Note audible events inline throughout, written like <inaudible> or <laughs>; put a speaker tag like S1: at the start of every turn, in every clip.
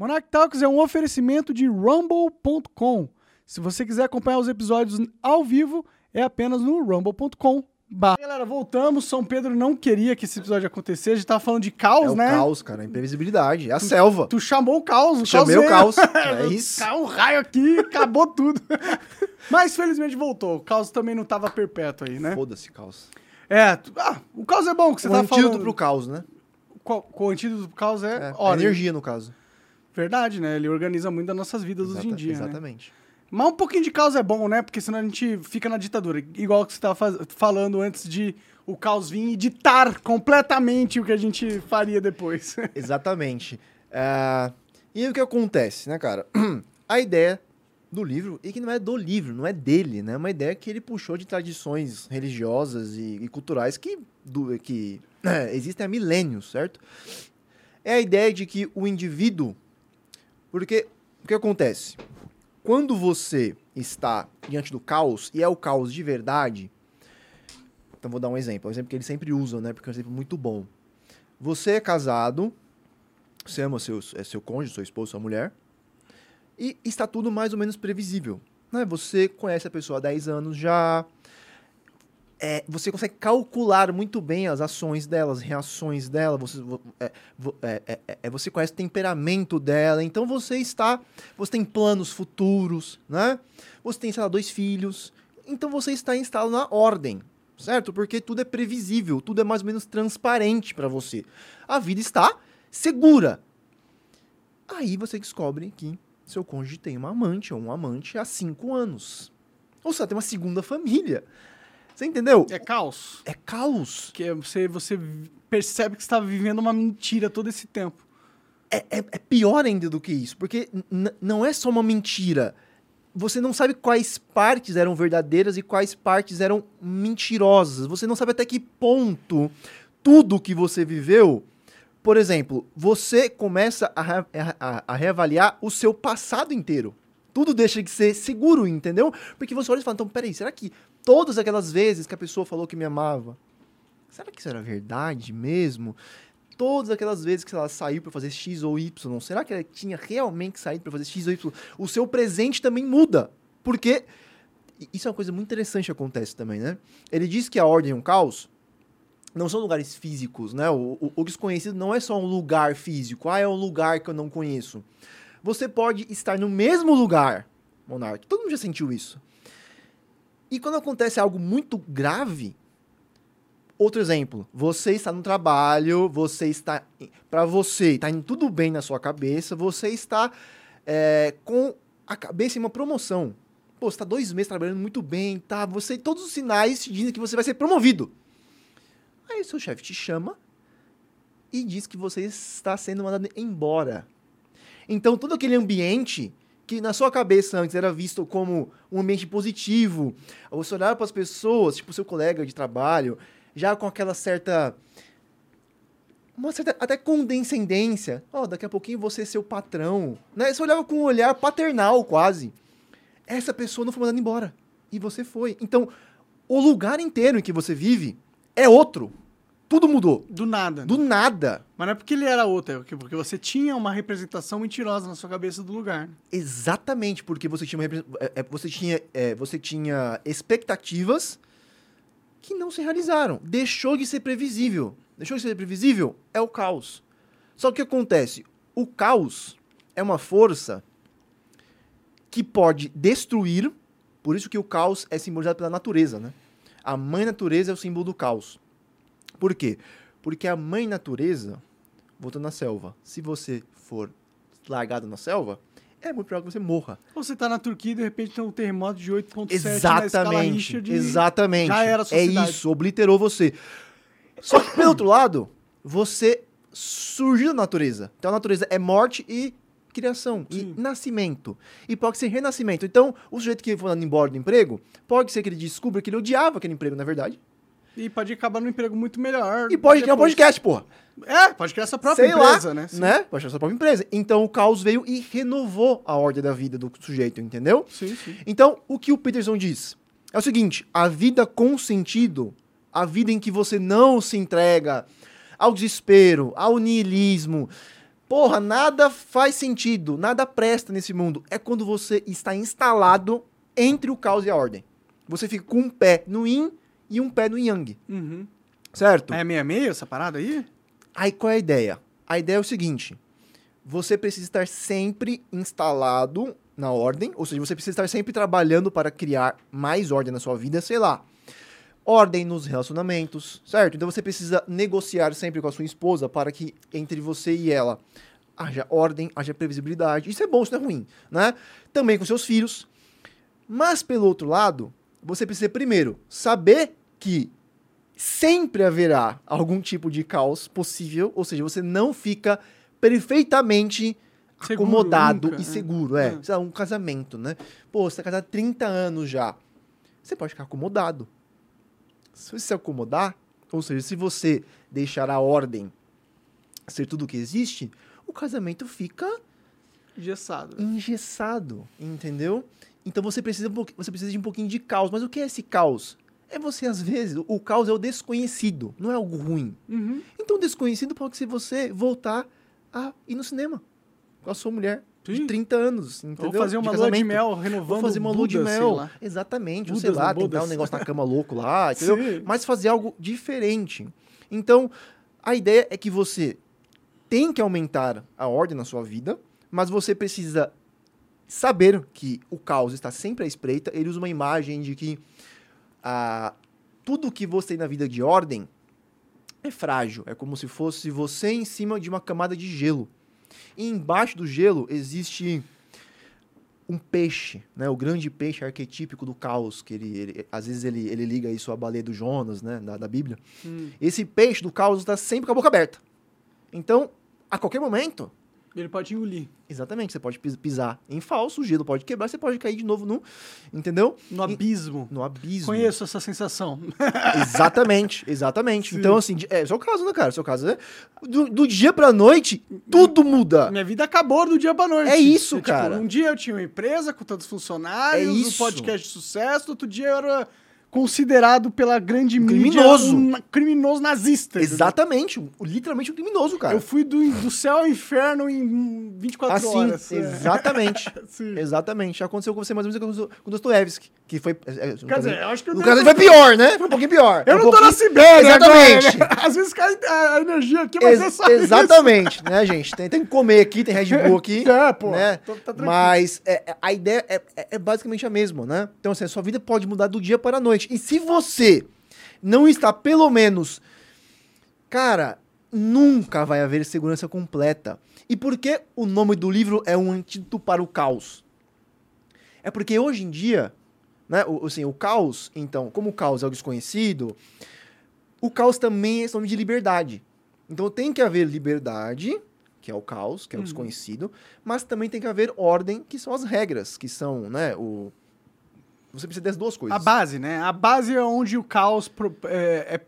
S1: Monarch Talks é um oferecimento de rumble.com. Se você quiser acompanhar os episódios ao vivo, é apenas no rumble.com. Galera, voltamos. São Pedro não queria que esse episódio acontecesse. A gente tava falando de caos,
S2: É o
S1: né?
S2: caos, cara, a imprevisibilidade, é a selva.
S1: Tu chamou o caos. O
S2: Chamei
S1: caos
S2: o caos,
S1: veio. <laughs>
S2: é isso.
S1: Caiu um raio aqui acabou tudo. <laughs> Mas felizmente voltou. O caos também não tava perpétuo aí, né?
S2: Foda-se, caos.
S1: É, tu- ah, o caos é bom que você
S2: o
S1: tá
S2: antídoto
S1: falando.
S2: pro caos, né?
S1: Qual- O antídoto pro caos é,
S2: É, a
S1: ordem.
S2: energia, no caso.
S1: Verdade, né? Ele organiza muito das nossas vidas hoje em
S2: Exata-
S1: dia. né?
S2: Exatamente.
S1: Mas um pouquinho de caos é bom, né? Porque senão a gente fica na ditadura. Igual que você estava falando antes de o caos vir e ditar completamente o que a gente faria depois. <laughs>
S2: Exatamente. É, E o que acontece, né, cara? <clears throat> A ideia do livro, e que não é do livro, não é dele, né? É uma ideia que ele puxou de tradições religiosas e, e culturais que, do- que <clears throat> existem há milênios, certo? É a ideia de que o indivíduo. Porque o que acontece? Quando você está diante do caos, e é o caos de verdade. Então vou dar um exemplo, um exemplo que eles sempre usam, né? Porque é um exemplo muito bom. Você é casado, você ama seu, é seu cônjuge, sua esposa, sua mulher, e está tudo mais ou menos previsível. Né? Você conhece a pessoa há 10 anos já, é, você consegue calcular muito bem as ações dela, as reações dela, você, vo- é, vo- é, é, é, você conhece o temperamento dela, então você está, você tem planos futuros, né? Você tem, sei lá, dois filhos, então você está instalado na ordem, certo? Porque tudo é previsível, tudo é mais ou menos transparente para você. A vida está segura. Aí você descobre que seu cônjuge tem uma amante ou um amante há cinco anos. Ou seja, tem uma segunda família. Você entendeu?
S1: É caos.
S2: É caos.
S1: Que é você, você percebe que você está vivendo uma mentira todo esse tempo.
S2: É, é- é pior ainda do que isso, porque não é só uma mentira. Você não sabe quais partes eram verdadeiras e quais partes eram mentirosas. Você não sabe até que ponto tudo que você viveu. Por exemplo, você começa a, a- a reavaliar o seu passado inteiro. Tudo deixa de ser seguro, entendeu? Porque você olha e fala, então, peraí, será que todas aquelas vezes que a pessoa falou que me amava, será que isso era verdade mesmo? Todas aquelas vezes que ela saiu pra fazer X ou Y, será que ela tinha realmente saído pra fazer X ou Y? O seu presente também muda. Porque isso é uma coisa muito interessante que acontece também, né? Ele diz que a ordem e o caos não são lugares físicos, né? O, o- o desconhecido não é só um lugar físico. Ah, é um lugar que eu não conheço. Você pode estar no mesmo lugar, Monark. Todo mundo já sentiu isso. E quando acontece algo muito grave, outro exemplo, você está no trabalho, você está para você, está indo tudo bem na sua cabeça, você está é, com a cabeça em uma promoção. Pô, você está dois meses trabalhando muito bem, tá? Você todos os sinais te dizem que você vai ser promovido. Aí seu chefe te chama e diz que você está sendo mandado embora. Então todo aquele ambiente que na sua cabeça antes era visto como um ambiente positivo, você olhava para as pessoas, tipo seu colega de trabalho, já com aquela certa uma certa até condescendência. Ó, daqui a pouquinho você é seu patrão, né? Você olhava com um olhar paternal quase. Essa pessoa não foi mandada embora e você foi. Então, o lugar inteiro em que você vive é outro. Tudo mudou.
S1: Do nada.
S2: Do nada.
S1: Mas não é porque ele era outro, é porque- você tinha uma representação mentirosa na sua cabeça do lugar.
S2: Exatamente porque você tinha, é, é, você tinha, é, você tinha expectativas que não se realizaram. Deixou de ser previsível. Deixou de ser previsível é o caos. Só que o que acontece? O caos é uma força que pode destruir, por isso que o caos é simbolizado pela natureza, né? A mãe natureza é o símbolo do caos. Por quê? Porque a mãe natureza, voltando na selva, se você for largado na selva, é muito provável que você morra.
S1: Ou você tá na Turquia e de repente tem um terremoto de 8.7 na escala
S2: Exatamente.
S1: De...
S2: Exatamente.
S1: já era a sua
S2: é
S1: cidade.
S2: isso, obliterou você. Só que, pelo outro lado, você surgiu da natureza. Então, a natureza é morte e criação,
S1: Sim.
S2: e nascimento. E pode ser renascimento. Então, o sujeito que foi embora do emprego, pode ser que ele descubra que ele odiava aquele emprego, na verdade.
S1: E pode acabar num emprego muito melhor.
S2: E pode criar um podcast, porra.
S1: É, pode criar sua própria
S2: Sei
S1: empresa,
S2: lá,
S1: né? Sim.
S2: né? Pode criar sua própria empresa. Então, o caos veio e renovou a ordem da vida do sujeito, entendeu?
S1: Sim, sim.
S2: Então, o que o Peterson diz é o seguinte: a vida com sentido, a vida em que você não se entrega ao desespero, ao niilismo, Porra, nada faz sentido, nada presta nesse mundo. É quando você está instalado entre o caos e a ordem. Você fica com um pé no yin e um pé no yang,
S1: Uhum.
S2: certo?
S1: É meia meia essa parada aí?
S2: Aí qual é a ideia? A ideia é o seguinte: você precisa estar sempre instalado na ordem, ou seja, você precisa estar sempre trabalhando para criar mais ordem na sua vida, sei lá. Ordem nos relacionamentos, certo? Então você precisa negociar sempre com a sua esposa para que entre você e ela haja ordem, haja previsibilidade. Isso é bom, isso não é ruim, né? Também com seus filhos. Mas pelo outro lado, você precisa primeiro saber que sempre haverá algum tipo de caos possível, ou seja, você não fica perfeitamente
S1: Seguro,
S2: acomodado
S1: nunca,
S2: e
S1: é.
S2: seguro, é.
S1: É.
S2: Lá, um casamento, né? Pô, você tá casado há 30 anos já. Você pode ficar acomodado. Se você se acomodar, ou seja, se você deixar a ordem ser tudo o que existe, o casamento fica
S1: Engessado.
S2: engessado, entendeu? Então você precisa, você precisa de um pouquinho de caos. Mas o que é esse caos? É você, às vezes, o caos é o desconhecido, não é algo ruim.
S1: Uhum.
S2: Então, o desconhecido pode ser você voltar a ir no cinema com a sua mulher de
S1: Sim.
S2: 30 anos, entendeu?
S1: Ou fazer uma lua de mel renovando
S2: Ou fazer uma lua de mel.
S1: lá.
S2: Exatamente. Ou
S1: Budas
S2: sei lá,
S1: não
S2: tentar
S1: Budas.
S2: um negócio na cama louco lá, <laughs> entendeu?
S1: Sim.
S2: Mas fazer algo diferente. Então, a ideia é que você tem que aumentar a ordem na sua vida, mas você precisa saber que o caos está sempre à espreita. Ele usa uma imagem de que ah, tudo que você tem na vida de ordem é frágil. É como se fosse você em cima de uma camada de gelo. E embaixo do gelo existe um peixe, né? O grande peixe arquetípico do caos, que ele, ele- às vezes ele, ele liga isso à baleia do Jonas, né? Da, da Bíblia.
S1: Hum.
S2: Esse peixe do caos está sempre com a boca aberta. Então, a qualquer momento,
S1: Ele pode engolir.
S2: exatamente, você pode pis- pisar em falso, o gelo pode quebrar, você pode cair de novo no, entendeu?
S1: No
S2: E-
S1: abismo.
S2: No abismo.
S1: Conheço essa sensação. <laughs>
S2: Exatamente, exatamente.
S1: Sim.
S2: Então, assim, é, seu caso, né, cara? Seu caso é. Do, do dia pra noite, tudo muda.
S1: Minha vida acabou do dia pra noite.
S2: É isso,
S1: tipo,
S2: cara.
S1: Um dia eu tinha uma empresa com tantos funcionários,
S2: É
S1: um
S2: isso.
S1: podcast de sucesso, outro dia eu era considerado pela grande mídia
S2: criminoso.
S1: um na- criminoso nazista.
S2: Exatamente, um- literalmente um criminoso, cara.
S1: Eu fui do, do céu ao inferno em 24
S2: assim,
S1: horas. é.
S2: exatamente. <laughs>
S1: Sim.
S2: Exatamente. Aconteceu com você mais ou menos com o Dostoevsky, que foi. é, é,
S1: Quer dizer, eu acho que
S2: No caso foi pior, né? Foi um pouquinho pior.
S1: Eu
S2: um
S1: não tô
S2: pouquinho-
S1: na Sibéria
S2: Exatamente.
S1: agora, né? <laughs> Às vezes cai a energia aqui, mas
S2: Ex-
S1: é só isso.
S2: exatamente, né, gente? Tem, tem que comer aqui, tem Red Bull aqui. <laughs>
S1: É, pô.
S2: né?
S1: Tá- tá.
S2: Mas é, é, a ideia é, é- é basicamente a mesma, né? Então, assim, a sua vida pode mudar do dia para a noite. E se você não está, pelo menos. Cara, nunca vai haver segurança completa. E por que o nome do livro é um antídoto para o caos? É porque hoje em dia, né, o, assim, o caos, então, como o caos é o desconhecido, o caos também é nome de liberdade. Então tem que haver liberdade, que é o caos, que é o
S1: Uhum.
S2: desconhecido, mas também tem que haver ordem, que são as regras, que são, né, o... Você precisa das duas coisas.
S1: A base, né? A base é onde o caos pro- é, é-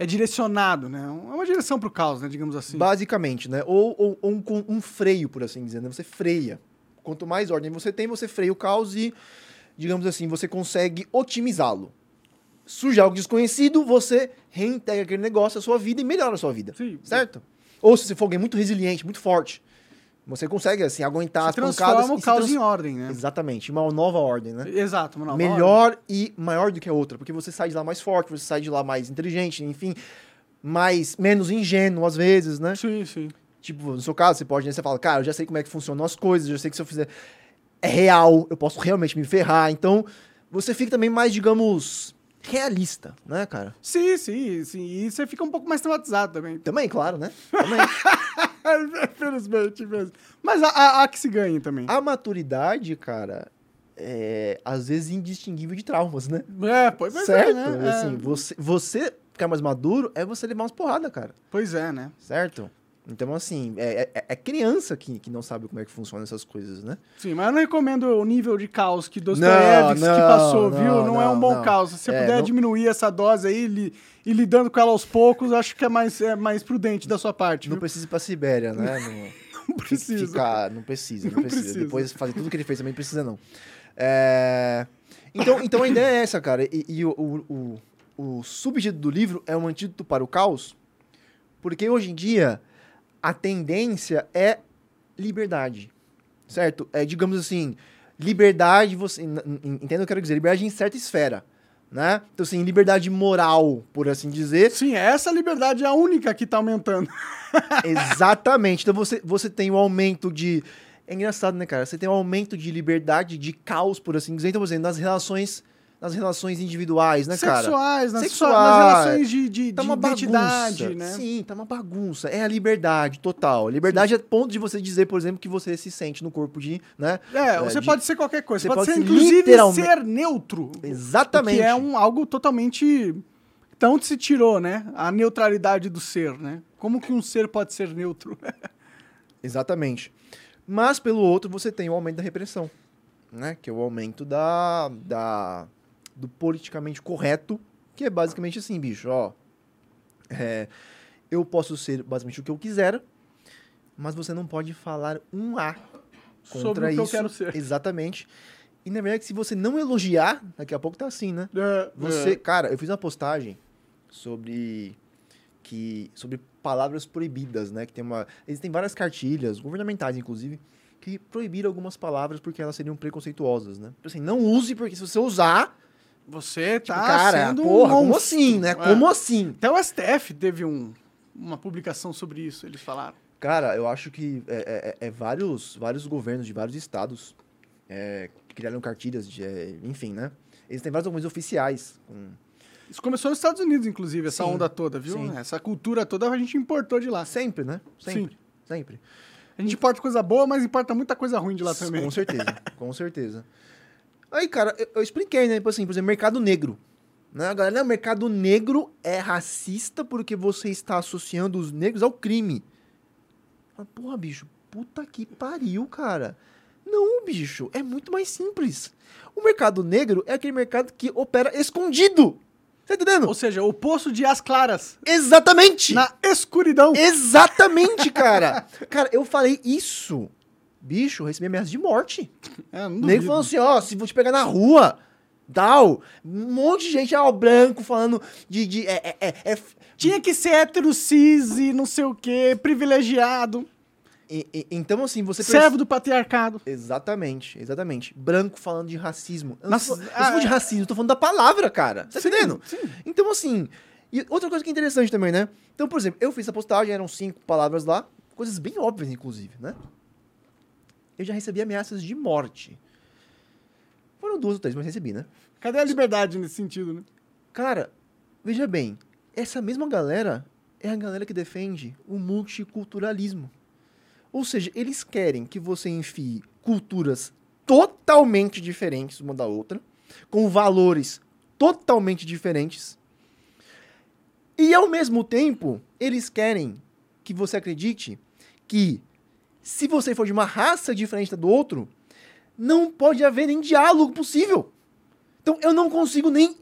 S1: é direcionado, né? É uma direção pro caos, né? Digamos assim.
S2: Basicamente, né? Ou, ou- ou um, um freio, por assim dizer, né? Você freia. Quanto mais ordem você tem, você freia o caos e, digamos assim, você consegue otimizá-lo. Surge algo desconhecido, você reintegra aquele negócio à sua vida e melhora a sua vida.
S1: Sim.
S2: Certo? Ou se você for alguém muito resiliente, muito forte, você consegue, assim, aguentar
S1: Se
S2: as pancadas.
S1: transforma o caos
S2: trans-
S1: em ordem, né?
S2: Exatamente, uma nova ordem, né?
S1: Exato, uma nova ordem.
S2: melhor e maior do que a outra, porque você sai de lá mais forte, você sai de lá mais inteligente, enfim, mais menos ingênuo às vezes, né?
S1: Sim, sim.
S2: Tipo, no seu caso, você pode, né, você fala, cara, eu já sei como é que funcionam as coisas, eu já sei que se eu fizer é real, eu posso realmente me ferrar. Então, você fica também mais, digamos, realista, né, cara?
S1: Sim, sim, sim. E você fica um pouco mais traumatizado também.
S2: Também, claro, né? Também. <laughs>
S1: Infelizmente mesmo. Mas há, há- que se ganhe também.
S2: a maturidade, cara, é às vezes indistinguível de traumas, né?
S1: É, pois é,
S2: certo?
S1: né? É.
S2: Assim, você, você ficar mais maduro é você levar umas porradas, cara.
S1: Pois é, né?
S2: Certo? Então, assim, é, é- é criança que, que não sabe como é que funcionam essas coisas, né?
S1: Sim, mas eu não recomendo o nível de caos que Dostoiévski
S2: Não,
S1: que
S2: não,
S1: passou,
S2: não,
S1: viu? Não, é um
S2: não,
S1: bom
S2: não.
S1: caos. Se você
S2: É,
S1: puder
S2: não-
S1: diminuir essa dose aí li- e lidando com ela aos poucos, acho que é mais, é mais prudente da sua parte,
S2: Não
S1: viu?
S2: precisa ir pra Sibéria, né? <laughs> Não,
S1: Não precisa.
S2: Ficar, não precisa, não,
S1: Não
S2: precisa.
S1: precisa.
S2: Depois fazer tudo que ele fez também precisa, não. É, Então, então a ideia é essa, cara. E, e o, o, o, o subtítulo do livro é um antídoto para o caos, porque hoje em dia a tendência é liberdade. Certo? É, digamos assim, liberdade, você. Entenda o que eu quero dizer? Liberdade em certa esfera. Né? Então, assim, liberdade moral, por assim dizer.
S1: Sim, essa liberdade é a única que tá aumentando. <laughs>
S2: Exatamente. Então você, você tem o aumento de. É engraçado, né, cara? Você tem um aumento de liberdade, de caos, por assim dizer. Então, por exemplo, nas relações, nas relações individuais, né, cara?
S1: Sexuais, nas,
S2: Sexuais.
S1: nas relações de, de,
S2: Tá
S1: de identidade,
S2: bagunça.
S1: né?
S2: Sim, tá uma bagunça. É a liberdade total. Liberdade é ponto de você dizer, por exemplo, que você se sente no corpo de, né?
S1: É, você
S2: de-
S1: pode ser qualquer coisa. Você pode,
S2: pode
S1: ser, inclusive,
S2: literalmente-
S1: ser neutro.
S2: Exatamente.
S1: Que é um, algo totalmente... Então se tirou, né? A neutralidade do ser, né? Como que um ser pode ser neutro? <laughs>
S2: Exatamente. Mas, pelo outro, você tem o aumento da repressão, né? Que é o aumento da, da do politicamente correto, que é basicamente assim, bicho, ó. é, eu posso ser basicamente o que eu quiser, mas você não pode falar um A contra
S1: Sobre o que eu
S2: isso.
S1: quero ser.
S2: Exatamente. E na verdade, se você não elogiar, daqui a pouco tá assim, né?
S1: É,
S2: Você,
S1: é.
S2: cara, eu fiz uma postagem sobre que sobre palavras proibidas, né? Que tem uma, existem várias cartilhas governamentais, inclusive, que proibiram algumas palavras porque elas seriam preconceituosas, né? Tipo Assim, não use porque se você usar,
S1: Você tá
S2: tipo, cara,
S1: sendo
S2: porra,
S1: um
S2: como assim, né?
S1: É.
S2: Como assim?
S1: Até o STF teve um, uma publicação sobre isso, eles falaram.
S2: Cara, eu acho que é, é- é vários, vários governos de vários estados é, criaram cartilhas, de, é, enfim, né? Existem vários documentos oficiais com
S1: Isso começou nos Estados Unidos, inclusive, essa
S2: Sim,
S1: onda toda, viu?
S2: sim.
S1: Essa cultura toda a gente importou de lá.
S2: sempre, né? Sempre, sempre.
S1: A gente importa coisa boa, mas importa muita coisa ruim de lá também.
S2: Com certeza, com certeza. Aí, cara, eu, eu expliquei, né? Tipo assim, por exemplo, mercado negro. Né? A galera, não, mercado negro é racista porque você está associando os negros ao crime. Mas, porra, bicho, puta que pariu, cara. Não, bicho, é muito mais simples. O mercado negro é aquele mercado que opera escondido. Tá entendendo?
S1: Ou seja, o poço de as claras,
S2: Exatamente!
S1: na escuridão.
S2: Exatamente, cara! <laughs> cara, eu falei isso. Bicho, eu recebi ameaça de morte. <laughs>
S1: É, não
S2: Nem
S1: duvido.
S2: falando assim, ó, se vou te pegar na rua, tal. Um monte de gente, ó, branco, falando de. de é, é, é, é
S1: Tinha que ser hétero, cis e não sei o quê, privilegiado,
S2: e- e- então, assim, você
S1: servo do patriarcado.
S2: Exatamente, exatamente. Branco falando de racismo. Eu não eu não tô falando de
S1: ah,
S2: racismo, eu tô falando da palavra, cara. Tá
S1: Sim,
S2: entendendo?
S1: sim.
S2: Então, assim. E outra coisa que é interessante também, né? Então, por exemplo, eu fiz a postagem, eram cinco palavras lá, coisas bem óbvias, inclusive, né? Eu já recebi ameaças de morte. Foram duas ou três, mas recebi, né?
S1: Cadê a liberdade nesse sentido, né?
S2: Cara, veja bem, essa mesma galera é a galera que defende o multiculturalismo. Ou seja, eles querem que você enfie culturas totalmente diferentes uma da outra, com valores totalmente diferentes. E ao mesmo tempo, eles querem que você acredite que se você for de uma raça diferente da do outro, não pode haver nem diálogo possível. Então eu não consigo nem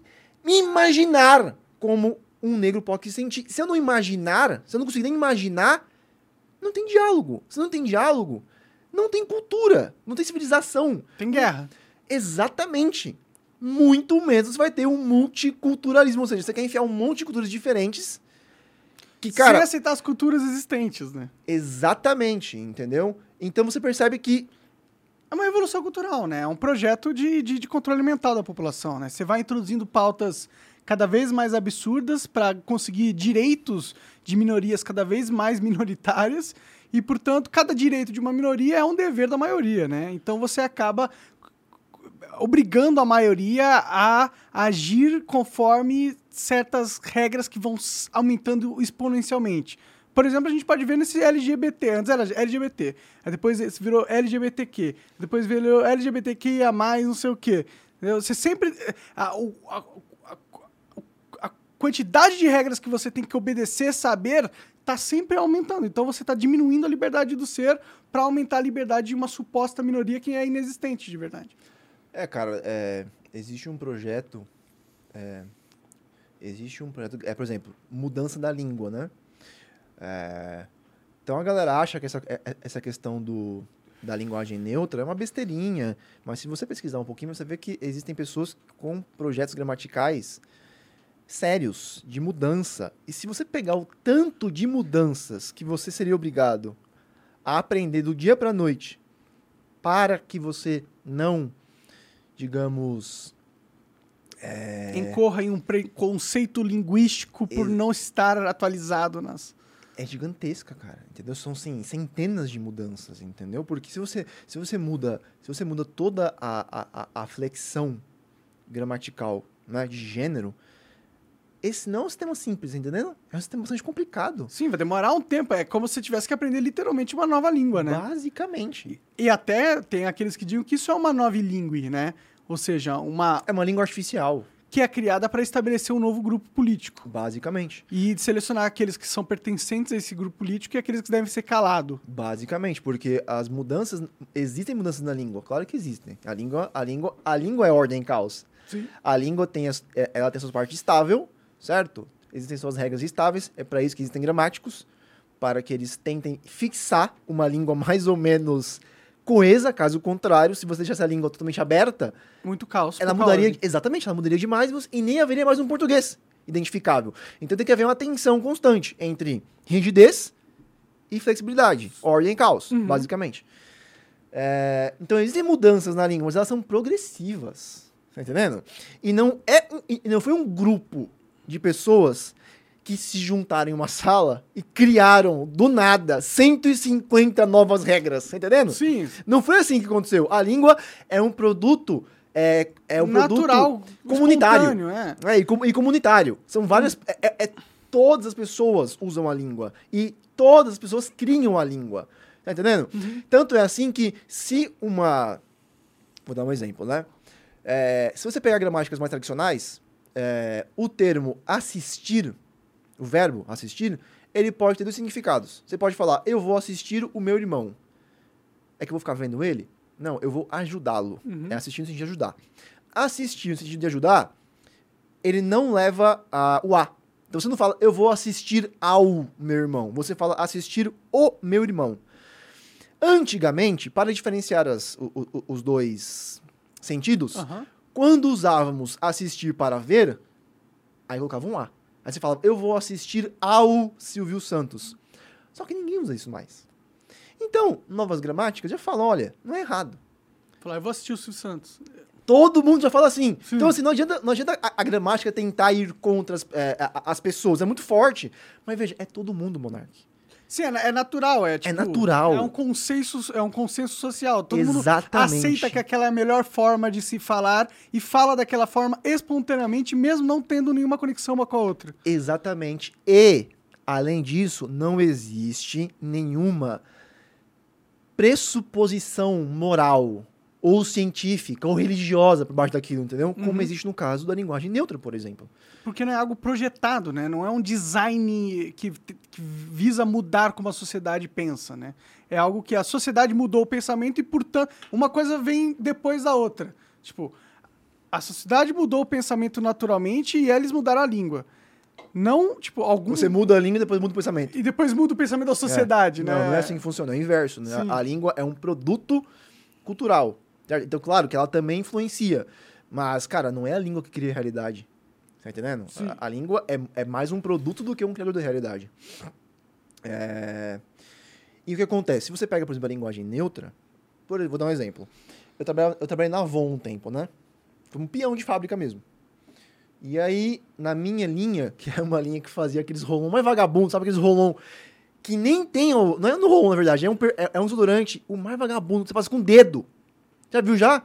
S2: me imaginar como um negro pode se sentir. Se eu não imaginar, se eu não conseguir nem imaginar, não tem diálogo. Se não tem diálogo, não tem cultura, não tem civilização.
S1: Tem guerra.
S2: Exatamente. Muito menos vai ter um multiculturalismo. Ou seja, você quer enfiar um monte de culturas diferentes. Que, cara,
S1: Sem aceitar as culturas existentes, né?
S2: exatamente, entendeu? Então você percebe que
S1: É uma revolução cultural, né? É um projeto de, de, de controle mental da população, né? Você vai introduzindo pautas cada vez mais absurdas para conseguir direitos de minorias cada vez mais <laughs> minoritárias e, portanto, cada direito de uma minoria é um dever da maioria, né? Então você acaba obrigando a maioria a agir conforme certas regras que vão aumentando exponencialmente. Por exemplo, a gente pode ver nesse LGBT. Antes era LGBT. Aí depois virou LGBTQ. Depois virou LGBTQIA, não sei o quê. Você sempre. A, o- a- a- a quantidade de regras que você tem que obedecer, saber, tá sempre aumentando. Então você está diminuindo a liberdade do ser para aumentar a liberdade de uma suposta minoria que é inexistente de verdade.
S2: É, cara, é, existe um projeto. é, existe um projeto. É, por exemplo, mudança da língua, né? É, então a galera acha que essa, é- é- essa questão do, da linguagem neutra é uma besteirinha. Mas se você pesquisar um pouquinho, você vê que existem pessoas com projetos gramaticais sérios de mudança. E se você pegar o tanto de mudanças que você seria obrigado a aprender do dia para noite para que você não, digamos,
S1: é... incorra em um preconceito linguístico por não estar atualizado nas
S2: é gigantesca, cara, entendeu? São sim, centenas de mudanças, entendeu? Porque se você, se você muda, se você muda toda a, a, a flexão gramatical, né, de gênero, esse não é um sistema simples, entendeu? É um sistema bastante complicado.
S1: Sim, vai demorar um tempo. É como se você tivesse que aprender literalmente uma nova língua, né?
S2: Basicamente.
S1: E até tem aqueles que dizem que isso é uma nova língua, né? Ou seja, uma.
S2: É uma língua artificial
S1: que é criada para estabelecer um novo grupo político.
S2: Basicamente.
S1: E selecionar aqueles que são pertencentes a esse grupo político e aqueles que devem ser calados.
S2: Basicamente, porque as mudanças. Existem mudanças na língua, claro que existem. A língua, a língua, a língua é ordem e caos.
S1: Sim.
S2: A língua tem as, é, ela tem suas partes estável, certo? Existem suas regras estáveis, é para isso que existem gramáticos, para que eles tentem fixar uma língua <laughs> mais ou menos coesa, caso contrário, se você deixasse a língua totalmente aberta,
S1: muito caos.
S2: Ela mudaria, ordem. exatamente, ela mudaria demais e nem haveria mais um português identificável. Então tem que haver uma tensão constante entre rigidez e flexibilidade, ordem e caos, uhum. basicamente. É, então existem mudanças na língua, mas elas são progressivas, tá entendendo? E não é, e não foi um grupo de pessoas que se juntaram em uma sala e criaram, do nada, 150 novas regras, tá entendendo?
S1: Sim.
S2: Não foi assim que aconteceu. A língua é um produto é, é um
S1: Natural,
S2: produto comunitário.
S1: É.
S2: é e, com, e, comunitário. São várias. Hum. É, é, todas as pessoas usam a língua. E todas as pessoas criam a língua. Tá entendendo? Uhum. Tanto é assim que se uma. Vou dar um exemplo, né? É, se você pegar gramáticas mais tradicionais, é, o termo assistir o verbo assistir, ele pode ter dois significados. Você pode falar, eu vou assistir o meu irmão. É que eu vou ficar vendo ele? Não, eu vou ajudá-lo. Uhum. É assistir no sentido de ajudar. Assistir no sentido de ajudar, ele não leva uh, o A. Então você não fala, eu vou assistir ao meu irmão. Você fala assistir o meu irmão. Antigamente, para diferenciar as, o, o, os dois sentidos, uhum. quando usávamos assistir para ver, aí colocava um A. Aí você fala, eu vou assistir ao Silvio Santos. Só que ninguém usa isso mais. Então, novas gramáticas já falam, olha, não é errado.
S1: Falar, eu vou assistir o Silvio Santos.
S2: Todo mundo já fala assim. Sim. Então, assim, não adianta, não adianta a, a gramática tentar ir contra as, é, as pessoas. É muito forte. Mas veja, é todo mundo, Monark.
S1: Sim, é, é natural, é, é tipo,
S2: É natural.
S1: É um consenso, é um consenso social. Todo Exatamente. mundo aceita que aquela é a melhor forma de se falar e fala daquela forma espontaneamente, mesmo não tendo nenhuma conexão uma com a outra.
S2: Exatamente. E, além disso, não existe nenhuma pressuposição moral ou científica ou religiosa por baixo daquilo, entendeu? Como uhum. existe no caso da linguagem neutra, por exemplo.
S1: Porque não é algo projetado, né? Não é um design que, que visa mudar como a sociedade pensa, né? É algo que a sociedade mudou o pensamento e, portanto, uma coisa vem depois da outra. Tipo, a sociedade mudou o pensamento naturalmente e eles mudaram a língua. Não, tipo, algum...
S2: Você muda a língua e depois muda o pensamento.
S1: E depois muda o pensamento da sociedade,
S2: é.
S1: né?
S2: Não, não é assim que funciona, é o inverso. Né? A, a língua é um produto cultural. Então, claro que ela também influencia. Mas, cara, não é a língua que cria a realidade. Tá entendendo? A, a, língua é, é mais um produto do que um criador da realidade. É... E o que acontece? Se você pega, por exemplo, a linguagem neutra, por vou dar um exemplo. Eu trabalhei, eu trabalhei na Avon um tempo, né? Foi um peão de fábrica mesmo. E aí, na minha linha, <laughs> que é uma linha que fazia aqueles rolão mais vagabundo, sabe aqueles rolão que nem tem. Não é no rolão, na verdade, é um, é, é um desodorante, o mais vagabundo que você faz com o dedo. Já viu já?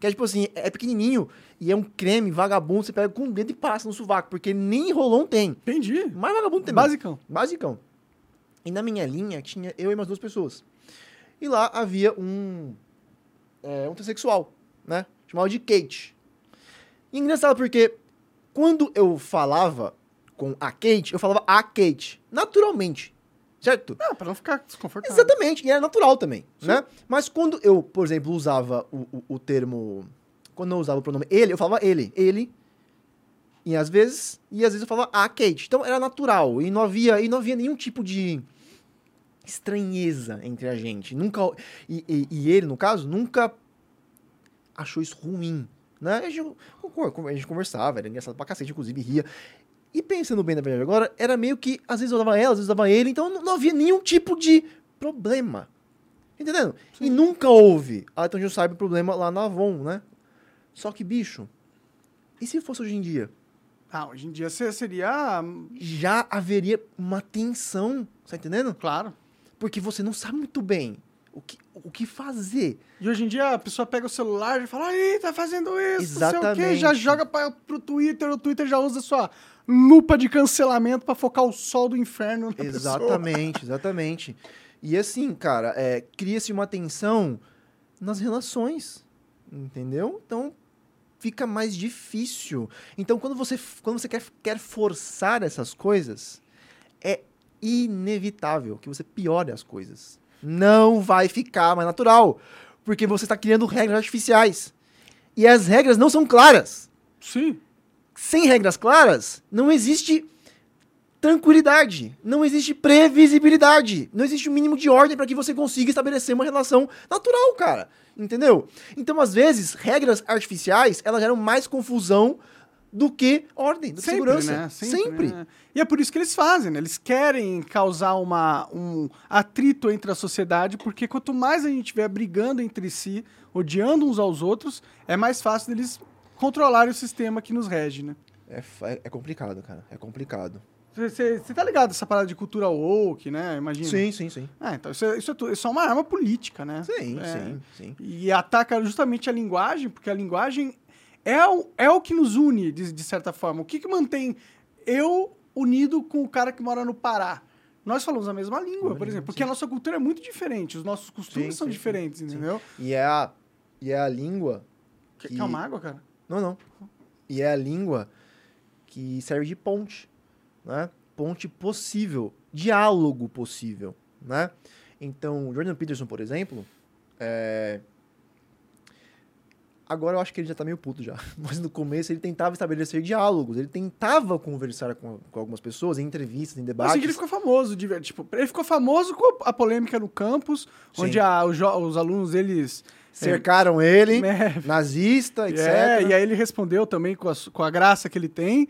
S2: Que é tipo assim, é pequenininho e é um creme vagabundo, você pega com o dedo e passa no sovaco, porque nem rolão tem.
S1: Entendi.
S2: Mais vagabundo tem.
S1: Basicão.
S2: Basicão. E na minha linha tinha eu e mais duas pessoas. E lá havia um. É, um transexual, né? Chamado de Kate. E engraçado porque quando eu falava com a Kate, eu falava a Kate, naturalmente. Certo?
S1: Não, pra não ficar desconfortável.
S2: Exatamente, e era natural também, Sim. né? Mas quando eu, por exemplo, usava o, o, o, termo... Quando eu usava o pronome ele, eu falava ele. Ele, e às vezes... E às vezes eu falava a Kate. Então era natural, e não havia, e não havia nenhum tipo de estranheza entre a gente. Nunca... E, e, e ele, no caso, nunca achou isso ruim, né? A gente, a gente conversava, era engraçado pra cacete, inclusive ria. E pensando bem na verdade agora, era meio que, às vezes eu dava ela, às vezes eu dava ele, então não, não havia nenhum tipo de problema. Entendendo? E nunca houve, até onde eu saiba, problema lá na Avon, né? Só que, bicho, e se fosse hoje em dia?
S1: Ah, hoje em dia seria.
S2: Já haveria uma tensão, tá entendendo?
S1: Claro.
S2: Porque você não sabe muito bem o que, o que fazer.
S1: E hoje em dia a pessoa pega o celular e fala, aí, tá fazendo isso, não sei o quê,
S2: Exatamente.
S1: já joga pra, pro Twitter, o Twitter já usa sua lupa de cancelamento pra focar o sol do inferno na pessoa.
S2: Exatamente, exatamente. E assim, cara, é, cria-se uma tensão nas relações, entendeu? Então fica mais difícil. Então quando você, quando você quer, quer forçar essas coisas, é inevitável que você piore as coisas. Não vai ficar mais natural, porque você está criando regras artificiais. E as regras não são claras.
S1: Sim.
S2: Sem regras claras, não existe tranquilidade, não existe previsibilidade, não existe o mínimo de ordem para que você consiga estabelecer uma relação natural, cara. Entendeu? Então, às vezes, regras artificiais, elas geram mais confusão do que ordem, do que
S1: Sempre,
S2: segurança.
S1: né?
S2: Sempre.
S1: né? E é por isso que eles fazem, né? Eles querem causar uma, um atrito entre a sociedade, porque quanto mais a gente estiver brigando entre si, odiando uns aos outros, é mais fácil deles controlarem o sistema que nos rege, né?
S2: É, fa- é complicado, cara. É complicado.
S1: Você tá ligado essa parada de cultura woke, né? Imagina.
S2: Sim, sim, sim.
S1: Ah, então isso é, isso é, isso é uma arma política, né?
S2: Sim,
S1: É.
S2: sim, sim.
S1: E ataca justamente a linguagem, porque a linguagem é o, é o que nos une, de, de certa forma. O que, que mantém eu unido com o cara que mora no Pará? Nós falamos a mesma língua, por exemplo, porque a nossa cultura é muito diferente, os nossos costumes
S2: Sim,
S1: são
S2: sim,
S1: diferentes,
S2: sim, sim.
S1: entendeu?
S2: E é a, e é a língua.
S1: Quer
S2: Que-
S1: quer uma água, cara?
S2: Não, não. E é a língua que serve de ponte, né? Ponte possível, diálogo possível, né? Então, Jordan Peterson, por exemplo, é... agora eu acho que ele já tá meio puto já, <laughs> mas no começo ele tentava estabelecer diálogos, ele tentava conversar com, com algumas pessoas em entrevistas, em debates.
S1: sei que ele ficou famoso, de tipo, ele ficou famoso com a polêmica no campus,
S2: Sim.
S1: onde a- os, os alunos, eles...
S2: Cercaram ele, <laughs>
S1: É,
S2: nazista, etc.
S1: É, e aí ele respondeu também com a, com a graça que ele tem.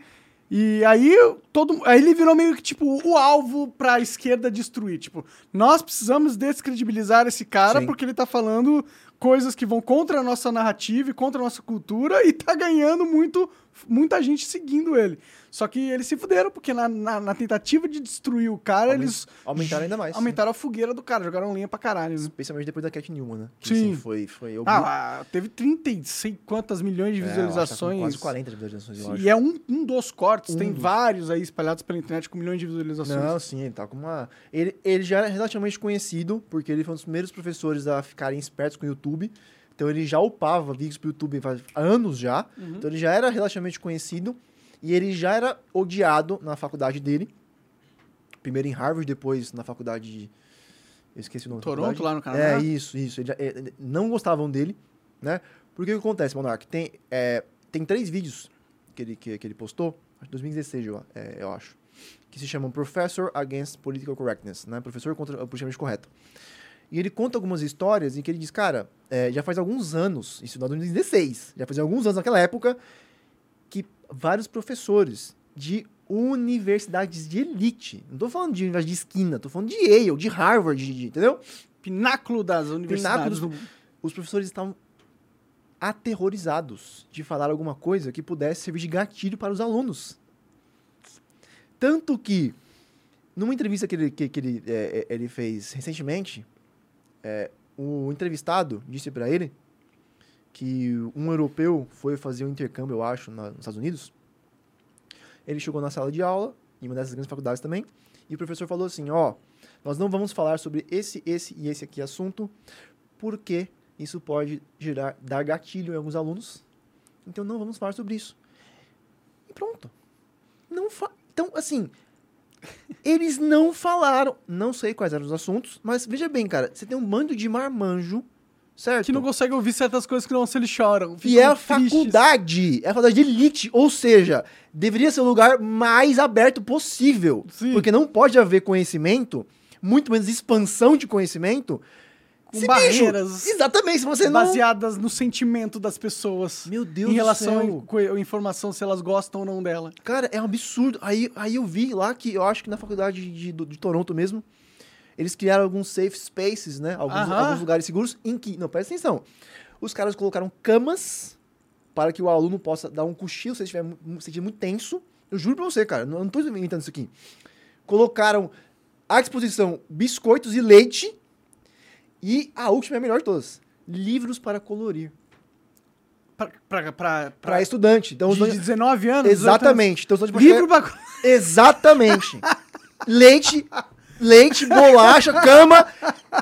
S1: E aí todo aí ele virou meio que tipo o alvo pra esquerda destruir, tipo, nós precisamos descredibilizar esse cara
S2: Sim.
S1: porque ele tá falando coisas que vão contra a nossa narrativa e contra a nossa cultura e tá ganhando muito muita gente seguindo ele. Só que eles se fuderam porque na, na, na tentativa de destruir o cara, eles
S2: aumentaram ainda mais.
S1: aumentaram a fogueira do cara, jogaram lenha pra caralho. Né?
S2: Especialmente depois da Cat Newman, né? Que,
S1: Sim.
S2: assim, foi, foi eu
S1: Ah, teve 30 e sei quantas milhões de
S2: É, tá
S1: visualizações.
S2: quase 40 visualizações, acho.
S1: E é um, um dos cortes, tem
S2: Um dos.
S1: vários aí espalhados pela internet com milhões de visualizações.
S2: Não, sim, ele tá com uma. Ele, ele já era relativamente conhecido, porque ele foi um dos primeiros professores a ficarem espertos com o YouTube. Então ele já upava vídeos pro YouTube faz anos já.
S1: Uhum.
S2: Então ele já era relativamente conhecido. E ele já era odiado na faculdade dele. Primeiro em Harvard, depois na faculdade de. Eu esqueci o nome
S1: Toronto, lá no Canadá?
S2: É, isso, isso. Ele já- é, é, não gostavam dele, né? Porque o que acontece, Monark? Tem, é, tem três vídeos que ele, que, que ele postou, acho que 2016, eu, é, eu acho, que se chamam Professor Against Political Correctness, né? Professor contra o politicamente correto. E ele conta algumas histórias em que ele diz, cara, é, já faz alguns anos, isso em 2016, já faz alguns anos naquela época, que vários professores de universidades de elite, não tô falando de universidade de esquina, tô falando de Yale, de Harvard, de- de- entendeu?
S1: Pináculo das universidades.
S2: Pináculo
S1: do-
S2: os professores estavam aterrorizados de falar alguma coisa que pudesse servir de gatilho para os alunos. Tanto que, numa entrevista que ele, que, que ele, é, ele fez recentemente, é, o entrevistado disse para ele que um europeu foi fazer um intercâmbio, eu acho, na- nos Estados Unidos. Ele chegou na sala de aula, em uma dessas grandes faculdades também, e o professor falou assim: ó, nós não vamos falar sobre esse, esse e esse aqui assunto, porque isso pode gerar, dar gatilho em alguns alunos. Então não vamos falar sobre isso. E pronto. Não fa então, assim, eles não falaram. Não sei quais eram os assuntos, mas veja bem, cara, você tem um bando de marmanjo, certo?
S1: Que não consegue ouvir certas coisas que não se eles choram.
S2: E é a
S1: tristes.
S2: faculdade, é a faculdade de elite, ou seja, deveria ser o lugar mais aberto possível.
S1: Sim.
S2: Porque não pode haver conhecimento, muito menos expansão de conhecimento,
S1: Com barreiras
S2: bicho, exatamente, se você não...
S1: baseadas no sentimento das pessoas.
S2: Meu Deus
S1: em
S2: do
S1: relação
S2: céu.
S1: à informação, se elas gostam ou não dela.
S2: Cara, é um absurdo. Aí, aí eu vi lá que eu acho que na faculdade de, de, de Toronto mesmo, eles criaram alguns safe spaces, né? Alguns,
S1: Aham.
S2: alguns lugares seguros em que. Não, presta atenção. Os caras colocaram camas para que o aluno possa dar um cochilo se ele estiver muito tenso. Eu juro pra você, cara, não, não tô inventando isso aqui. Colocaram à disposição biscoitos e leite. E a última é a melhor de todas: livros para colorir. Para estudante. Então,
S1: de, de
S2: estudantes-
S1: 19 anos.
S2: Exatamente. Então, os estudantes
S1: Livro pra...
S2: Exatamente. leite, leite, bolacha, cama.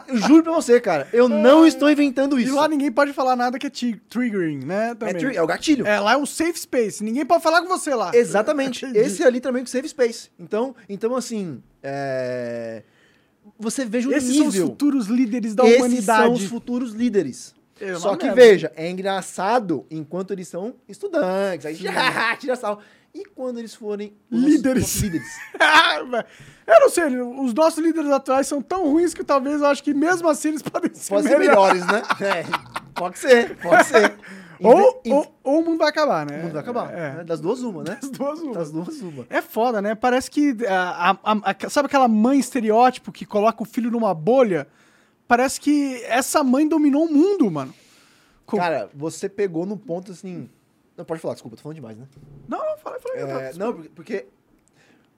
S2: Eu juro pra você, cara. Eu não estou inventando
S1: E
S2: isso.
S1: lá ninguém pode falar nada que é triggering, né?
S2: É,
S1: Também.
S2: tri- é o gatilho.
S1: É, lá é um safe space. Ninguém pode falar com você lá.
S2: Exatamente. Esse ali também é o Save Space. Então, então assim, é... você veja o
S1: Esses são os
S2: nível.
S1: futuros líderes da
S2: Esses
S1: humanidade.
S2: são os futuros líderes.
S1: É uma
S2: Só que
S1: merda.
S2: veja, é engraçado enquanto eles são estudantes, aí já <laughs> tira sal. E quando eles forem
S1: Líderes.
S2: nossos <laughs> líderes? <laughs>
S1: Eu não sei, os nossos líderes atuais são tão ruins que talvez eu acho que mesmo assim eles podem ser,
S2: Pode ser
S1: melhores.
S2: melhores, né? É, pode ser, pode ser.
S1: Ou, ou, ou o mundo vai acabar, né?
S2: O mundo vai acabar.
S1: É.
S2: né? Das duas, uma, né?
S1: Das duas, uma.
S2: Das duas, uma.
S1: É foda, né? Parece que. ah, a- a- a- sabe aquela mãe estereótipo que coloca o filho numa bolha? Parece que essa mãe dominou o mundo, mano. Com-
S2: Cara, você pegou no ponto assim. Não, pode falar, desculpa, tô falando demais, né?
S1: Não, não, fala, fala.
S2: É, não, porque- porque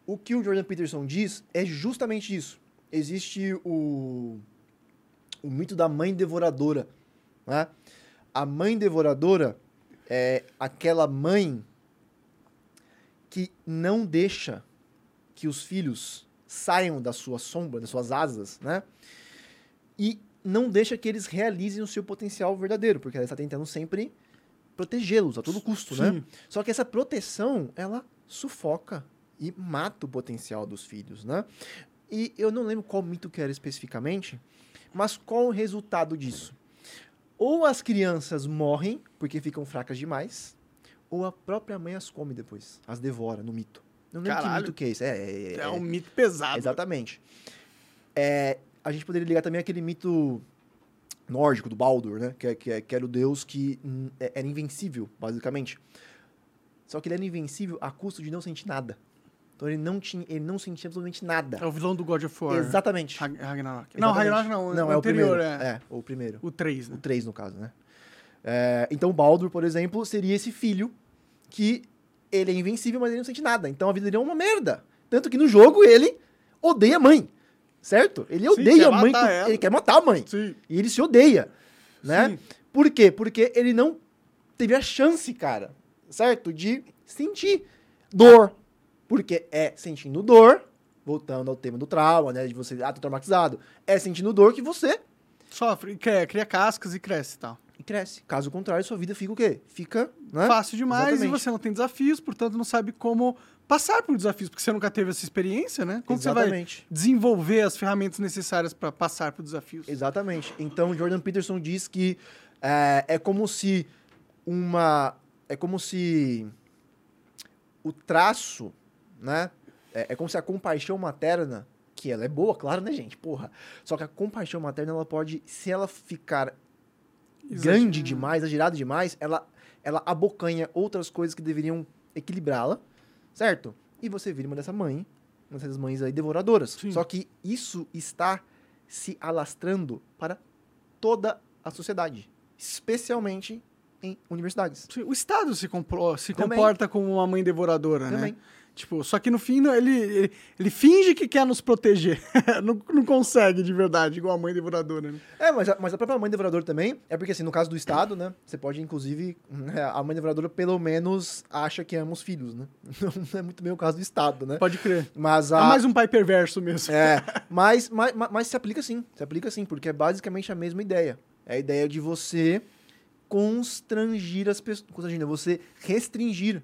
S2: o que o Jordan Peterson diz é justamente isso. Existe o, o mito da mãe devoradora. Né? A mãe devoradora é aquela mãe que não deixa que os filhos saiam da sua sombra, das suas asas, né? E não deixa que eles realizem o seu potencial verdadeiro, porque ela está tentando sempre protegê-los a todo custo, né?
S1: Sim.
S2: Só que essa proteção, ela sufoca e mata o potencial dos filhos, né? E eu não lembro qual mito que era especificamente, mas qual o resultado disso? Ou as crianças morrem porque ficam fracas demais, ou a própria mãe as come depois, as devora no mito. Não lembro
S1: Caralho.
S2: que mito que é esse. É, é,
S1: É
S2: é-
S1: um mito pesado.
S2: Exatamente. É, a gente poderia ligar também aquele mito nórdico do Baldur, né? Que, é- que, é- que era o deus que hum, é- era invencível, basicamente. Só que ele era invencível a custo de não sentir nada. Então ele não tinha, ele não sentia absolutamente nada.
S1: É o vilão do God of War.
S2: Exatamente.
S1: Rag- Ragnarok. Não,
S2: Exatamente.
S1: Ragnarok não.
S2: Não,
S1: o
S2: é o
S1: anterior,
S2: primeiro.
S1: é.
S2: É, o primeiro.
S1: O 3,
S2: O
S1: né?
S2: 3, no caso, né? É, então, Baldur, por exemplo, seria esse filho que ele é invencível, mas ele não sente nada. Então a vida dele é uma merda. Tanto que no jogo ele odeia a mãe. Certo? Ele
S1: Sim,
S2: odeia a mãe. Ele quer matar a mãe.
S1: Sim.
S2: E ele se odeia. Né?
S1: Sim.
S2: Por quê? Porque ele não teve a chance, cara, certo? De sentir dor. Porque é sentindo dor, voltando ao tema do trauma, né? De você, ah, tô traumatizado. É sentindo dor que você
S1: Sofre, cria, cria cascas e cresce e tal.
S2: e cresce. Caso contrário, sua vida fica o quê? Fica, né?
S1: Fácil demais
S2: Exatamente.
S1: e você não tem desafios, portanto não sabe como passar por desafios, porque você nunca teve essa experiência, né? Como você vai
S2: Exatamente.
S1: desenvolver as ferramentas necessárias para passar por desafios?
S2: Exatamente. Então, Jordan Peterson diz que é, é como se uma... É como se o traço, né? É, é como se a compaixão materna, que ela é boa, claro, né, gente? Porra. Só que a compaixão materna, ela pode, se ela ficar grande demais, exagerada demais, ela, ela abocanha outras coisas que deveriam equilibrá-la, certo? E você vira uma dessa mãe, uma dessas mães aí devoradoras.
S1: Sim.
S2: Só que isso está se alastrando para toda a sociedade, especialmente em universidades.
S1: Sim, O Estado se, compro- se
S2: Também.
S1: comporta como uma mãe devoradora,
S2: Também.
S1: né? Tipo, só que no fim ele, ele, ele finge que quer nos proteger. <laughs> não, não consegue de verdade, igual a mãe devoradora, né?
S2: É, mas a, mas a própria mãe devoradora também, é porque assim, no caso do Estado, né, você pode inclusive, né, a mãe devoradora pelo menos acha que ama os filhos, né? <laughs> Não é muito bem o caso do Estado, né?
S1: Pode crer.
S2: Mas
S1: É
S2: a...
S1: mais um pai perverso mesmo.
S2: É, <laughs> mas, mas, mas, se aplica sim, se aplica sim, porque é basicamente a mesma ideia. É a ideia de você constrangir as pessoas, constrangir, não, você restringir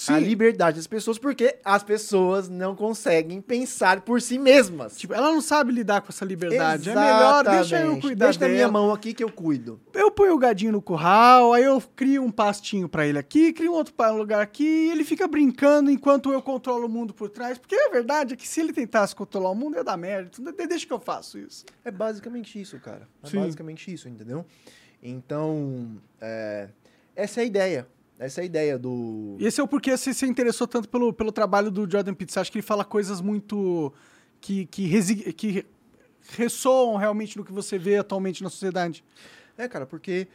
S1: Sim.
S2: a liberdade das pessoas, porque as pessoas não conseguem pensar por si mesmas.
S1: Tipo, ela não sabe lidar com essa liberdade. É melhor, deixa eu
S2: Exatamente.
S1: cuidar
S2: Deixa
S1: dela.
S2: minha mão aqui que eu cuido.
S1: Eu ponho o gadinho no curral, aí eu crio um pastinho pra ele aqui, crio um outro lugar aqui, e ele fica brincando enquanto eu controlo o mundo por trás. Porque a verdade é que se ele tentasse controlar o mundo, ia dar merda. Então, de- deixa que eu faço isso.
S2: É basicamente isso, cara. É
S1: Sim.
S2: basicamente isso, entendeu? Então, é, essa é a ideia. Essa é a ideia do...
S1: E esse é o porquê você se interessou tanto pelo, pelo trabalho do Jordan Peterson. Você acha que ele fala coisas muito. que, que, que ressoam realmente no que você vê atualmente na sociedade?
S2: É, cara, porque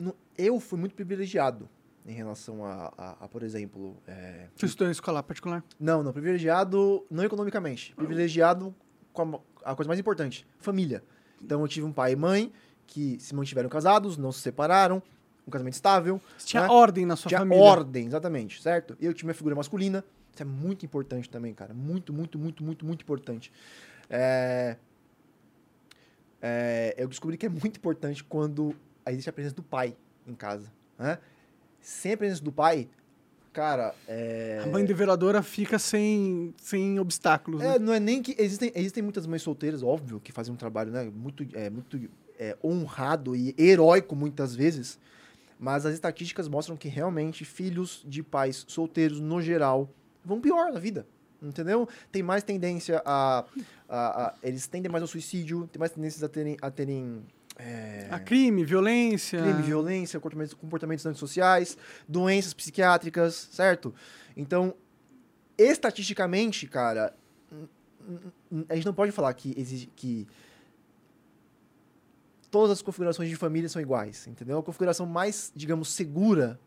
S2: no- eu fui muito privilegiado em relação a, a- a, por exemplo, é,
S1: Você estudou em escola particular?
S2: Não, não, privilegiado não economicamente. Privilegiado com a, a coisa mais importante, família. Então eu tive um pai e mãe que se mantiveram casados, não se separaram, um casamento estável.
S1: Você tinha
S2: né?
S1: ordem na sua
S2: tinha
S1: família.
S2: ordem, exatamente, certo? Eu tinha minha figura masculina. Isso é muito importante também, cara. Muito, muito, muito, muito, muito importante. É... É, eu descobri que é muito importante quando existe a presença do pai em casa. Né? Sem a presença do pai, cara, é...
S1: A mãe develadora fica sem, sem obstáculos. né?
S2: É, não é nem que. Existem, existem muitas mães solteiras, óbvio, que fazem um trabalho né, muito, é, muito é, honrado e heróico muitas vezes. Mas as estatísticas mostram que realmente filhos de pais solteiros, no geral, vão pior na vida. Entendeu? Tem mais tendência a, a- a- Eles tendem mais ao suicídio, tem mais tendências a terem. A terem é,
S1: A crime, violência.
S2: crime, violência, comportamentos, comportamentos antissociais, doenças psiquiátricas, certo? Então, estatisticamente, cara, a gente não pode falar que exige que todas as configurações de família são iguais, entendeu? A configuração mais, digamos, segura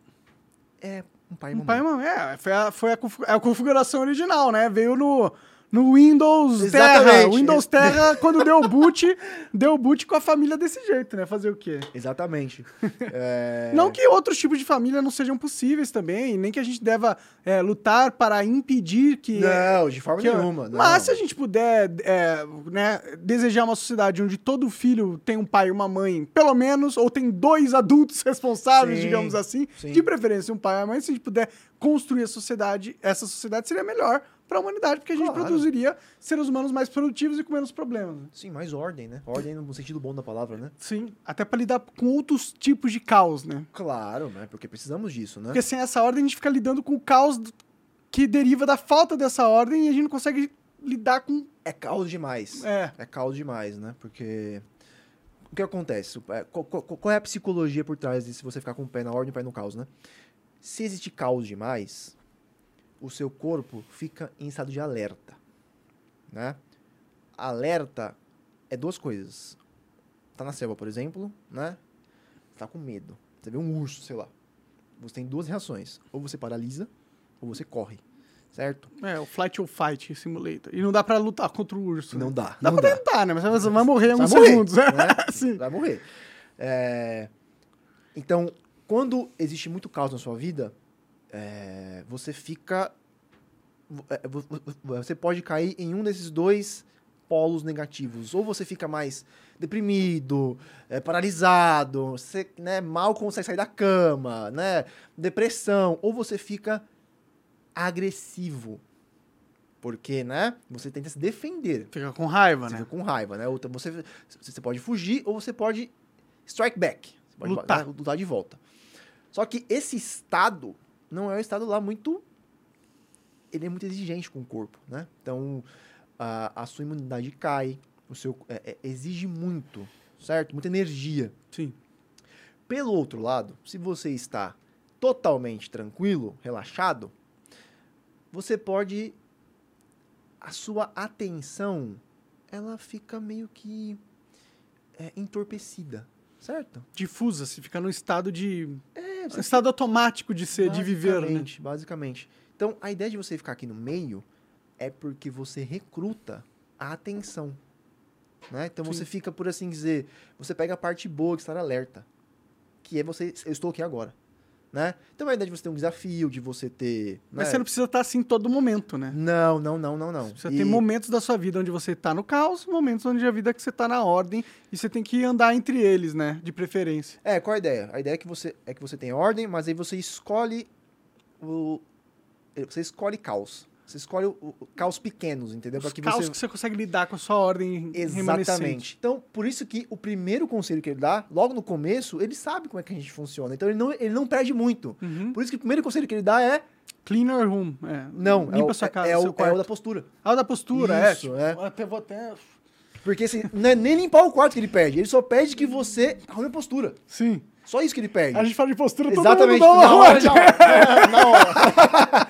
S2: é um pai e
S1: Um
S2: uma
S1: pai e
S2: mãe.
S1: mãe. É, foi, a, foi a, confi- a configuração original, né? Veio no, no Windows
S2: Exatamente.
S1: Terra. Windows Terra, quando deu boot, deu boot com a família desse jeito, né? Fazer o quê?
S2: Exatamente. <laughs> É,
S1: Não que outros tipos de família não sejam possíveis também, nem que a gente deva é, lutar para impedir que.
S2: Não, de forma
S1: que-
S2: nenhuma. não.
S1: Mas se a gente puder é, né, desejar uma sociedade onde todo filho tem um pai e uma mãe, pelo menos, ou tem dois adultos <laughs> responsáveis,
S2: Sim,
S1: digamos assim,
S2: sim.
S1: de preferência um pai e uma mãe, se a gente puder construir a sociedade, essa sociedade seria melhor para a humanidade, porque a gente
S2: Claro.
S1: produziria seres humanos mais produtivos e com menos problemas. né?
S2: Sim, mais ordem, né? Ordem no sentido bom da palavra, né?
S1: Sim, até para lidar com outros tipos de caos, né?
S2: Claro, né? Porque precisamos disso, né?
S1: Porque sem essa ordem a gente fica lidando com o caos que deriva da falta dessa ordem e a gente não consegue lidar com.
S2: É caos demais.
S1: É.
S2: É caos demais, né? Porque. O que acontece? É, qual é a psicologia por trás de se você ficar com o pé na ordem e o pé no caos, né? Se existe caos demais, o seu corpo fica em estado de alerta, né? Alerta é duas coisas. Tá na selva, por exemplo, né? Tá com medo. Você vê um urso, sei lá. Você tem duas reações. Ou você paralisa, ou você corre. Certo?
S1: É, o Flight or Fight Simulator. E não dá pra lutar contra o urso.
S2: Não
S1: né?
S2: dá.
S1: Dá
S2: não
S1: pra
S2: dá.
S1: tentar, né? Mas você vai morrer em alguns
S2: morrer,
S1: segundos, né?
S2: né? <laughs> Vai morrer. É, Então, quando existe muito caos na sua vida, é, você fica. é, vo- vo- Você pode cair em um desses dois polos negativos. Ou você fica mais deprimido, é, paralisado, você né, mal consegue sair da cama, né? Depressão. Ou você fica agressivo. Porque, né? Você tenta se defender.
S1: Fica com raiva,
S2: Você
S1: né?
S2: fica com raiva, né? Outra, você, você pode fugir ou você pode strike back. Você pode
S1: Lutar.
S2: lutar de volta. Só que esse estado não é um estado lá muito. Ele é muito exigente com o corpo, né? Então, a, a sua imunidade cai, o seu, é- é- exige muito, certo? Muita energia.
S1: Sim.
S2: Pelo outro lado, se você está totalmente tranquilo, relaxado, você pode. A sua atenção, ela fica meio que é, entorpecida, certo?
S1: Difusa, se fica num estado de.
S2: É,
S1: um estado automático de ser, de viver, né?
S2: Basicamente, basicamente. Então, a ideia de você ficar aqui no meio é porque você recruta a atenção. Né? Então,
S1: Sim.
S2: você fica, por assim dizer, você pega a parte boa de estar alerta. Que é você, eu estou aqui agora. Né? Então, a ideia de você ter um desafio, de você ter...
S1: Mas
S2: né?
S1: você não precisa estar assim todo momento, né?
S2: Não, não, não, não, não.
S1: Você
S2: E-
S1: tem momentos da sua vida onde você tá no caos, momentos onde a vida é que você tá na ordem e você tem que andar entre eles, né? De preferência.
S2: É, qual a ideia? A ideia é que você, é que você tem ordem, mas aí você escolhe o... Você escolhe caos. Você escolhe o, o caos pequenos, entendeu?
S1: Os
S2: que
S1: caos
S2: você...
S1: que você consegue lidar com a sua ordem.
S2: Exatamente. Então, por isso que o primeiro conselho que ele dá, logo no começo, ele sabe como é que a gente funciona. Então, ele não, ele não perde muito.
S1: Uhum.
S2: Por isso que o primeiro conselho que ele dá é...
S1: Clean your room. É.
S2: Não, é
S1: Limpa
S2: o,
S1: sua casa,
S2: é,
S1: seu
S2: o, é
S1: quarto.
S2: o da postura.
S1: Ah, o da postura, é.
S2: Isso,
S1: Tipo,
S2: é.
S1: Até, vou até...
S2: Porque assim, não é nem limpar o quarto que ele pede. Ele só pede que você arrume a postura.
S1: Sim.
S2: Só isso que ele pede.
S1: A gente fala de postura,
S2: Exatamente.
S1: todo mundo uma
S2: Na hora, já- é, na hora.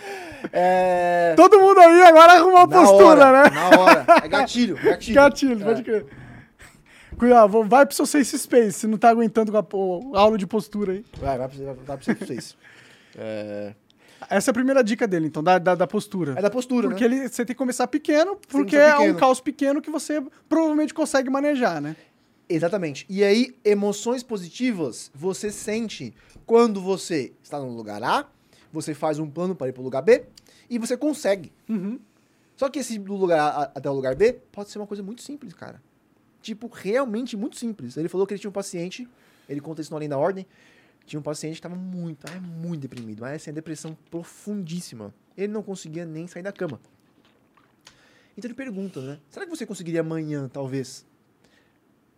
S2: É...
S1: Todo mundo aí agora arrumou a postura,
S2: hora,
S1: né?
S2: Na hora. É <laughs> gatilho, gatilho.
S1: Gatilho,
S2: É.
S1: pode crer. Cuidado, vai pro seu safe space, se não tá aguentando com a pô- aula de postura aí.
S2: Vai, vai pra, vai pra vocês. <laughs> É...
S1: Essa é a primeira dica dele, então, da, da, da postura.
S2: é da postura,
S1: Porque
S2: né?
S1: ele, você tem que começar pequeno, porque
S2: começar
S1: é um
S2: pequeno.
S1: caos pequeno que você provavelmente consegue manejar, né?
S2: Exatamente. E aí, emoções positivas você sente quando você está no lugar A, você faz um plano para ir para o lugar B e você consegue.
S1: Uhum.
S2: Só que esse do lugar A até o lugar B pode ser uma coisa muito simples, cara. Tipo, realmente muito simples. Ele falou que ele tinha um paciente, ele conta isso no Além da Ordem, tinha um paciente que estava muito, ah, muito deprimido, mas assim, depressão profundíssima. Ele não conseguia nem sair da cama. Então ele pergunta, né? Será que você conseguiria amanhã, talvez,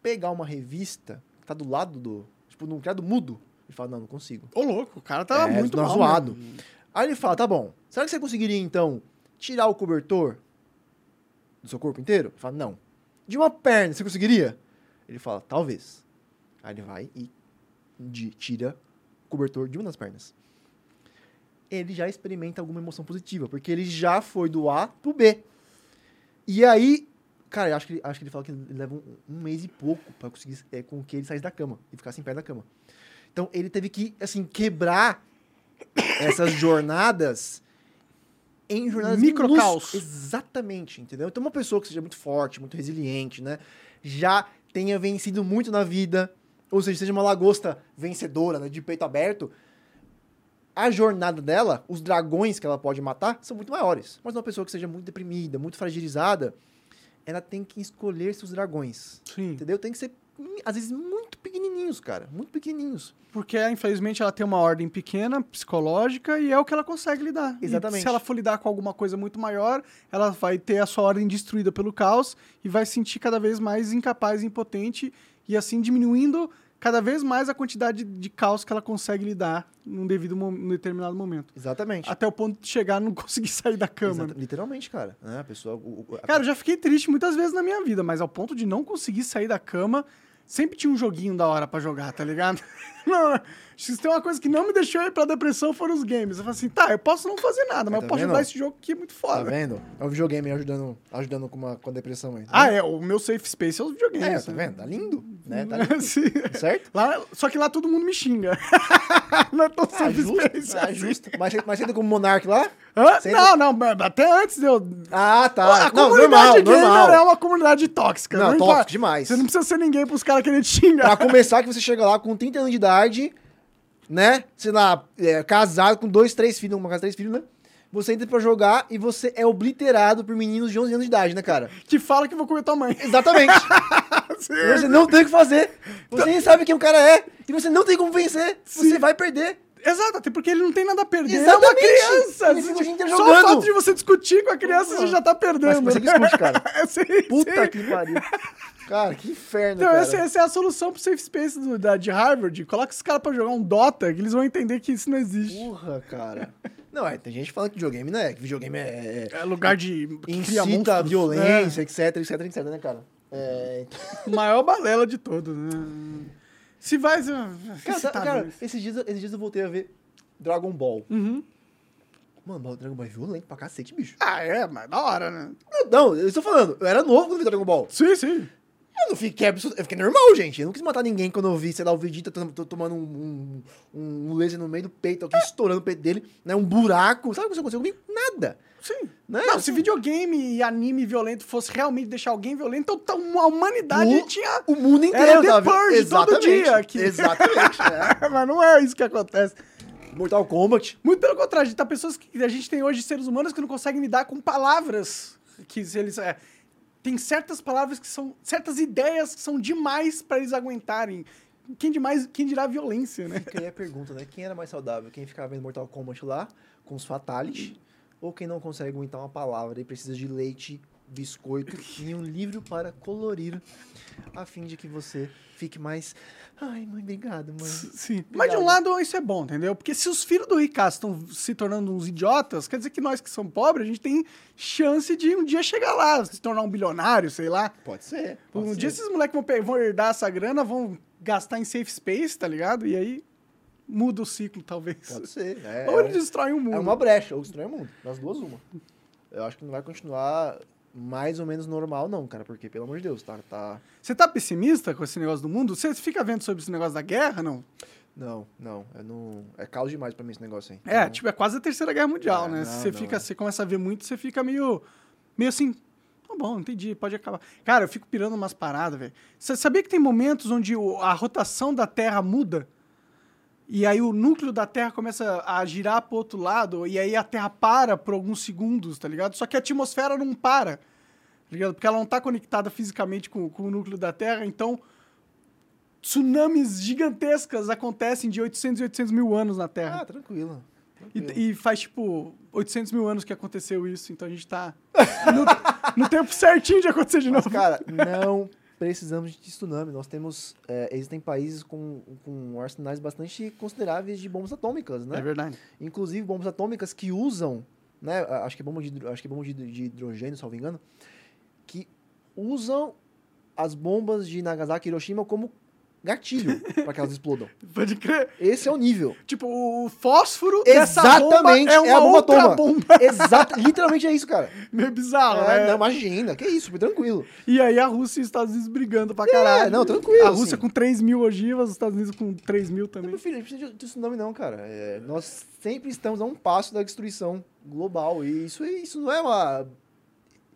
S2: pegar uma revista que tá do lado do, tipo, num criado mudo? Ele fala, não, não consigo.
S1: Ô, louco, o cara tá
S2: É,
S1: muito mal,
S2: zoado.
S1: né?
S2: Aí ele fala, tá bom, será que você conseguiria, então, tirar o cobertor do seu corpo inteiro? Ele fala, não. De uma perna, você conseguiria? Ele fala, talvez. Aí ele vai e tira o cobertor de uma das pernas. Ele já experimenta alguma emoção positiva, porque ele já foi do A pro B. E aí, cara, eu acho que, ele- acho que ele fala que ele leva um, um mês e pouco pra conseguir é, com que ele saísse da cama e ficasse em pé da cama. Então ele teve que, assim, quebrar essas jornadas em jornadas
S1: Microcaos.
S2: Exatamente, entendeu? Então uma pessoa que seja muito forte, muito resiliente, né? Já tenha vencido muito na vida, ou seja, seja uma lagosta vencedora, né? De peito aberto, a jornada dela, os dragões que ela pode matar, são muito maiores. Mas uma pessoa que seja muito deprimida, muito fragilizada, ela tem que escolher seus dragões.
S1: Sim.
S2: Entendeu? Tem que ser, às vezes, muito pequenininhos, cara. Muito pequenininhos.
S1: Porque, infelizmente, ela tem uma ordem pequena, psicológica, e é o que ela consegue lidar. E
S2: Exatamente.
S1: se ela for lidar com alguma coisa muito maior, ela vai ter a sua ordem destruída pelo caos e vai se sentir cada vez mais incapaz e impotente, e assim diminuindo cada vez mais a quantidade de caos que ela consegue lidar num devido num determinado momento.
S2: Exatamente.
S1: Até o ponto de chegar a não <laughs> conseguir sair da cama.
S2: Exata- Literalmente, cara. Né? A pessoa. o- o- a-
S1: Cara, eu já fiquei triste muitas vezes na minha vida, mas ao ponto de não conseguir sair da cama, sempre tinha um joguinho da hora pra jogar, tá ligado? <laughs> Não, se tem uma coisa que não me deixou ir pra depressão foram os games. Eu falei assim, tá, eu posso não fazer nada, mas
S2: Tá
S1: eu posso
S2: vendo?
S1: jogar esse jogo aqui é muito
S2: Tá
S1: foda.
S2: vendo? É o videogame ajudando, ajudando com, uma, com a depressão aí. tá
S1: ah, é, o meu safe space é os videogames.
S2: É, tá
S1: né?
S2: vendo? Tá lindo. Né? Tá <laughs> lindo. Certo?
S1: Lá, só que lá todo mundo me xinga. <laughs> não é tão
S2: Ah,
S1: safe
S2: justo.
S1: space.
S2: Ah,
S1: assim.
S2: justo. Mas, mas sendo como Monark lá?
S1: Hã?
S2: Você
S1: Não, não, até antes de eu.
S2: Ah, tá.
S1: a
S2: não,
S1: comunidade
S2: normal,
S1: gamer
S2: normal.
S1: é uma comunidade tóxica.
S2: Não,
S1: importa.
S2: tóxico demais.
S1: Você não precisa ser ninguém pros caras quererem te xingar.
S2: Pra começar, que você chega lá com 30 anos de idade, né? Sei lá, é, casado com dois, três filhos, uma casa, três filhos, né? Você entra pra jogar e você é obliterado por meninos de 11 anos de idade, né, cara?
S1: que fala que vou comer tua mãe.
S2: Exatamente. <laughs> Você não tem o que fazer. Você nem sabe quem o cara é. E você não tem como vencer. Você vai perder.
S1: Exato, até porque ele não tem nada a perder.
S2: Exatamente.
S1: É uma criança. Só
S2: jogando.
S1: o fato de você discutir com a criança, você já tá perdendo.
S2: Mas você que escute, cara. <laughs>
S1: É, sim,
S2: Puta
S1: sim.
S2: que pariu. Cara, que inferno,
S1: Então,
S2: cara.
S1: essa, essa é a solução pro safe space do- da, de Harvard. Coloca esses caras pra jogar um Dota, que eles vão entender que isso não existe.
S2: Porra, cara. <laughs> Não, é, tem gente falando que videogame não é, que videogame é...
S1: É lugar de
S2: Incita a violência, etc, etc, etc, né, cara? É... <laughs>
S1: É, maior balela de todos, né? Se vai... se-
S2: Cara, tá- cara esses, dias, esses dias eu voltei a ver Dragon Ball.
S1: Uhum.
S2: Mano, o Dragon Ball é violento pra cacete, bicho.
S1: Ah, é, mas da hora, né?
S2: Não, não, eu estou falando, eu era novo quando vi Dragon Ball.
S1: Sim, sim.
S2: Eu não fiquei absurdo, eu fiquei normal, gente. Eu não quis matar ninguém quando eu vi, sei lá, o Vegeta tom- tom- tomando um, um, um laser no meio do peito, aqui estourando o peito dele, né? Um buraco. Sabe o que aconteceu comigo? Nada.
S1: Sim.
S2: Né?
S1: Não, se videogame e anime violento fosse realmente deixar alguém violento, então a humanidade
S2: O-
S1: tinha...
S2: O mundo inteiro
S1: Era The Purge todo dia aqui.
S2: Exatamente. <laughs> é.
S1: mas não é isso que acontece.
S2: Mortal Kombat.
S1: Muito pelo contrário, a gente tá pessoas que a gente tem hoje, seres humanos, que não conseguem lidar com palavras. Que se eles. É, tem certas palavras que são. certas ideias que são demais pra eles aguentarem. Quem, demais, quem dirá violência, né?
S2: Fica aí a pergunta, né? Quem era mais saudável? Quem ficava vendo Mortal Kombat lá, com os Fatalities? Ou quem não consegue aguentar uma palavra e precisa de leite, biscoito e um livro para colorir, a fim de que você fique mais... Ai, mãe, obrigado, mãe.
S1: Sim. Mas de um
S2: Obrigado.
S1: lado isso é bom, entendeu? Porque se os filhos do Ricardo estão se tornando uns idiotas, quer dizer que nós que somos pobres, a gente tem chance de um dia chegar lá, se tornar um bilionário, sei lá.
S2: Pode ser.
S1: Um dia esses moleques vão, vão herdar essa grana, vão gastar em safe space, tá ligado? E aí. muda o ciclo, talvez.
S2: Pode ser. É,
S1: Ou ele
S2: é,
S1: destrói o mundo.
S2: é uma brecha, ou destrói o mundo. Das duas, uma. Eu acho que não vai continuar mais ou menos normal, não, cara, porque, pelo amor de Deus, tá. tá...
S1: Você tá pessimista com esse negócio do mundo? Você fica vendo sobre esse negócio da guerra, não?
S2: Não, não, não. É caos demais pra mim esse negócio aí.
S1: É,
S2: Então,
S1: tipo, é quase a terceira guerra mundial,
S2: É,
S1: né?
S2: não,
S1: você
S2: não,
S1: fica,
S2: é.
S1: você começa a ver muito, você fica meio, meio assim, tá bom, entendi, pode acabar. Cara, eu fico pirando umas paradas, velho. Você sabia que tem momentos onde a rotação da Terra muda? E aí o núcleo da Terra começa a girar pro outro lado, e aí a Terra para por alguns segundos, tá ligado? Só que a atmosfera não para, tá ligado? Porque ela não tá conectada fisicamente com, com o núcleo da Terra, então tsunamis gigantescas acontecem de 800 e 800 mil anos na Terra.
S2: Ah, tranquilo.
S1: E,
S2: tranquilo.
S1: e faz, tipo, 800 mil anos que aconteceu isso, então a gente tá no, no tempo certinho de acontecer de
S2: Mas,
S1: novo.
S2: cara, não precisamos de tsunami. Nós temos. é, existem países com, com arsenais bastante consideráveis de bombas atômicas, né?
S1: É verdade.
S2: Inclusive bombas atômicas que usam, né? Acho que é bomba de, acho que é bomba de, de hidrogênio, se não me engano, que usam as bombas de Nagasaki e Hiroshima como gatilho para que elas explodam. <laughs>
S1: Pode crer.
S2: Esse é o nível.
S1: Tipo, o fósforo dessa bomba
S2: Exatamente,
S1: é
S2: é,
S1: uma
S2: a bomba
S1: outra bomba. <laughs>
S2: Exato, literalmente é isso, cara.
S1: Meio bizarro,
S2: É,
S1: né?
S2: não, imagina, que isso, tranquilo.
S1: E aí a Rússia e os Estados Unidos brigando pra caralho.
S2: É, não, tranquilo,
S1: A Rússia
S2: assim.
S1: com 3 mil ogivas, os Estados Unidos com 3 mil também.
S2: Meu filho, a gente precisa de tsunami não, cara. É, nós sempre estamos a um passo da destruição global. E isso, isso não é uma...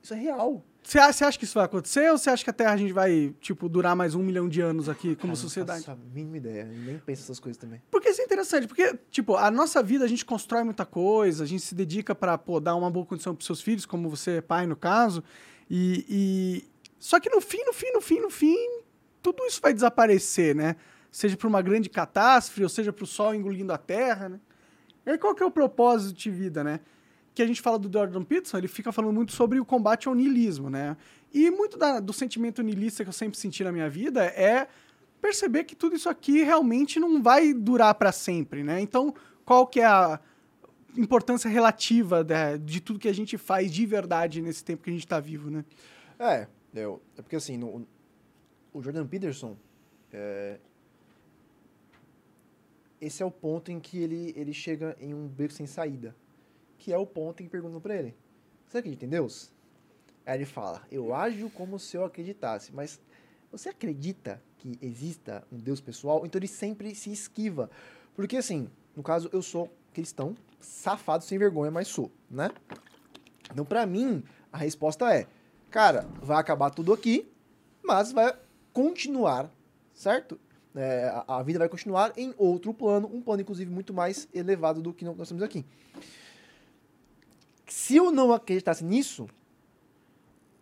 S2: Isso é real.
S1: Você acha que isso vai acontecer ou você acha que a Terra a gente vai, tipo, durar mais um milhão de anos aqui como
S2: Cara,
S1: sociedade?
S2: Não faço a mínima ideia. Eu nem penso essas coisas também.
S1: Porque isso é interessante, porque, tipo, a nossa vida a gente constrói muita coisa, a gente se dedica pra pô, dar uma boa condição pros seus filhos, como você é pai no caso, e, e- Só que no fim, no fim, no fim, no fim, tudo isso vai desaparecer, né? Seja por uma grande catástrofe, ou seja pro sol engolindo a terra, né? E aí qual que é o propósito de vida, né? Que a gente fala do Jordan Peterson, ele fica falando muito sobre o combate ao niilismo, né? E muito da- do sentimento niilista que eu sempre senti na minha vida é perceber que tudo isso aqui realmente não vai durar para sempre, né? Então, qual que é a importância relativa da- de tudo que a gente faz de verdade nesse tempo que a gente tá vivo, né?
S2: É, eu, é porque assim, no- o Jordan Peterson, é, esse é o ponto em que ele, ele chega em um beco sem saída. Que é o ponto em que perguntam pra ele, você acredita em Deus? Aí ele fala, eu ajo como se eu acreditasse, mas você acredita que exista um Deus pessoal? Então ele sempre se esquiva. Porque assim, no caso, eu sou cristão, safado, sem vergonha, mas sou, né? Então, pra mim, a resposta é: cara, vai acabar tudo aqui, mas vai continuar, certo? É, a, a vida vai continuar em outro plano, um plano, inclusive, muito mais elevado do que nós temos aqui. Se eu não acreditasse nisso,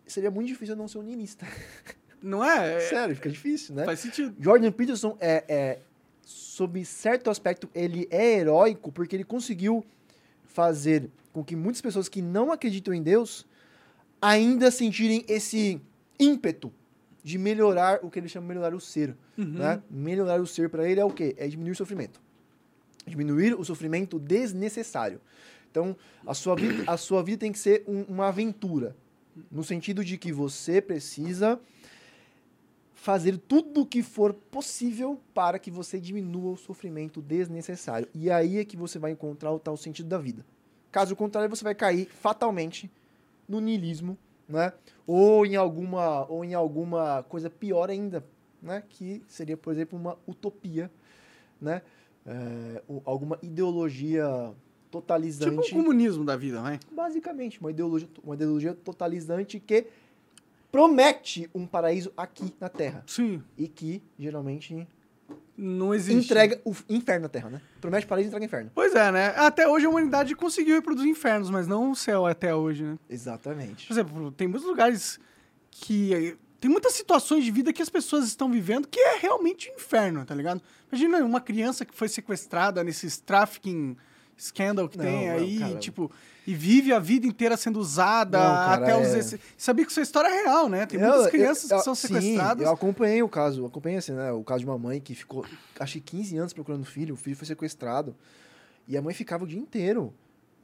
S2: seria muito difícil eu não ser um niilista. <laughs>
S1: Não é? É-
S2: Sério, fica difícil, né?
S1: Faz sentido.
S2: Jordan Peterson é, é, sob certo aspecto, ele é heróico porque ele conseguiu fazer com que muitas pessoas que não acreditam em Deus ainda sentirem esse ímpeto de melhorar o que ele chama de melhorar o ser.
S1: Uhum.
S2: Né? Melhorar o ser para ele é o quê? É diminuir o sofrimento. Diminuir o sofrimento desnecessário. Então, a sua vida, a sua vida tem que ser um- uma aventura. No sentido de que você precisa fazer tudo o que for possível para que você diminua o sofrimento desnecessário. E aí é que você vai encontrar o tal sentido da vida. Caso contrário, você vai cair fatalmente no niilismo, né? Ou em alguma ou em alguma coisa pior ainda, né? Que seria, por exemplo, uma utopia, né? É, alguma ideologia totalizante.
S1: Tipo o comunismo da vida, vai.
S2: Basicamente, uma ideologia, uma ideologia totalizante que promete um paraíso aqui na Terra.
S1: Sim.
S2: E que, geralmente,
S1: Não existe.
S2: entrega o inferno na Terra, né? Promete paraíso e entrega inferno.
S1: Pois é, né? Até hoje a humanidade conseguiu reproduzir infernos, mas não o céu até hoje, né?
S2: Exatamente.
S1: Por exemplo, tem muitos lugares que. Tem muitas situações de vida que as pessoas estão vivendo que é realmente um inferno, tá ligado? Imagina uma criança que foi sequestrada nesses trafficking scandal que
S2: Não,
S1: tem
S2: não,
S1: aí,
S2: cara.
S1: tipo, e vive a vida inteira sendo usada
S2: Não, cara,
S1: até os.
S2: é-
S1: Sabia que isso é história real, né? Tem
S2: Eu-
S1: muitas
S2: eu-
S1: crianças
S2: eu-
S1: que são
S2: sim,
S1: sequestradas.
S2: eu acompanhei o caso, acompanhei assim, né? O caso de uma mãe que ficou, acho que 15 anos procurando o filho, o filho foi sequestrado. E a mãe ficava o dia inteiro.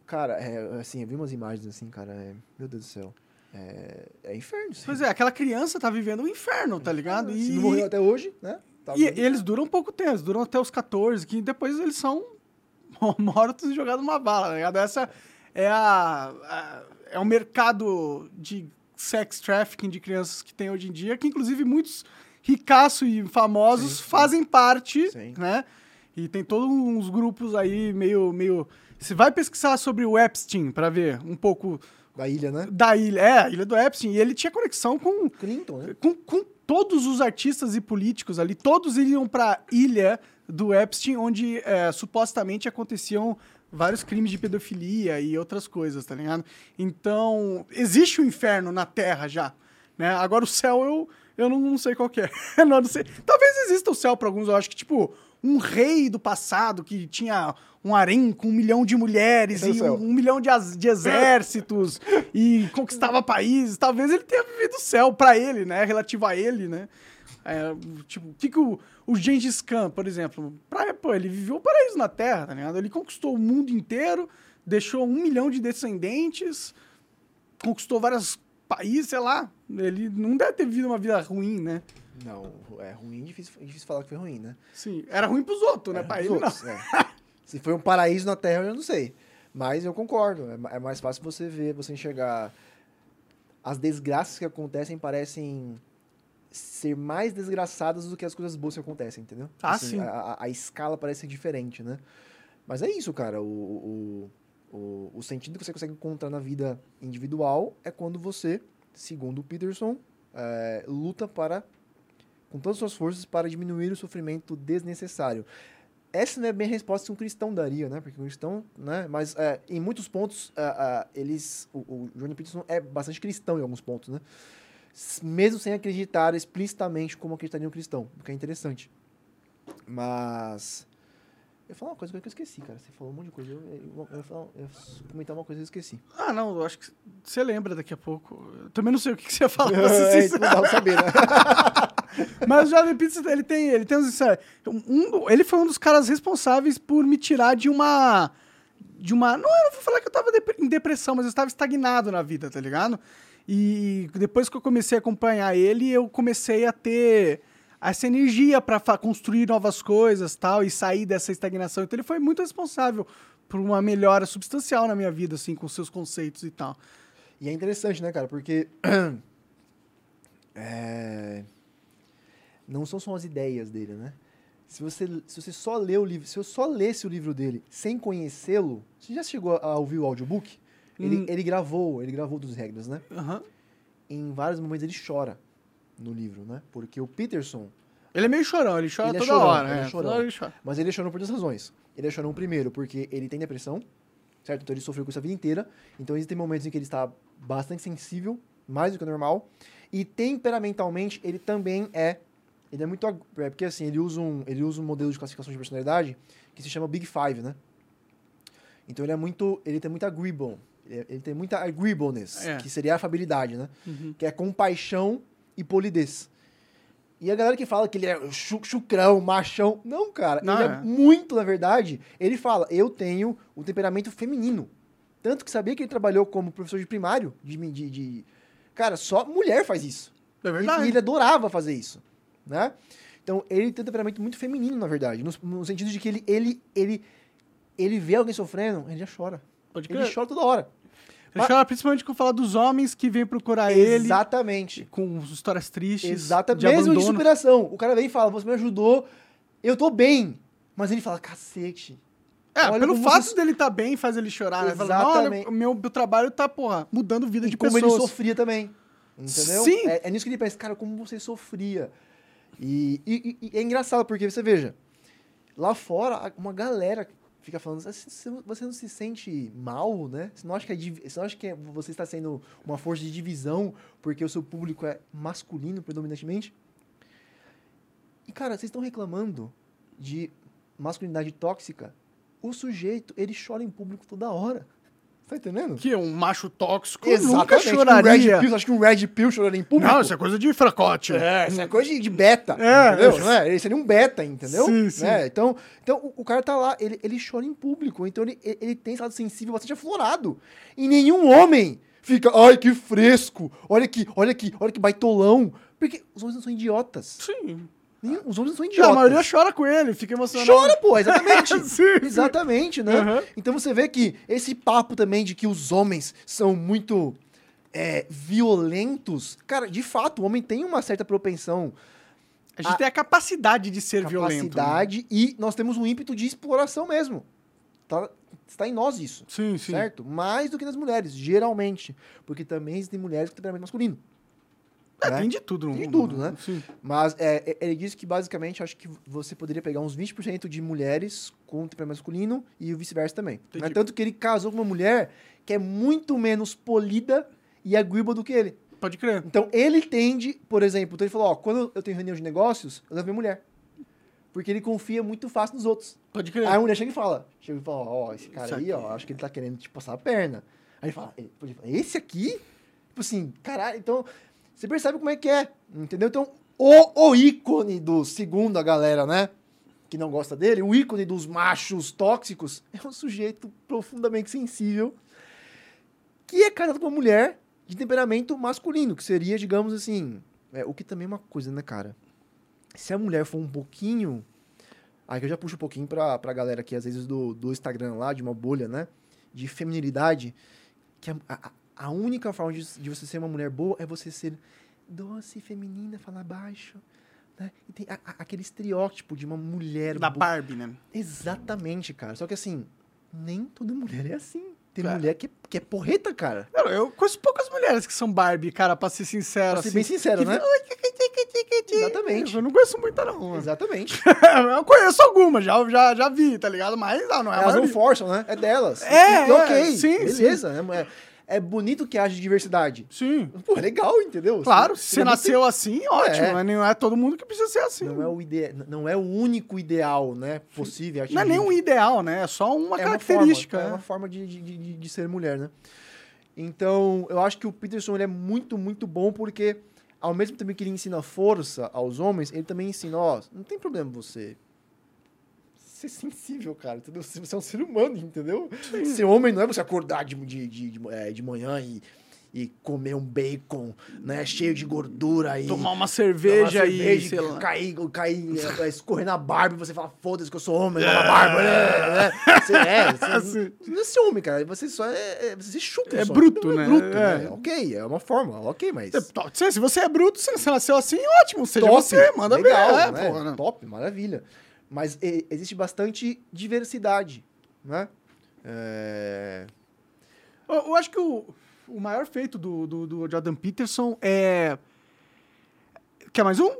S2: Cara, é, assim, eu vi umas imagens assim, cara, é- meu Deus do céu. É, é inferno, sim.
S1: Pois é, aquela criança tá vivendo um inferno, tá ligado?
S2: Se não morreu até hoje, né? Tá
S1: E, e eles duram pouco tempo, eles duram até os 14, que depois eles são <laughs> mortos e jogados numa bala, tá ligado? Essa é a, a- é o mercado de sex trafficking de crianças que tem hoje em dia, que inclusive muitos ricaços e famosos
S2: Sim, sim.
S1: fazem parte,
S2: Sim.
S1: né? E tem todos uns grupos aí meio meio você vai pesquisar sobre o Epstein pra ver um pouco
S2: Da ilha, né?
S1: da ilha, é, a ilha do Epstein, e ele tinha conexão com
S2: Clinton, né?
S1: com, com todos os artistas e políticos ali, todos iriam pra ilha do Epstein, onde é, supostamente aconteciam vários crimes de pedofilia e outras coisas, tá ligado? Então, existe o inferno na Terra já, né? Agora o céu eu, eu não, não sei qual é. <laughs> não, não sei. Talvez exista o céu pra alguns, eu acho que, tipo, um rei do passado que tinha um harém com um milhão de mulheres
S2: é o
S1: e
S2: céu.
S1: um, um milhão de, de exércitos e conquistava países. Talvez ele tenha vivido o céu pra ele, né? Relativo a ele, né? É, tipo, o que, que o, o Gengis Khan, por exemplo, pra, pô, ele viveu o paraíso na Terra, tá ligado? Ele conquistou o mundo inteiro, deixou um milhão de descendentes, conquistou vários países, sei lá. Ele não deve ter vivido uma vida ruim, né?
S2: Não, é ruim, difícil, difícil falar que foi ruim, né?
S1: Sim, era ruim pros outros, né?
S2: É,
S1: Pra ele, não.
S2: outros, é. Se foi um paraíso na Terra, eu não sei. Mas eu concordo. É, é mais fácil você ver, você enxergar. As desgraças que acontecem parecem ser mais desgraçadas do que as coisas boas que acontecem, entendeu?
S1: Ah, sim.
S2: A, a- a escala parece ser diferente, né? Mas é isso, cara. O, o, o, o sentido que você consegue encontrar na vida individual é quando você, segundo o Peterson, é, luta para, com todas as suas forças, para diminuir o sofrimento desnecessário. Essa não é bem a resposta que um cristão daria, né? Porque um cristão, né? Mas é, em muitos pontos, ah, ah, eles. O, o Jordan Peterson é bastante cristão em alguns pontos, né? Mesmo sem acreditar explicitamente como acreditaria um cristão, o que é interessante. Mas. Eu falar uma coisa que eu esqueci, cara. Você falou um monte de coisa. Eu, eu, eu, eu ia comentar uma coisa e eu esqueci.
S1: Ah, não, eu acho que você lembra daqui a pouco. Eu também não sei o que, que você ia falar, <laughs>
S2: É, não dá pra saber, né? <laughs>
S1: Mas o Jordan Peterson, ele tem, ele tem uns, sabe, um, ele foi um dos caras responsáveis por me tirar de uma de uma, não, eu não vou falar que eu tava em depressão, mas eu estava estagnado na vida, tá ligado? E depois que eu comecei a acompanhar ele, eu comecei a ter essa energia para construir novas coisas, tal, e sair dessa estagnação. Então ele foi muito responsável por uma melhora substancial na minha vida assim, com seus conceitos e tal.
S2: E é interessante, né, cara? Porque. <clears throat> é, Não são só as ideias dele, né? Se você, se você só lê o livro, se eu só lesse o livro dele sem conhecê-lo, você já chegou a ouvir o audiobook? Ele,
S1: Hum.
S2: ele gravou, ele gravou dos regras, né?
S1: Aham.
S2: Em vários momentos ele chora no livro, né? Porque o Peterson,
S1: Ele é meio chorão, ele chora
S2: Ele é
S1: toda
S2: chorão,
S1: hora,
S2: ele é
S1: é,
S2: chorão.
S1: hora ele chora.
S2: Mas ele é chorão por duas razões. Ele é chorão primeiro porque ele tem depressão, certo? Então ele sofreu com isso a vida inteira. Então existem momentos em que ele está bastante sensível, mais do que o normal. E temperamentalmente ele também é. Ele é muito. É porque assim, ele usa, um, ele usa um modelo de classificação de personalidade que se chama Big Five, né? Então ele é muito. Ele tem muita agreeable. Ele, é- ele tem muita agreeableness,
S1: É.
S2: que seria a afabilidade, né?
S1: Uhum.
S2: que é compaixão e polidez. E a galera que fala que ele é chu- chucrão, machão. Não, cara.
S1: Não,
S2: ele é.
S1: é.
S2: muito, na verdade. Ele fala, eu tenho o temperamento feminino. Tanto que sabia que ele trabalhou como professor de primário. De, de, de- Cara, só mulher faz isso.
S1: É
S2: E,
S1: verdade.
S2: e ele adorava fazer isso. Né? Então, ele tem um temperamento muito feminino, na verdade. No, no sentido de que ele, ele, ele, ele vê alguém sofrendo, ele já chora.
S1: Pode
S2: Ele
S1: crer.
S2: chora toda hora.
S1: Ele chora principalmente com falar dos homens que vêm procurar ele
S2: Exatamente.
S1: com histórias tristes.
S2: Exatamente.
S1: De
S2: Mesmo de
S1: abandono.
S2: superação. O cara vem e fala, você me ajudou, eu tô bem. Mas ele fala, cacete.
S1: É,
S2: Olha
S1: pelo
S2: como
S1: fato
S2: você-
S1: dele estar bem faz ele chorar. Né? Fala,
S2: Exatamente.
S1: o meu, meu trabalho tá, porra, mudando vida
S2: E
S1: de
S2: como
S1: pessoas.
S2: ele sofria também. Entendeu?
S1: Sim.
S2: É, é nisso que ele pensa, cara, como você sofria. E- e- e é engraçado, porque você veja, lá fora, uma galera fica falando, "Você- você não se sente mal, né? Você não acha que, é você, acha que é- você está sendo uma força de divisão porque o seu público é masculino predominantemente? E, cara, vocês estão reclamando de masculinidade tóxica? O sujeito, ele chora em público toda hora. Tá entendendo?
S1: Que um macho tóxico
S2: Exatamente.
S1: nunca
S2: Um Red
S1: choraria.
S2: Pill, acho que um Red Pill choraria em público.
S1: Não, isso é coisa de fracote.
S2: É, isso é coisa de, de beta,
S1: É,
S2: entendeu?
S1: é.
S2: Não é? Ele seria um beta, entendeu?
S1: Sim, sim.
S2: Né? Então, então o, o cara tá lá, ele, ele chora em público, então ele ele tem esse lado sensível bastante aflorado. E nenhum homem fica, ai, que fresco, olha aqui, olha aqui, olha que baitolão. Porque os homens não são idiotas.
S1: Sim.
S2: Os homens não são idiotas.
S1: a maioria chora com ele, fica emocionado.
S2: Chora, pô, exatamente. <laughs>
S1: Sim, sim.
S2: exatamente, né?
S1: Aham.
S2: Então você vê que esse papo também de que os homens são muito é, violentos. Cara, de fato, o homem tem uma certa propensão,
S1: A gente
S2: A-
S1: tem a capacidade de ser violento. né?
S2: capacidade e nós temos um ímpeto de exploração mesmo. Tá, está em nós isso.
S1: Sim, sim.
S2: Certo? Mais do que nas mulheres, geralmente. Porque também existem mulheres com temperamento masculino.
S1: É,
S2: né?
S1: tem de tudo
S2: Tem de tudo, né?
S1: Sim.
S2: Mas é, é, ele disse que basicamente acho que você poderia pegar uns 20% de mulheres com temperamento masculino e o vice-versa também. Né? Tanto que ele casou com uma mulher que é muito menos polida e agreeable do que ele.
S1: Pode crer.
S2: Então ele tende, por exemplo, então ele falou: ó, quando eu tenho reunião de negócios, eu levo minha mulher. Porque ele confia muito fácil nos outros.
S1: Pode crer.
S2: Aí a mulher chega e fala: chega e fala, ó, esse cara aí, ó, acho que ele tá querendo te passar a perna. Aí ele fala, ele- ele fala, esse aqui? Tipo assim, caralho, então. Você percebe como é que é, entendeu? Então, o, o ícone do segundo a galera, né? Que não gosta dele, o ícone dos machos tóxicos, <laughs> é um sujeito profundamente sensível que é casado com uma mulher de temperamento masculino, que seria, digamos assim, é, o que também é uma coisa, né, cara? Se a mulher for um pouquinho. Aí que eu já puxo um pouquinho pra, pra galera aqui, às vezes, do, do Instagram lá, de uma bolha, né? De feminilidade. Que a, a, a única forma de, de você ser uma mulher boa é você ser doce, feminina, falar baixo. Né? E tem a- a- aquele estereótipo de uma mulher
S1: Da
S2: boa.
S1: Barbie, né?
S2: Exatamente, cara. Só que assim, nem toda mulher é assim. Tem
S1: Cara.
S2: mulher que, é- que é porreta, cara.
S1: Cara, eu conheço poucas mulheres que são Barbie, cara, pra ser sincero.
S2: Pra ser
S1: assim.
S2: bem sincero, né? Exatamente.
S1: Eu não conheço muita, não.
S2: Exatamente. <laughs>
S1: eu conheço algumas, já, já, já vi, tá ligado? Mas não, não é
S2: Elas não forçam, né? É delas.
S1: É,
S2: E
S1: é,
S2: ok.
S1: sim,
S2: beleza. É, é bonito que haja diversidade.
S1: Sim.
S2: Pô, é legal, entendeu?
S1: Claro, se você
S2: Seria muito-
S1: nasceu assim, ótimo.
S2: É.
S1: Mas não é todo mundo que precisa ser assim.
S2: Não é, o ide... não é o único ideal, né? Possível.
S1: Não é nem um ideal, né? É só uma
S2: é
S1: característica.
S2: Uma forma, é
S1: né?
S2: uma forma de, de, de, de ser mulher, né? Então, eu acho que o Peterson ele é muito, muito bom porque, ao mesmo tempo que ele ensina força aos homens, ele também ensina, ó, não tem problema você ser sensível, cara, entendeu? Você é um ser humano, entendeu? Ser homem não é você acordar de, de, de, de, é, de manhã e, e comer um bacon, né, cheio de gordura e...
S1: Tomar uma
S2: tomar
S1: cerveja,
S2: cerveja
S1: e, sei lá.
S3: cair.
S2: cair, cair, é, escorrer na barba e você fala, foda-se que eu sou homem, eu uma barba, né? né? Você é, <laughs> você você não é ser homem, cara. Você só é. é- Você se chuta.
S1: É
S2: só.
S1: bruto,
S2: É
S1: né?
S2: bruto,
S1: É.
S2: né? Ok, é uma forma, ok, mas.
S1: Se, você é bruto, se você nasceu assim, ótimo. Seja
S2: top,
S1: você, manda
S2: legal,
S1: ver. É,
S2: né?
S1: porra, né?
S2: Top, maravilha. Mas e- existe bastante diversidade, né? É...
S1: Eu, eu acho que o, o maior feito do, do, do Jordan Peterson é. Quer mais um?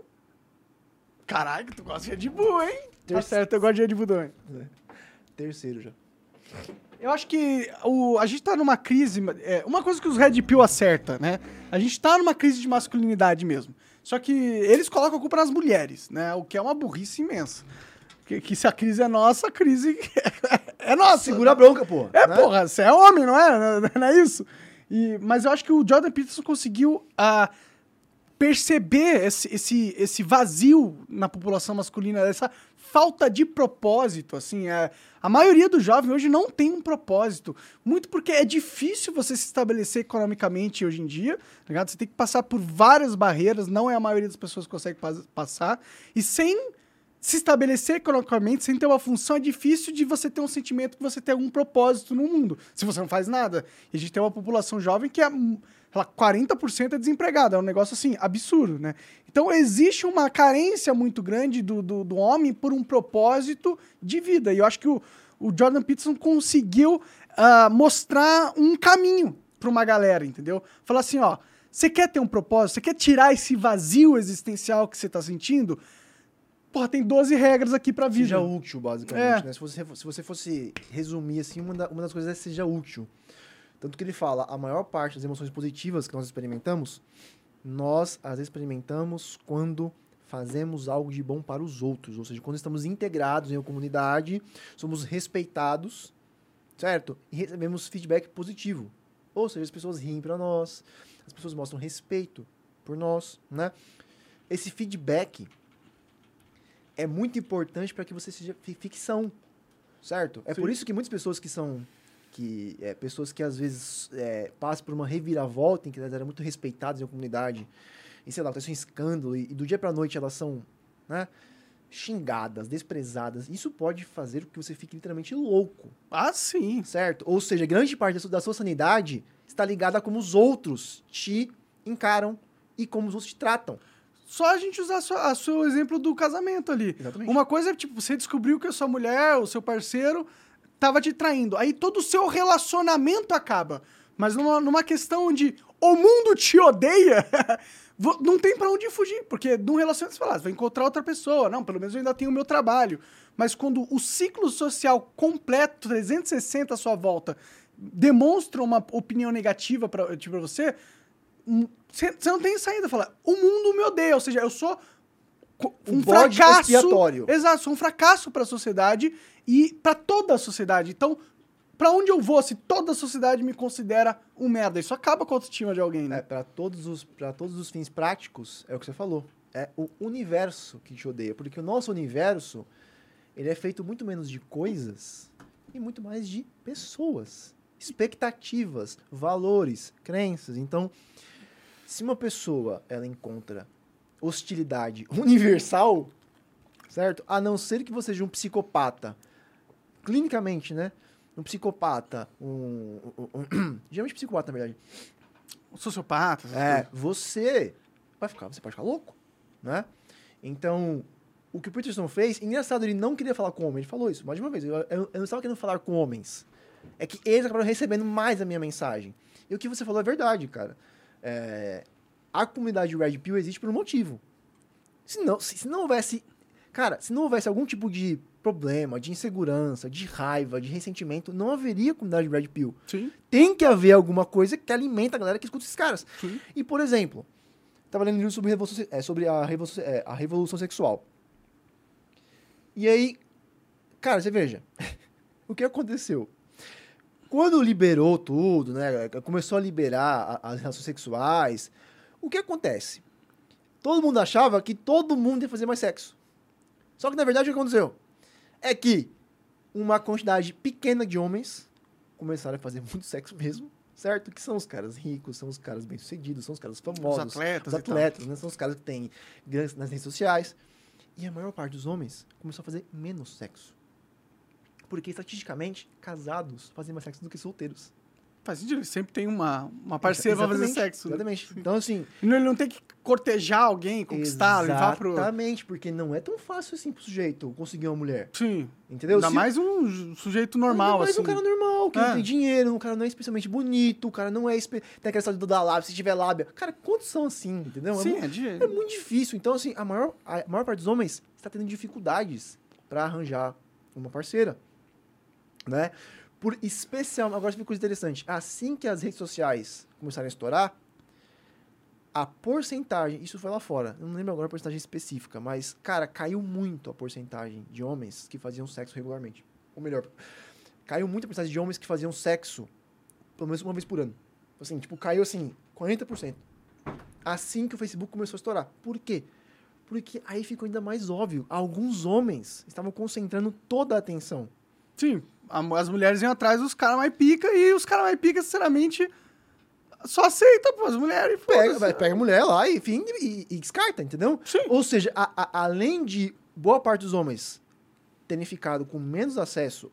S1: Caralho, tu gosta de Red Bull, hein? Tá certo, eu gosto de Red Bull também.
S2: Terceiro já.
S1: Eu acho que o, a gente tá numa crise. é, uma coisa que os Red Pill acerta, né? A gente tá numa crise de masculinidade mesmo. Só que eles colocam a culpa nas mulheres, né? O que é uma burrice imensa. Que, que se a crise é nossa, a crise <laughs> é nossa.
S2: Segura a bronca, pô.
S1: É,
S2: né?
S1: porra, você é homem, não é? <laughs> Não é isso? E, mas eu acho que o Jordan Peterson conseguiu ah, perceber esse, esse, esse vazio na população masculina, essa falta de propósito, assim, é, a maioria dos jovens hoje não tem um propósito, muito porque é difícil você se estabelecer economicamente hoje em dia, tá ligado? Você tem que passar por várias barreiras, não é a maioria das pessoas que consegue pas- passar, e sem se estabelecer economicamente, sem ter uma função, é difícil de você ter um sentimento que você tem algum propósito no mundo, se você não faz nada. E a gente tem uma população jovem que é, lá, 40% é desempregada, é um negócio assim, absurdo, né? Então existe uma carência muito grande do, do, do homem por um propósito de vida. E eu acho que o, o Jordan Peterson conseguiu ah, mostrar um caminho para uma galera, entendeu? Falar assim, ó, você quer ter um propósito? Você quer tirar esse vazio existencial que você tá sentindo? Porra, tem 12 regras aqui pra vida.
S2: Seja útil, basicamente,
S1: É.
S2: né? Se você, se você fosse resumir, assim, uma, da- uma das coisas é seja útil. Tanto que ele fala, a maior parte das emoções positivas que nós experimentamos, nós as experimentamos quando fazemos algo de bom para os outros. Ou seja, quando estamos integrados em uma comunidade, somos respeitados, certo? E recebemos feedback positivo. Ou seja, as pessoas riem para nós, as pessoas mostram respeito por nós, né? Esse feedback é muito importante para que você seja fi- ficção, certo? É
S1: Sim.
S2: por isso que muitas pessoas que são que é, pessoas que às vezes é, passam por uma reviravolta em que elas eram muito respeitadas em uma comunidade, e sei lá, acontece um escândalo e, e do dia pra noite elas são né? Xingadas, desprezadas. Isso pode fazer com que você fique literalmente louco,
S1: Ah, sim.
S2: certo? Ou seja, grande parte da sua, da sua sanidade está ligada a como os outros te encaram e como os outros te tratam.
S1: Só a gente usar o seu exemplo do casamento ali.
S2: Exatamente.
S1: Uma coisa é, tipo, você descobriu que a sua mulher, o seu parceiro, tava te traindo. Aí todo o seu relacionamento acaba. Mas numa, numa questão de o mundo te odeia, <laughs> não tem pra onde fugir. Porque num relacionamento você fala, ah, você vai encontrar outra pessoa. Não, pelo menos eu ainda tenho o meu trabalho. Mas quando o ciclo social completo, 360 à sua volta, demonstra uma opinião negativa pra, tipo, pra você, hum, você não tem saída. Fala, o mundo me odeia. Ou seja, eu sou
S2: Um
S1: um fracasso.
S2: expiatório.
S1: Exato, sou um fracasso para a sociedade e para toda a sociedade. Então, para onde eu vou se toda a sociedade me considera um merda? Isso acaba com a autoestima de alguém,
S2: É,
S1: né?
S2: para todos os para todos os fins práticos, é o que você falou. É o universo que te odeia, porque o nosso universo, ele é feito muito menos de coisas e muito mais de pessoas, expectativas, valores, crenças. Então, se uma pessoa ela encontra hostilidade <laughs> universal, certo? A não ser que você seja um psicopata, clinicamente, né? Um psicopata, um, um, um <clears throat> geralmente psicopata, na verdade.
S1: Sociopata. essas
S2: É,
S1: coisas.
S2: você vai ficar, você pode ficar louco, né? Então, o que o Peterson fez, engraçado, ele não queria falar com homem, ele falou isso, mais de uma vez, eu, eu, eu não estava querendo falar com homens. É que eles acabaram recebendo mais a minha mensagem. E o que você falou é verdade, cara. É, a comunidade Red Pill existe por um motivo. Se não, se, se não houvesse. Cara, se não houvesse algum tipo de problema, de insegurança, de raiva, de ressentimento, não haveria comunidade Red Pill
S1: Sim,
S2: tem que haver alguma coisa que alimenta a galera que escuta esses caras.
S1: sim.
S2: E, por exemplo, tava lendo um livro sobre, revolução, é, sobre a, revolução, é, a revolução sexual. E aí, cara, você veja, <laughs> o que aconteceu? Quando liberou tudo, né, começou a liberar as relações sexuais, o que acontece? Todo mundo achava que todo mundo ia fazer mais sexo. Só que, na verdade, o que aconteceu? É que uma quantidade pequena de homens começaram a fazer <laughs> muito sexo mesmo, certo? Que são os caras ricos, são os caras bem-sucedidos, são os caras famosos.
S1: Os atletas
S2: Os atletas, né? São os caras que têm grandes nas redes sociais. E a maior parte dos homens começou a fazer menos sexo. Porque, estatisticamente, casados fazem mais sexo do que solteiros.
S1: Faz sentido, sempre tem uma, uma parceira pra fazer sexo. né?
S2: Exatamente. Então, assim,
S1: Ele não tem que cortejar alguém, conquistar, levar pro...
S2: Exatamente, porque não é tão fácil assim pro sujeito conseguir uma mulher.
S1: Sim.
S2: Entendeu?
S1: Ainda
S2: Se-
S1: mais um sujeito normal,
S2: Mas
S1: assim.
S2: um cara normal, que
S1: É.
S2: não tem dinheiro, um cara não é especialmente bonito, o cara não é... Espe... Tem aquela história do da lábia, se tiver lábia. Cara, quantos são assim, entendeu? É
S1: Sim,
S2: mu-
S1: é de...
S2: É muito difícil. Então, assim, a maior, a maior parte dos homens está tendo dificuldades para arranjar uma parceira, né? Por especial, agora fica coisa interessante. Assim que as redes sociais começarem a estourar, a porcentagem, isso foi lá fora, eu não lembro agora a porcentagem específica, mas, cara, caiu muito a porcentagem de homens que faziam sexo regularmente. Ou melhor, caiu muito a porcentagem de homens que faziam sexo pelo menos uma vez por ano. Assim, tipo, caiu assim, 40% assim que o Facebook começou a estourar. Por quê? Porque aí ficou ainda mais óbvio. Alguns homens estavam concentrando toda a atenção.
S1: Sim, as mulheres iam atrás dos caras mais pica e os caras mais pica, sinceramente, só aceita pô, as mulheres e
S2: Pega, vai, pega a mulher lá e, enfim, e, e descarta, entendeu?
S1: Sim.
S2: Ou seja, a- a- além de boa parte dos homens terem ficado com menos acesso,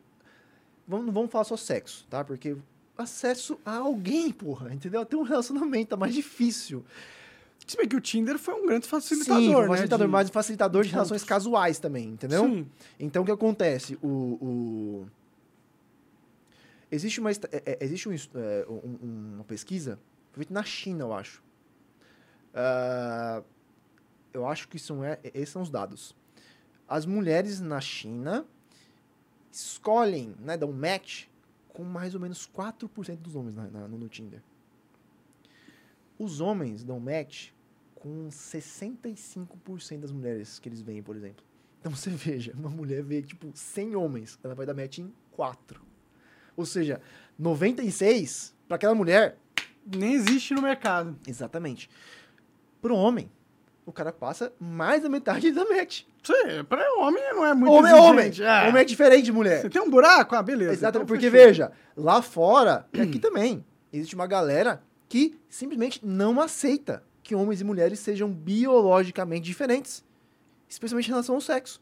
S2: vamos, não vamos falar só sexo, tá? Porque acesso a alguém, porra, entendeu? Ter um relacionamento é mais difícil.
S1: Se bem que o Tinder foi um grande facilitador,
S2: Sim, um
S1: né?
S2: facilitador,
S1: de-
S2: mas um facilitador de
S1: de
S2: relações casuais também, entendeu?
S1: Sim.
S2: Então, o que acontece? O, o- Existe, uma, é- é- existe é, um- um- uma pesquisa feita na China, eu acho. Ah, eu acho que são, esses são os dados. As mulheres na China escolhem, né, dão match com mais ou menos 4% dos homens na- na- no Tinder. Os homens dão match com 65% das mulheres que eles veem, por exemplo. Então <laughs> você veja, uma mulher vê, tipo, 100 homens, ela vai dar match em 4. Ou seja, 96, para aquela mulher,
S1: Nem existe no mercado.
S2: exatamente. Pro homem, o cara passa mais da metade da match.
S1: Sim, pra homem não é muito
S2: Homem é homem.
S1: É.
S2: Homem é diferente de mulher.
S1: Você tem um buraco? Ah, beleza.
S2: Exatamente,
S1: então
S2: porque
S1: fechou.
S2: veja, lá fora, e aqui também, existe uma galera que simplesmente não aceita que homens e mulheres sejam biologicamente diferentes. especialmente em relação ao sexo.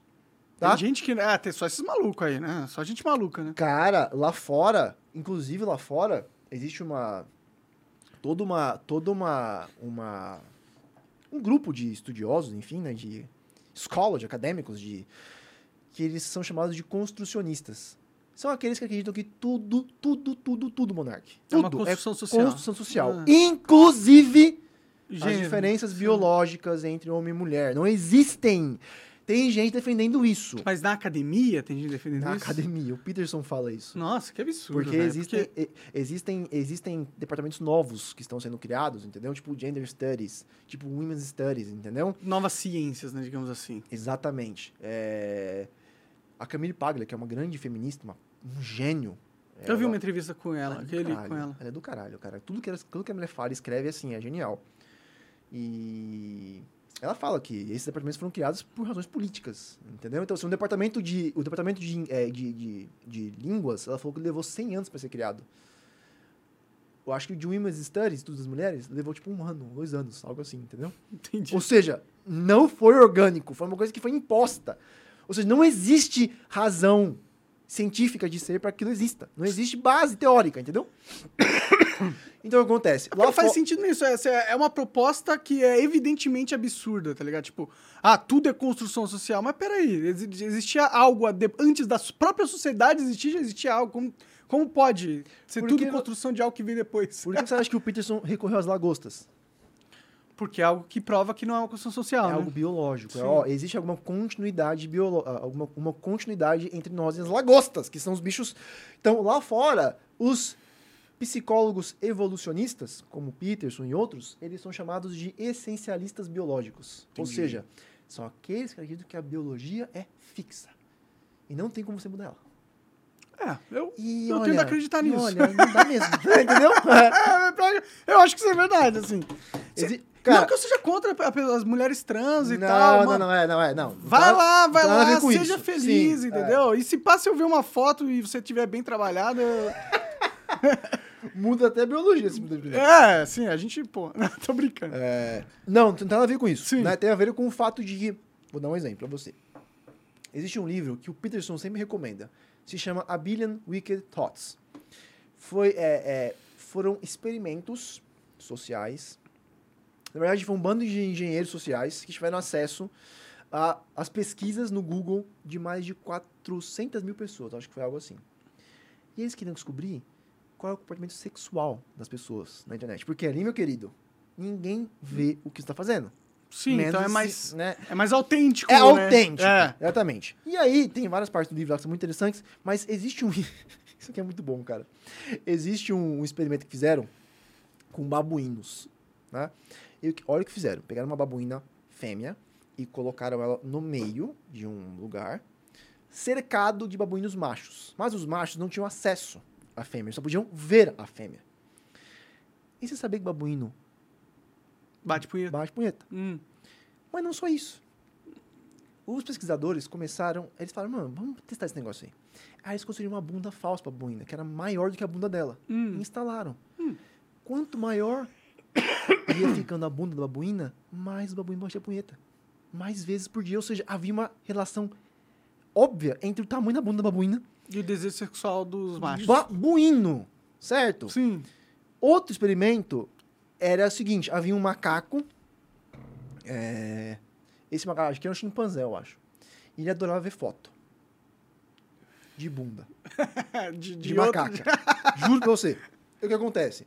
S2: Tá?
S1: Tem gente que. Ah, tem só esses malucos aí, né? Só gente maluca, né?
S2: Cara, lá fora, inclusive lá fora, existe uma toda uma toda uma uma um grupo de estudiosos, enfim, né, de escola, de acadêmicos, de que eles são chamados de construcionistas. São aqueles que acreditam que tudo, tudo, tudo, tudo, monarque.
S1: É uma
S2: Tudo
S1: construção social.
S2: construção social.
S1: Ah.
S2: Inclusive as diferenças
S1: Sim.
S2: biológicas entre homem e mulher. Não existem. Tem gente defendendo isso.
S1: Mas na academia tem gente defendendo
S2: Na
S1: isso?
S2: academia. O Peterson fala isso.
S1: Nossa, que absurdo.
S2: Porque
S1: velho,
S2: existem, e- existem, existem departamentos novos que estão sendo criados, entendeu? Tipo Gender Studies, tipo Women's Studies, entendeu?
S1: Novas ciências, né? Digamos assim.
S2: Exatamente. É, A Camille Paglia, que é uma grande feminista, uma- um gênio.
S1: Eu vi
S2: ela-
S1: uma entrevista com ela,
S2: ela é
S1: aquele
S2: caralho.
S1: com ela.
S2: Ela é do caralho, cara. Tudo que, ela, tudo que a mulher fala e escreve, assim, é genial. E ela fala que esses departamentos foram criados por razões políticas, entendeu? Então, se um departamento de... O departamento de, é, de, de, de línguas, ela falou que levou 100 anos para ser criado. Eu acho que o de Women's Studies, estudos das mulheres, levou tipo um ano, dois anos, algo assim, entendeu?
S1: Entendi.
S2: Ou seja, não foi orgânico, foi uma coisa que foi imposta. Ou seja, não existe razão científica de ser para que aquilo exista. Não existe base teórica, entendeu? <laughs> então acontece?
S1: Não faz
S2: fo-
S1: sentido nisso. Essa é é uma proposta que é evidentemente absurda, tá ligado? Tipo, ah, tudo é construção social. Mas peraí, exi- existia algo de- antes da própria sociedade existir, já existia algo. Como, como pode ser
S2: Porque
S1: tudo construção de algo que vem depois?
S2: Por que você acha que o Peterson recorreu às lagostas?
S1: Porque é algo que prova que não é uma construção social,
S2: é
S1: né?
S2: algo biológico. É, ó, existe alguma continuidade biolo... ah, alguma uma continuidade entre nós e as lagostas, que são os bichos. Então, lá fora, os psicólogos evolucionistas, como Peterson e outros, eles são chamados de essencialistas biológicos. Ou
S1: Entendi.
S2: seja, são aqueles que acreditam que a biologia é fixa. E não tem como você mudar ela.
S1: É, eu,
S2: E
S1: eu
S2: olha,
S1: tento acreditar nisso.
S2: Olha, não dá mesmo. <laughs> Entendeu?
S1: É, eu acho que isso é verdade, assim. <laughs>
S2: Exi-
S1: não
S2: Cara,
S1: que eu seja contra as mulheres trans e
S2: não,
S1: tal.
S2: não,
S1: mano.
S2: não, é, não é, não.
S1: Vai
S2: Não-
S1: lá, vai
S2: não
S1: lá, seja
S2: isso.
S1: feliz,
S2: Sim, é.
S1: entendeu? E se passa eu ver uma foto e você estiver bem trabalhado. eu- <laughs> <laughs>
S2: Muda até a biologia se muda de.
S1: É, sim, a gente, pô, <laughs> tô brincando.
S2: É, não, não tem nada a ver com isso.
S1: Sim.
S2: né? Tem a ver com o fato de que. Vou dar um exemplo pra você. Existe um livro que o Peterson sempre recomenda. Se chama A Billion Wicked Thoughts. Foi, é, é, foram experimentos sociais. Na verdade, foi um bando de engenheiros sociais que tiveram acesso às pesquisas no Google de mais de 400 mil pessoas. Acho que foi algo assim. E eles queriam descobrir qual é o comportamento sexual das pessoas na internet. Porque ali, meu querido, ninguém vê o que você está fazendo.
S1: Sim,
S2: Menos
S1: então é
S2: se-
S1: mais,
S2: Né?
S1: é mais autêntico.
S2: É
S1: né?
S2: autêntico.
S1: É.
S2: Exatamente. E aí, tem várias partes do livro lá que são muito interessantes, mas existe um. <laughs> Isso aqui é muito bom, cara. Existe um, um experimento que fizeram com babuínos. Né? E olha o que fizeram: pegaram uma babuína fêmea e colocaram ela no meio de um lugar, cercado de babuínos machos. Mas os machos não tinham acesso à fêmea, eles só podiam ver a fêmea. E você sabia que babuíno
S1: Bate punheta.
S2: bate punheta?
S1: Hum.
S2: Mas não só isso. Os pesquisadores começaram. Eles falaram, mano, vamos testar esse negócio aí. Aí eles construíram uma bunda falsa pra babuína, que era maior do que a bunda dela. E
S1: Hum.
S2: instalaram. Quanto maior <coughs> ia ficando a bunda da babuína, mais o babuíno batia punheta. Mais vezes por dia. Ou seja, havia uma relação óbvia entre o tamanho da bunda da babuína
S1: E o desejo sexual dos machos.
S2: babuíno. Certo?
S1: Sim.
S2: Outro experimento era o seguinte: havia um macaco. é, esse macaco, acho que era um chimpanzé, eu acho. E ele adorava ver foto. De bunda. <laughs>
S1: de,
S2: De,
S1: outro-
S2: macaca. <laughs> Juro pra você. O que acontece?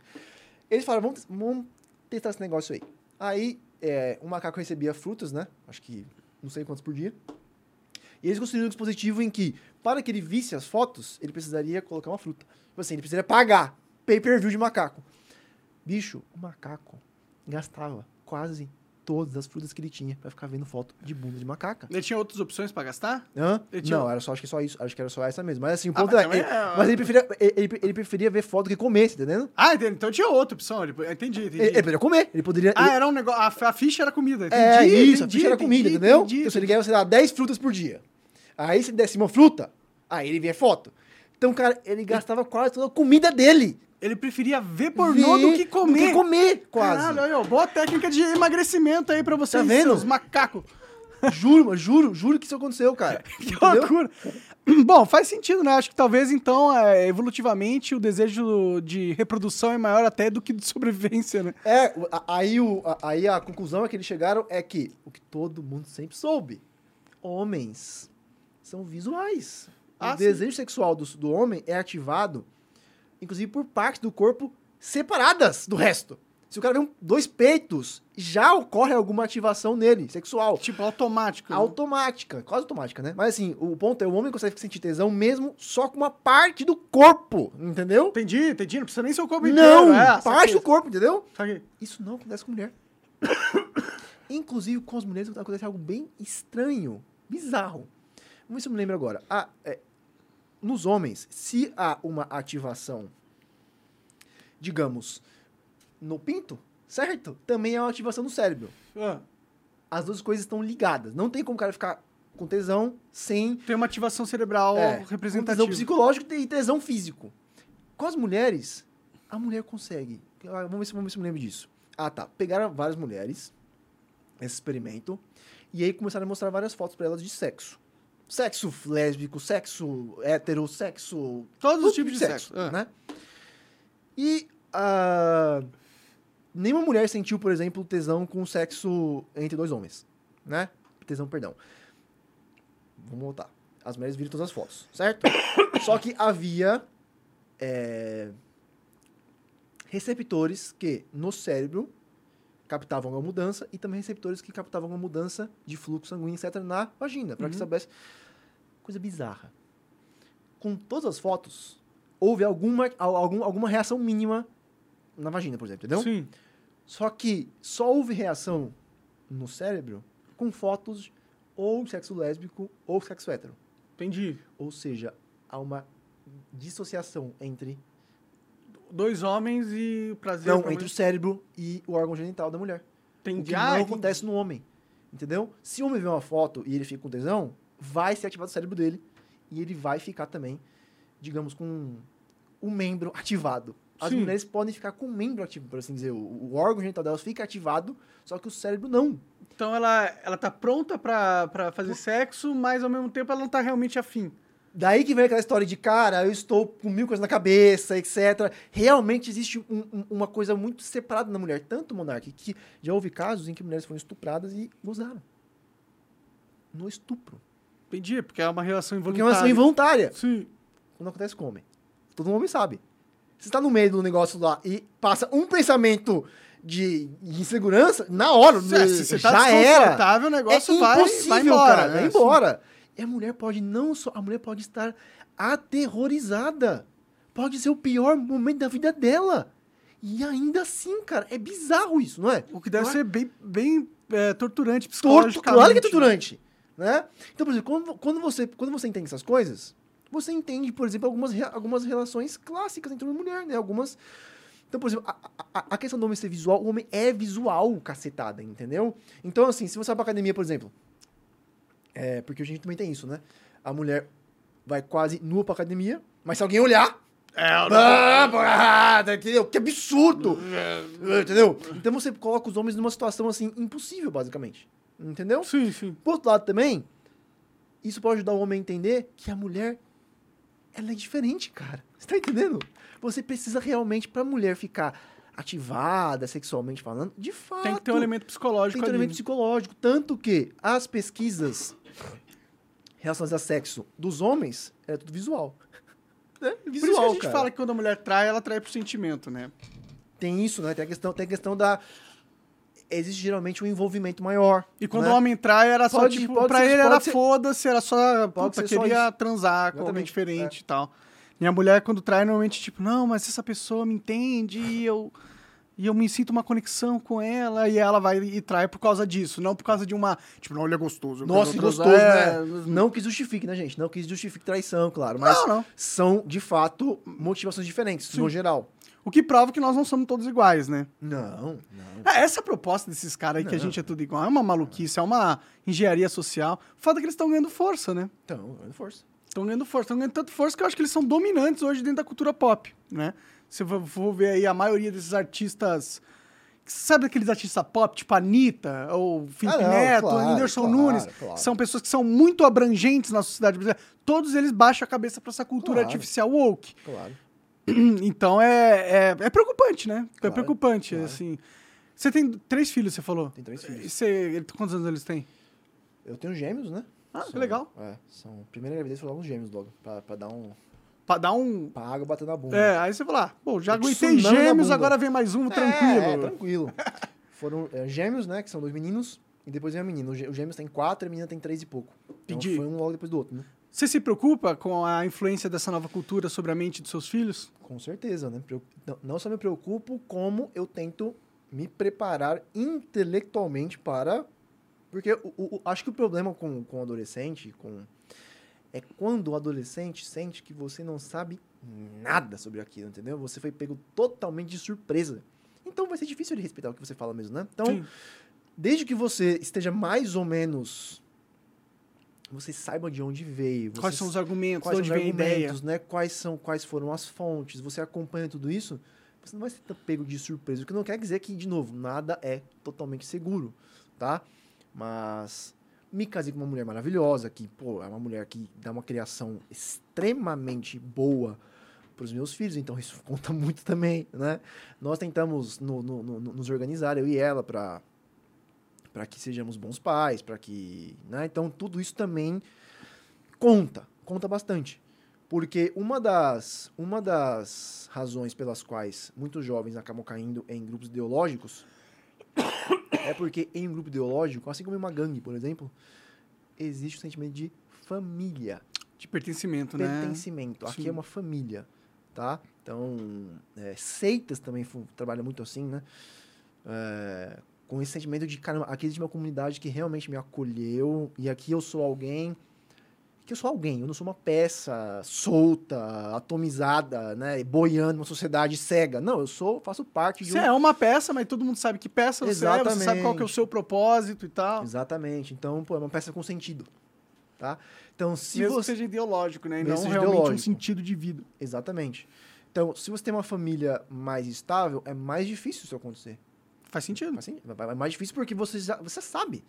S2: Eles falaram, vamos, vamos testar esse negócio aí. Aí, é, o macaco recebia frutas, né? Acho que não sei quantos por dia. E eles construíram um dispositivo em que, para que ele visse as fotos, ele precisaria colocar uma fruta. Tipo assim, ele precisaria pagar pay-per-view de macaco. Bicho, o macaco gastava quase todas as frutas que ele tinha pra ficar vendo foto de bunda de macaca.
S1: Ele tinha outras opções pra gastar?
S2: Hã?
S1: Tinha-
S2: Não, era só, acho que só isso. Acho que era só essa mesmo. Mas assim, o
S1: Ah,
S2: ponto
S1: mas
S2: é, ele-
S1: é-
S2: Mas ele preferia, ele, ele preferia ver foto que comer, tá entendendo?
S1: Ah, entendi. então tinha outra opção. Ele- Entendi, entendi.
S2: Ele, ele poderia comer. Ele poderia.
S1: Ah, era um negócio. A, a ficha era comida. Entendi,
S2: é isso, a
S1: entendi,
S2: ficha era comida, entendeu?
S1: entendi.
S2: Então, se ele ganhava, sei lá, 10 frutas por dia. Aí, se ele desse uma fruta, aí ele via foto. Então, cara, ele gastava quase toda a comida dele.
S1: Ele preferia ver pornô do que comer.
S2: Do que comer, quase.
S1: Caralho, aí, ó, boa técnica de emagrecimento aí pra vocês,
S2: Tá vendo?
S1: seus macacos.
S2: Juro, juro, juro que isso aconteceu, cara. <laughs>
S1: Que loucura. Bom, faz sentido, né? Acho que talvez, então, é, evolutivamente, o desejo de reprodução é maior até do que de sobrevivência, né?
S2: É, aí, o, a, aí a conclusão a que eles chegaram é que o que todo mundo sempre soube: homens são visuais.
S1: Ah,
S2: o
S1: sim.
S2: desejo sexual do, do homem é ativado, inclusive por partes do corpo separadas do resto. Se o cara vê um- dois peitos, já ocorre alguma ativação nele, sexual.
S1: Tipo, automático. né?
S2: Automática, quase automática, né? Mas assim, o ponto é o homem consegue sentir tesão mesmo só com uma parte do corpo, entendeu?
S1: Entendi, entendi. Não precisa nem ser o corpo
S2: Não,
S1: inteiro. É,
S2: parte do corpo, entendeu?
S1: Saquei.
S2: Isso não acontece com mulher. <coughs> Inclusive, com as mulheres acontece algo bem estranho, bizarro. Vamos ver se eu me lembro agora. Ah, é, nos homens, se há uma ativação, digamos, no pinto, certo? Também é uma ativação no cérebro.
S1: Ah,
S2: As duas coisas estão ligadas. Não tem como o cara ficar com tesão sem
S1: tem uma ativação cerebral
S2: é,
S1: representativa.
S2: Tesão psicológico e tesão físico. Com as mulheres, a mulher consegue. Ah, Vamos ver, se, vamos ver se eu me lembro disso. Ah, tá. Pegaram várias mulheres, esse experimento, e aí começaram a mostrar várias fotos pra elas de sexo. Sexo lésbico, sexo hétero, sexo.
S1: Todos os tipos
S2: tipo
S1: de sexo. Ah.
S2: Né? E ah, nenhuma mulher sentiu, por exemplo, tesão com sexo entre dois homens. Né? Tesão, perdão. Vamos voltar. As mulheres viram todas as fotos, certo? <coughs> Só que havia é, receptores que no cérebro captavam a mudança e também receptores que captavam a mudança de fluxo sanguíneo, etc., na vagina, para que
S1: Uhum.
S2: soubesse. Coisa bizarra. Com todas as fotos, houve alguma, al- algum, alguma reação mínima na vagina, por exemplo, entendeu?
S1: Sim.
S2: Só que só houve reação no cérebro com fotos ou sexo lésbico ou sexo hétero.
S1: Entendi.
S2: Ou seja, há uma dissociação entre
S1: Dois homens e o prazer.
S2: não,
S1: pra
S2: entre o cérebro e o órgão genital da mulher. O
S1: Entendi.
S2: que
S1: Ah,
S2: não
S1: entendi.
S2: acontece no homem. Entendeu? Se o homem vê uma foto e ele fica com tesão, vai ser ativado o cérebro dele e ele vai ficar também, digamos, com o membro ativado. As
S1: Sim.
S2: mulheres podem ficar com o membro ativo, por assim dizer. O, o órgão genital delas fica ativado, só que o cérebro não.
S1: Então ela, ela tá pronta pra fazer sexo, mas ao mesmo tempo ela não tá realmente afim.
S2: Daí que vem aquela história de, cara, eu estou com mil coisas na cabeça, etc. Realmente existe um- um- uma coisa muito separada na mulher. Tanto, Monark, que já houve casos em que mulheres foram estupradas e gozaram. No estupro.
S1: Entendi, porque é uma relação
S2: Porque é uma
S1: involuntária.
S2: ação involuntária.
S1: Sim.
S2: Não acontece com homem. Todo homem sabe. Você está no meio do negócio lá e passa um pensamento de insegurança, na hora,
S1: Se, se você tá
S2: já era.
S1: o negócio
S2: é
S1: vai,
S2: impossível,
S1: vai embora.
S2: cara.
S1: né?
S2: Vai embora. E a mulher pode não só. A mulher pode estar aterrorizada. Pode ser o pior momento da vida dela. E ainda assim, cara, é bizarro isso, não é?
S1: O que deve
S2: Eu
S1: ser bem, bem é, torturante psicologicamente.
S2: claro que é
S1: né?
S2: torturante, né? Então, por exemplo, quando, quando você, quando você entende essas coisas, você entende, por exemplo, algumas, algumas relações clássicas entre homem e mulher, né? Algumas... Então, por exemplo, a, a- a questão do homem ser visual, o homem é visual, cacetada, entendeu? Então, assim, se você vai pra academia, por exemplo, é, porque a gente também tem isso, né? A mulher vai quase nua pra academia, mas se alguém olhar...
S1: É,
S2: Ah, porra, tá, entendeu? Que absurdo! Entendeu? Então você coloca os homens numa situação assim impossível, basicamente. Entendeu?
S1: Sim, sim.
S2: Por outro lado também, isso pode ajudar o homem a entender que a mulher ela é diferente, cara. Você tá entendendo? Você precisa realmente, pra mulher ficar ativada sexualmente falando, de fato.
S1: Tem que ter um elemento psicológico
S2: Tem que ter um
S1: ali.
S2: elemento psicológico. Tanto que as pesquisas relacionadas a sexo dos homens é tudo visual. <laughs> É
S1: Por
S2: visual,
S1: isso que a gente
S2: cara.
S1: fala que quando a mulher trai, ela trai por sentimento, né?
S2: Tem isso, né? Tem a questão, tem a questão da. Existe geralmente um envolvimento maior.
S1: E quando
S2: né?
S1: o homem trai, era só,
S2: Pode-
S1: tipo,
S2: pode
S1: pra
S2: ser-
S1: ele era
S2: ser-
S1: foda-se, era só,
S2: Pode
S1: puta,
S2: só
S1: queria
S2: isso.
S1: transar com alguém diferente
S2: é.
S1: e tal. E a mulher, quando trai, normalmente, tipo, não, mas essa pessoa me entende e eu, e eu me sinto uma conexão com ela, e ela vai e trai por causa disso, não por causa de uma, tipo, não, ele é gostoso.
S2: Nossa, que gostoso, né?
S1: É,
S2: Não que justifique, né, gente? Não que justifique traição, claro. Mas
S1: Não, não.
S2: são, de fato, motivações diferentes, no geral.
S1: O que prova que nós não somos todos iguais, né?
S2: Não, não.
S1: Ah, essa proposta desses caras aí que a
S2: Não.
S1: gente é tudo igual é uma maluquice, é uma engenharia social. O fato é que eles estão ganhando força, né?
S2: Então, é força.
S1: Estão ganhando força, estão ganhando tanto força que eu acho que eles são dominantes hoje dentro da cultura pop, né? Se eu for ver aí a maioria desses artistas sabe aqueles artistas pop, tipo Anitta, ou Felipe
S2: Ah,
S1: Neto,
S2: claro,
S1: Whindersson
S2: claro,
S1: Nunes,
S2: claro.
S1: são pessoas que são muito abrangentes na sociedade brasileira. Todos eles baixam a cabeça pra essa cultura artificial woke.
S2: Claro. <clears throat>
S1: Então é, é, é preocupante, né? É preocupante, assim. Você tem três filhos, você falou?
S2: Tem três filhos.
S1: Você, ele- quantos anos eles têm?
S2: Eu tenho gêmeos, né?
S1: Ah, que
S2: São-
S1: legal.
S2: É, são. Primeira gravidez foi logo uns gêmeos logo. Pra, pra dar um.
S1: Pra dar um.
S2: Pra água bater na bunda.
S1: É, aí você fala, ah, pô, já
S2: Um
S1: aguentei gêmeos, agora vem mais um,
S2: É,
S1: tranquilo.
S2: É, tranquilo. <laughs> Foram é, gêmeos, né? Que são dois meninos. E depois vem a menina. Os gêmeos tem quatro a menina tem três e pouco. Então
S1: Entendi.
S2: foi um logo depois do outro, né?
S1: Você se preocupa com a influência dessa nova cultura sobre a mente dos seus filhos?
S2: Com certeza, né? Não, só me preocupo, como eu tento me preparar intelectualmente para. Porque o, o- o- acho que o problema com, com o adolescente com... é quando o adolescente sente que você não sabe nada sobre aquilo, entendeu? Você foi pego totalmente de surpresa. Então vai ser difícil ele respeitar o que você fala mesmo, né? Então,
S1: Sim.
S2: desde que você esteja mais ou menos. Você saiba de onde veio.
S1: Quais
S2: você
S1: são os argumentos,
S2: quais
S1: de
S2: são
S1: onde
S2: os argumentos, né? Quais são, quais foram as fontes, você acompanha tudo isso, você não vai ser pego de surpresa, o que não quer dizer que, de novo, nada é totalmente seguro, tá? Mas me casei com uma mulher maravilhosa, que, pô, é uma mulher que dá uma criação extremamente boa para os meus filhos, então isso <laughs> conta muito também, né? Nós tentamos no- no- no- nos organizar, eu e ela, para para que sejamos bons pais, para que, né? Então tudo isso também conta, conta bastante. Porque uma das, uma das razões pelas quais muitos jovens acabam caindo em grupos ideológicos é porque em um grupo ideológico, assim como em uma gangue, por exemplo, existe o sentimento de família,
S1: De pertencimento, né?
S2: pertencimento. Aqui
S1: Sim.
S2: é uma família, tá? Então, é, seitas também trabalham muito assim, né? É, com esse sentimento de, caramba, aqui existe uma comunidade que realmente me acolheu e aqui eu sou alguém que eu sou alguém, eu não sou uma peça solta, atomizada, né, boiando numa sociedade cega. Não, eu sou, faço parte de
S1: Você
S2: um...
S1: é uma peça, mas todo mundo sabe que peça você é, você sabe qual que é o
S2: Exatamente.
S1: seu propósito e tal.
S2: Exatamente. Então, pô, é uma peça com sentido, tá? Então, se
S1: Mesmo
S2: você
S1: seja ideológico, né? E não
S2: seja
S1: realmente um
S2: ideológico.
S1: sentido de vida.
S2: Exatamente. Então, se você tem uma família mais estável, é mais difícil isso acontecer.
S1: Faz sentido.
S2: Assim, é mais difícil porque você, já, você sabe.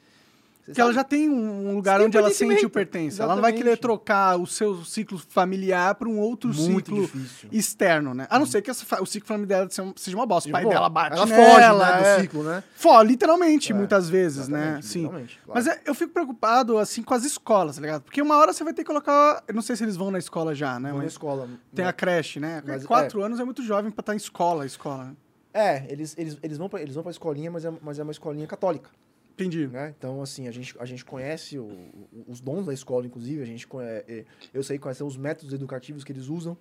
S1: Porque ela
S2: sabe.
S1: já tem um lugar onde ela sente o pertence. Ela não vai querer
S2: Exatamente.
S1: trocar o seu ciclo familiar para um outro
S2: Muito
S1: ciclo
S2: difícil.
S1: externo, né? A não ser que essa o ciclo familiar dela seja- uma bosta. O pai
S2: Pô,
S1: dela bate
S2: ela
S1: nela.
S2: foge né,
S1: é.
S2: do ciclo, né?
S1: Fo- literalmente,
S2: É,
S1: muitas vezes, né?
S2: Exatamente,
S1: Sim.
S2: claro.
S1: Mas é- eu fico preocupado, assim, com as escolas, tá ligado? Porque uma hora você vai ter que colocar... Eu não sei se eles vão na escola já, né?
S2: Vou na
S1: Mas
S2: escola.
S1: tem a creche, né?
S2: Mas,
S1: Quatro anos é muito jovem pra estar em escola, escola.
S2: É, eles, eles, eles vão pra, eles vão pra escolinha, mas é, mas é uma escolinha católica,
S1: Entendi.
S2: né? Então, assim, a gente, a gente conhece o- os dons da escola, inclusive, a gente conhe- é, eu sei quais são os métodos educativos que eles usam.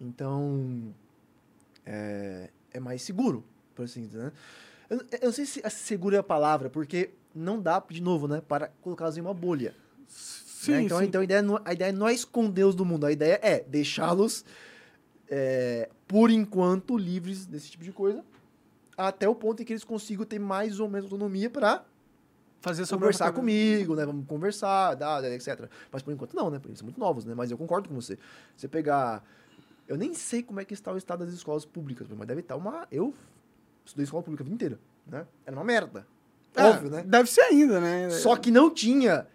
S2: Então, é, é mais seguro, por assim dizer, né? Eu, eu não sei se seguro é a palavra, porque não dá, de novo, né, para colocá-los em uma bolha.
S1: Sim,
S2: né? Então,
S1: sim.
S2: então a, ideia não, a ideia não é escondê-los do mundo, a ideia é deixá-los, é, por enquanto, livres desse tipo de coisa, até o ponto em que eles consigam ter mais ou menos autonomia para
S1: Fazer essa
S2: conversar comigo, né? Vamos conversar, etc. Mas por enquanto não, né? Porque são muito novos, né? Mas eu concordo com você. Você pegar... Eu nem sei como é que está o estado das escolas públicas, mas deve estar uma... Eu estudei escola pública a vida inteira, né? Era uma merda.
S1: É,
S2: Óbvio, né?
S1: Deve ser ainda, né?
S2: Só que não tinha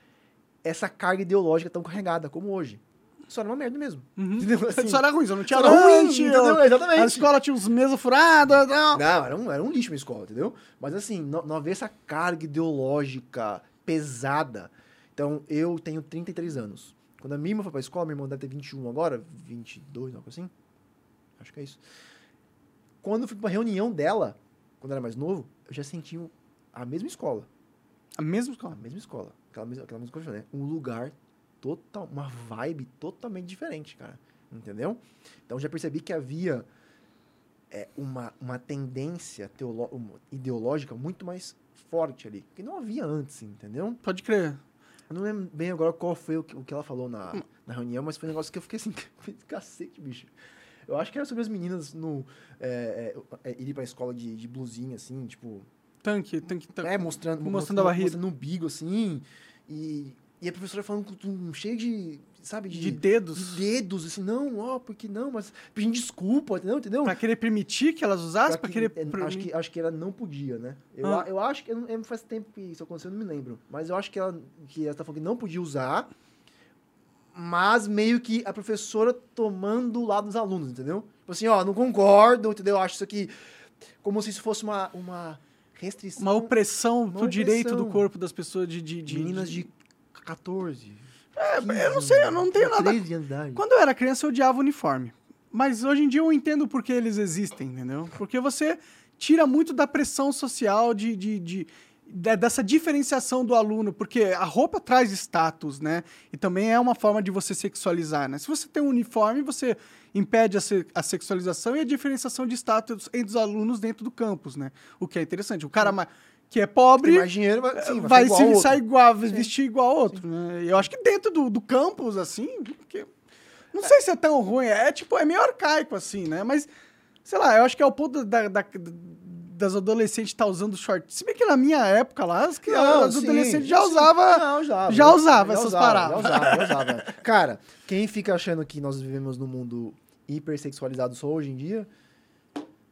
S2: essa carga ideológica tão carregada como hoje. Isso era uma merda mesmo.
S1: Uhum. <laughs>
S2: Entendeu? Assim,
S1: Isso era ruim, só não tinha
S2: era ruim,
S1: lanche,
S2: entendeu?
S1: a-
S2: Exatamente.
S1: A escola tinha uns mesas furadas. Não.
S2: Não, era um, era um lixo minha escola, entendeu? Mas assim, não, não havia essa carga ideológica pesada. Então, eu tenho 33 anos. Quando a minha irmã foi pra escola, minha irmã deve ter 21 agora, 22, algo assim. Acho que é isso. Quando eu fui pra reunião dela, quando eu era mais novo, eu já senti a mesma escola.
S1: A mesma
S2: A
S1: escola.
S2: mesma escola. Aquela mesma, aquela mesma coisa, né? Um lugar total, uma vibe totalmente diferente, cara. Entendeu? Então já percebi que havia é, uma, uma tendência ideológica muito mais forte ali. Que não havia antes, entendeu?
S1: Pode crer.
S2: Eu não lembro bem agora qual foi o que, o que ela falou na, na reunião, mas foi um negócio que eu fiquei assim, <laughs> cacete, bicho. Eu acho que era sobre as meninas no, é, é, é, irem pra escola de, de blusinha, assim, tipo,
S1: Tanque, tanque, tanque.
S2: é, mostrando,
S1: Mostrando a barriga.
S2: Mostrando o umbigo, assim. E, E a professora falando com um cheio de, sabe, de,
S1: De dedos.
S2: de dedos, assim, não, ó, porque não, mas pedindo desculpa, entendeu? entendeu?
S1: Pra querer permitir que elas usassem? Pra,
S2: Pra
S1: querer.
S2: que- é, acho, que, acho que ela não podia, né? Eu,
S1: Ah.
S2: eu acho que. Eu, eu- faz tempo que isso aconteceu, eu não me lembro. Mas eu acho que ela, que ela tá falando que não podia usar, mas meio que a professora tomando o lado dos alunos, entendeu? Tipo assim, ó, não concordo, entendeu? Eu acho isso aqui como se isso fosse uma, uma restrição.
S1: Uma opressão
S2: Uma
S1: pro direito do
S2: opressão.
S1: corpo das pessoas de. de, de
S2: Meninas de 14.
S1: É, eu não sei, eu não tenho nada.
S2: 13 anos de idade.
S1: Quando eu era criança, eu odiava uniforme. Mas hoje em dia eu entendo por que eles existem, entendeu? Porque você tira muito da pressão social de, de, de- de- dessa diferenciação do aluno, porque a roupa traz status, né? E também é uma forma de você sexualizar, né? Se você tem um uniforme, você impede a, se- a sexualização e a diferenciação de status entre os alunos dentro do campus, né? O que é interessante. O cara ma- que é pobre
S2: mais dinheiro, vai, sim, vai,
S1: vai
S2: igual
S1: se sair igual, vestir igual ao outro, né? Eu acho que dentro do, do campus, assim, porque não sei se é tão ruim, é tipo, é meio arcaico, assim, né? Mas, sei lá, eu acho que é o ponto da, da- das adolescentes estar usando short. Se bem que na minha época lá, as,
S2: Não,
S1: as
S2: sim,
S1: adolescentes já
S2: sim.
S1: usavam.
S2: Não, já,
S1: já usava essas
S2: usava,
S1: paradas.
S2: Já usava, já usava. Cara, quem fica achando que nós vivemos num mundo hipersexualizado só hoje em dia,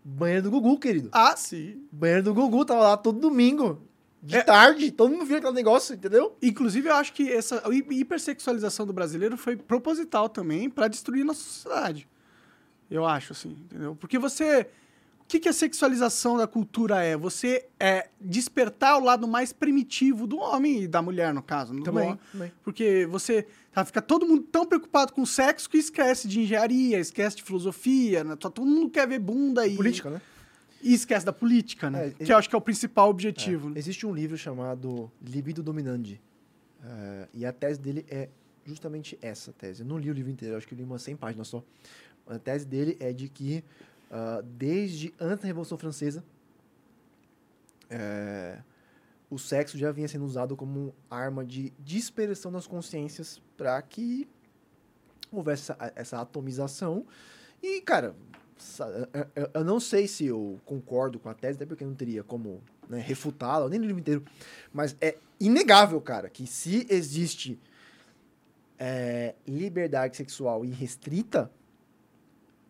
S2: banheiro do Gugu, querido.
S1: Ah, sim.
S2: Banheiro do Gugu, tava lá todo domingo. De
S1: É.
S2: tarde, todo mundo via aquele negócio, entendeu?
S1: Inclusive, eu acho que essa hi- hipersexualização do brasileiro foi proposital também pra destruir nossa sociedade. Eu acho, assim, entendeu? Porque você. O que, que a sexualização da cultura é? Você é despertar o lado mais primitivo do homem e da mulher, no caso.
S2: Também, também.
S1: Porque você. Tá, fica todo mundo tão preocupado com o sexo que esquece de engenharia, esquece de filosofia, né? Tó- Todo mundo quer ver bunda e.
S2: Política, né?
S1: E esquece da política, né?
S2: É,
S1: que eu acho que é o principal objetivo. né?
S2: Existe um livro chamado Libido Dominandi. eh, e a tese dele é justamente essa tese. Eu não li o livro inteiro, acho que eu li umas 100 páginas só. A tese dele é de que, ah, desde antes da Revolução Francesa, eh, o sexo já vinha sendo usado como arma de dispersão das consciências para que houvesse essa, essa atomização. E, cara, eu- não sei se eu concordo com a tese, até porque não teria como né, refutá-la, nem no livro inteiro. Mas é inegável, cara, que se existe é, liberdade sexual irrestrita,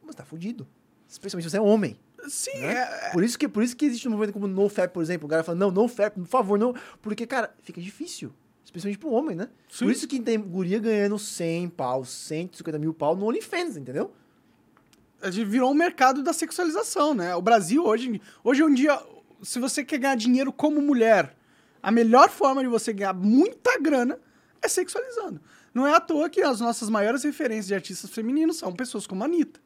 S2: você tá fudido. Especialmente se você é homem.
S1: Sim,
S2: né?
S1: é,
S2: Por isso que, por isso que existe um movimento como NoFap, por exemplo. O cara fala, não, NoFap, por favor, não. Porque, cara, fica difícil. Especialmente pro homem, né?
S1: Sim.
S2: Por isso que tem guria ganhando 100 pau, 150 mil pau no OnlyFans, entendeu?
S1: a gente virou um mercado da sexualização, né? O Brasil hoje, hoje em dia, se você quer ganhar dinheiro como mulher, a melhor forma de você ganhar muita grana é sexualizando. Não é à toa que as nossas maiores referências de artistas femininos são pessoas como a Anitta.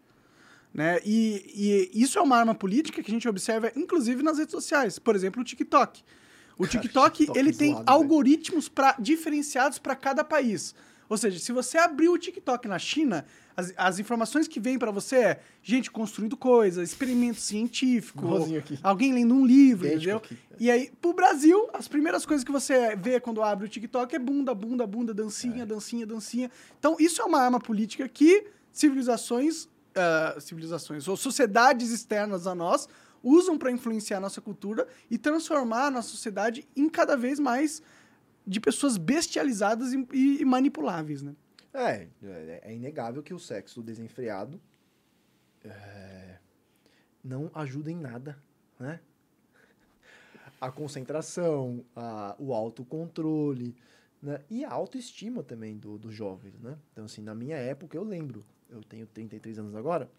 S1: Né? E, e isso é uma arma política que a gente observa, inclusive, nas redes sociais. Por exemplo, o TikTok. O
S2: Cara,
S1: TikTok, ele
S2: é
S1: tem
S2: zoado, velho.
S1: algoritmos pra, diferenciados para cada país. Ou seja, se você abrir o TikTok na China, as, as informações que vêm para você é gente construindo coisas, experimento científico, alguém lendo um livro, entendeu?
S2: aqui.
S1: E aí, pro Brasil, as primeiras coisas que você vê quando abre o TikTok é bunda, bunda, bunda,
S2: É.
S1: dancinha, dancinha, dancinha. Então, isso é uma arma política que civilizações, ah, civilizações ou sociedades externas a nós usam para influenciar a nossa cultura e transformar a nossa sociedade em cada vez mais de pessoas bestializadas e, e- e manipuláveis, né?
S2: É, é, é inegável que o sexo desenfreado é, não ajuda em nada, né? A concentração, a, o autocontrole, né? E a autoestima também do, dos jovens, né? Então, assim, na minha época, eu lembro, eu tenho 33 anos agora,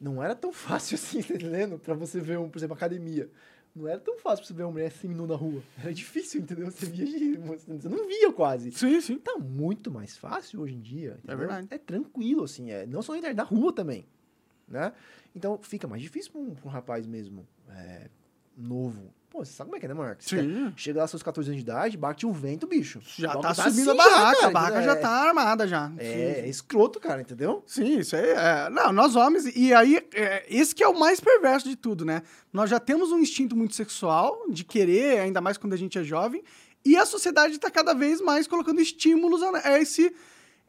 S2: não era tão <laughs> fácil assim, tá entendendo? Pra você ver, um, por exemplo, academia. Não era tão fácil pra você ver uma mulher seminu na rua. Era difícil, entendeu? Você via, de- você não via quase.
S1: Sim, sim.
S2: Tá muito mais fácil hoje em dia. entendeu?
S1: verdade.
S2: É tranquilo, assim. É, não só na internet, na rua também. Né? Então fica mais difícil pra um, pra um rapaz mesmo é, novo. Pô, você sabe como é que é, né, Marcos?
S1: Sim.
S2: Chega lá seus 14 anos de idade, bate um vento, bicho.
S1: Já
S2: Logo
S1: tá
S2: assim
S1: subindo a
S2: já,
S1: barraca,
S2: cara,
S1: a barraca
S2: entendeu?
S1: já tá armada já.
S2: É,
S1: Sim,
S2: é escroto, cara, entendeu?
S1: Sim, isso aí é. Não, nós homens, e aí, é, esse que é o mais perverso de tudo, né? Nós já temos um instinto muito sexual, de querer, ainda mais quando a gente é jovem, e a sociedade tá cada vez mais colocando estímulos a, a esse.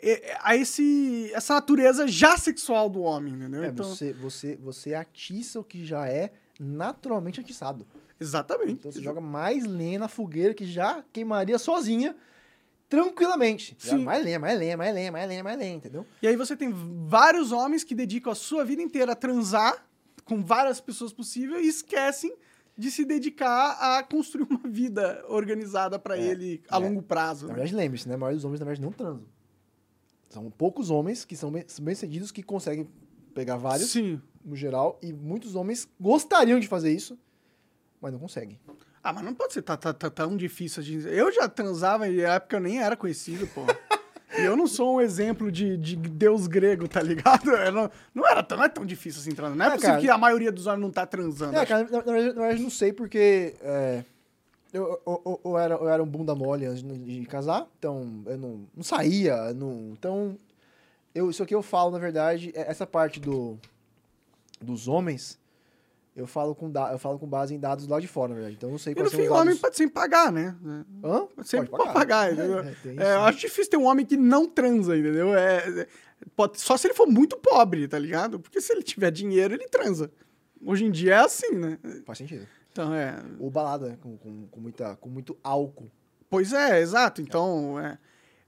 S1: é, a esse, essa natureza já sexual do homem, entendeu?
S2: É,
S1: então,
S2: você, você, você atiça o que já é naturalmente atiçado.
S1: exatamente.
S2: Então você joga mais lenha na fogueira que já queimaria sozinha. tranquilamente.
S1: Sim.
S2: Mais lenha, mais lenha, mais lenha, mais lenha, mais lenha, entendeu?
S1: E aí você tem vários homens que dedicam a sua vida inteira a transar com várias pessoas possíveis e esquecem de se dedicar a construir uma vida organizada pra
S2: É,
S1: ele a
S2: é.
S1: longo prazo.
S2: Na
S1: né?
S2: verdade, lembre-se, né? A maioria dos homens, na verdade, não transam. São poucos homens que são bem- bem-sucedidos que conseguem pegar vários,
S1: Sim.
S2: no geral, e muitos homens gostariam de fazer isso, mas não conseguem.
S1: Ah, mas não pode ser tá, tá, tá tão difícil assim. Eu já transava e na época eu nem era conhecido, pô. E eu não sou um exemplo de, de deus grego, tá ligado? Eu não, não era tão, não é tão difícil assim transar. Não é,
S2: É,
S1: possível
S2: cara.
S1: que a maioria dos homens não tá transando.
S2: É,
S1: Acho-
S2: cara, na, verdade, não sei porque é, eu, eu, eu- eu era, eu era um bunda mole antes de, de casar, então eu não, não saía, não, então eu, isso aqui eu falo, na verdade, é- essa parte do, dos homens, eu falo, com da, eu falo com base em dados lá de fora, na verdade, então eu não sei
S1: E no
S2: quais
S1: fim, o homem
S2: dados...
S1: pode sempre pagar, né?
S2: Hã?
S1: Sempre pode pagar,
S2: É,
S1: entendeu?
S2: é,
S1: É, eu acho difícil ter um homem que não transa, entendeu? É, é- pode, só se ele for muito pobre, tá ligado? Porque se ele tiver dinheiro, ele transa. Hoje em dia é assim, né?
S2: Faz sentido.
S1: Então, é...
S2: Ou balada, né, com, com, com, muita, com muito álcool.
S1: Pois é, exato. Então, é...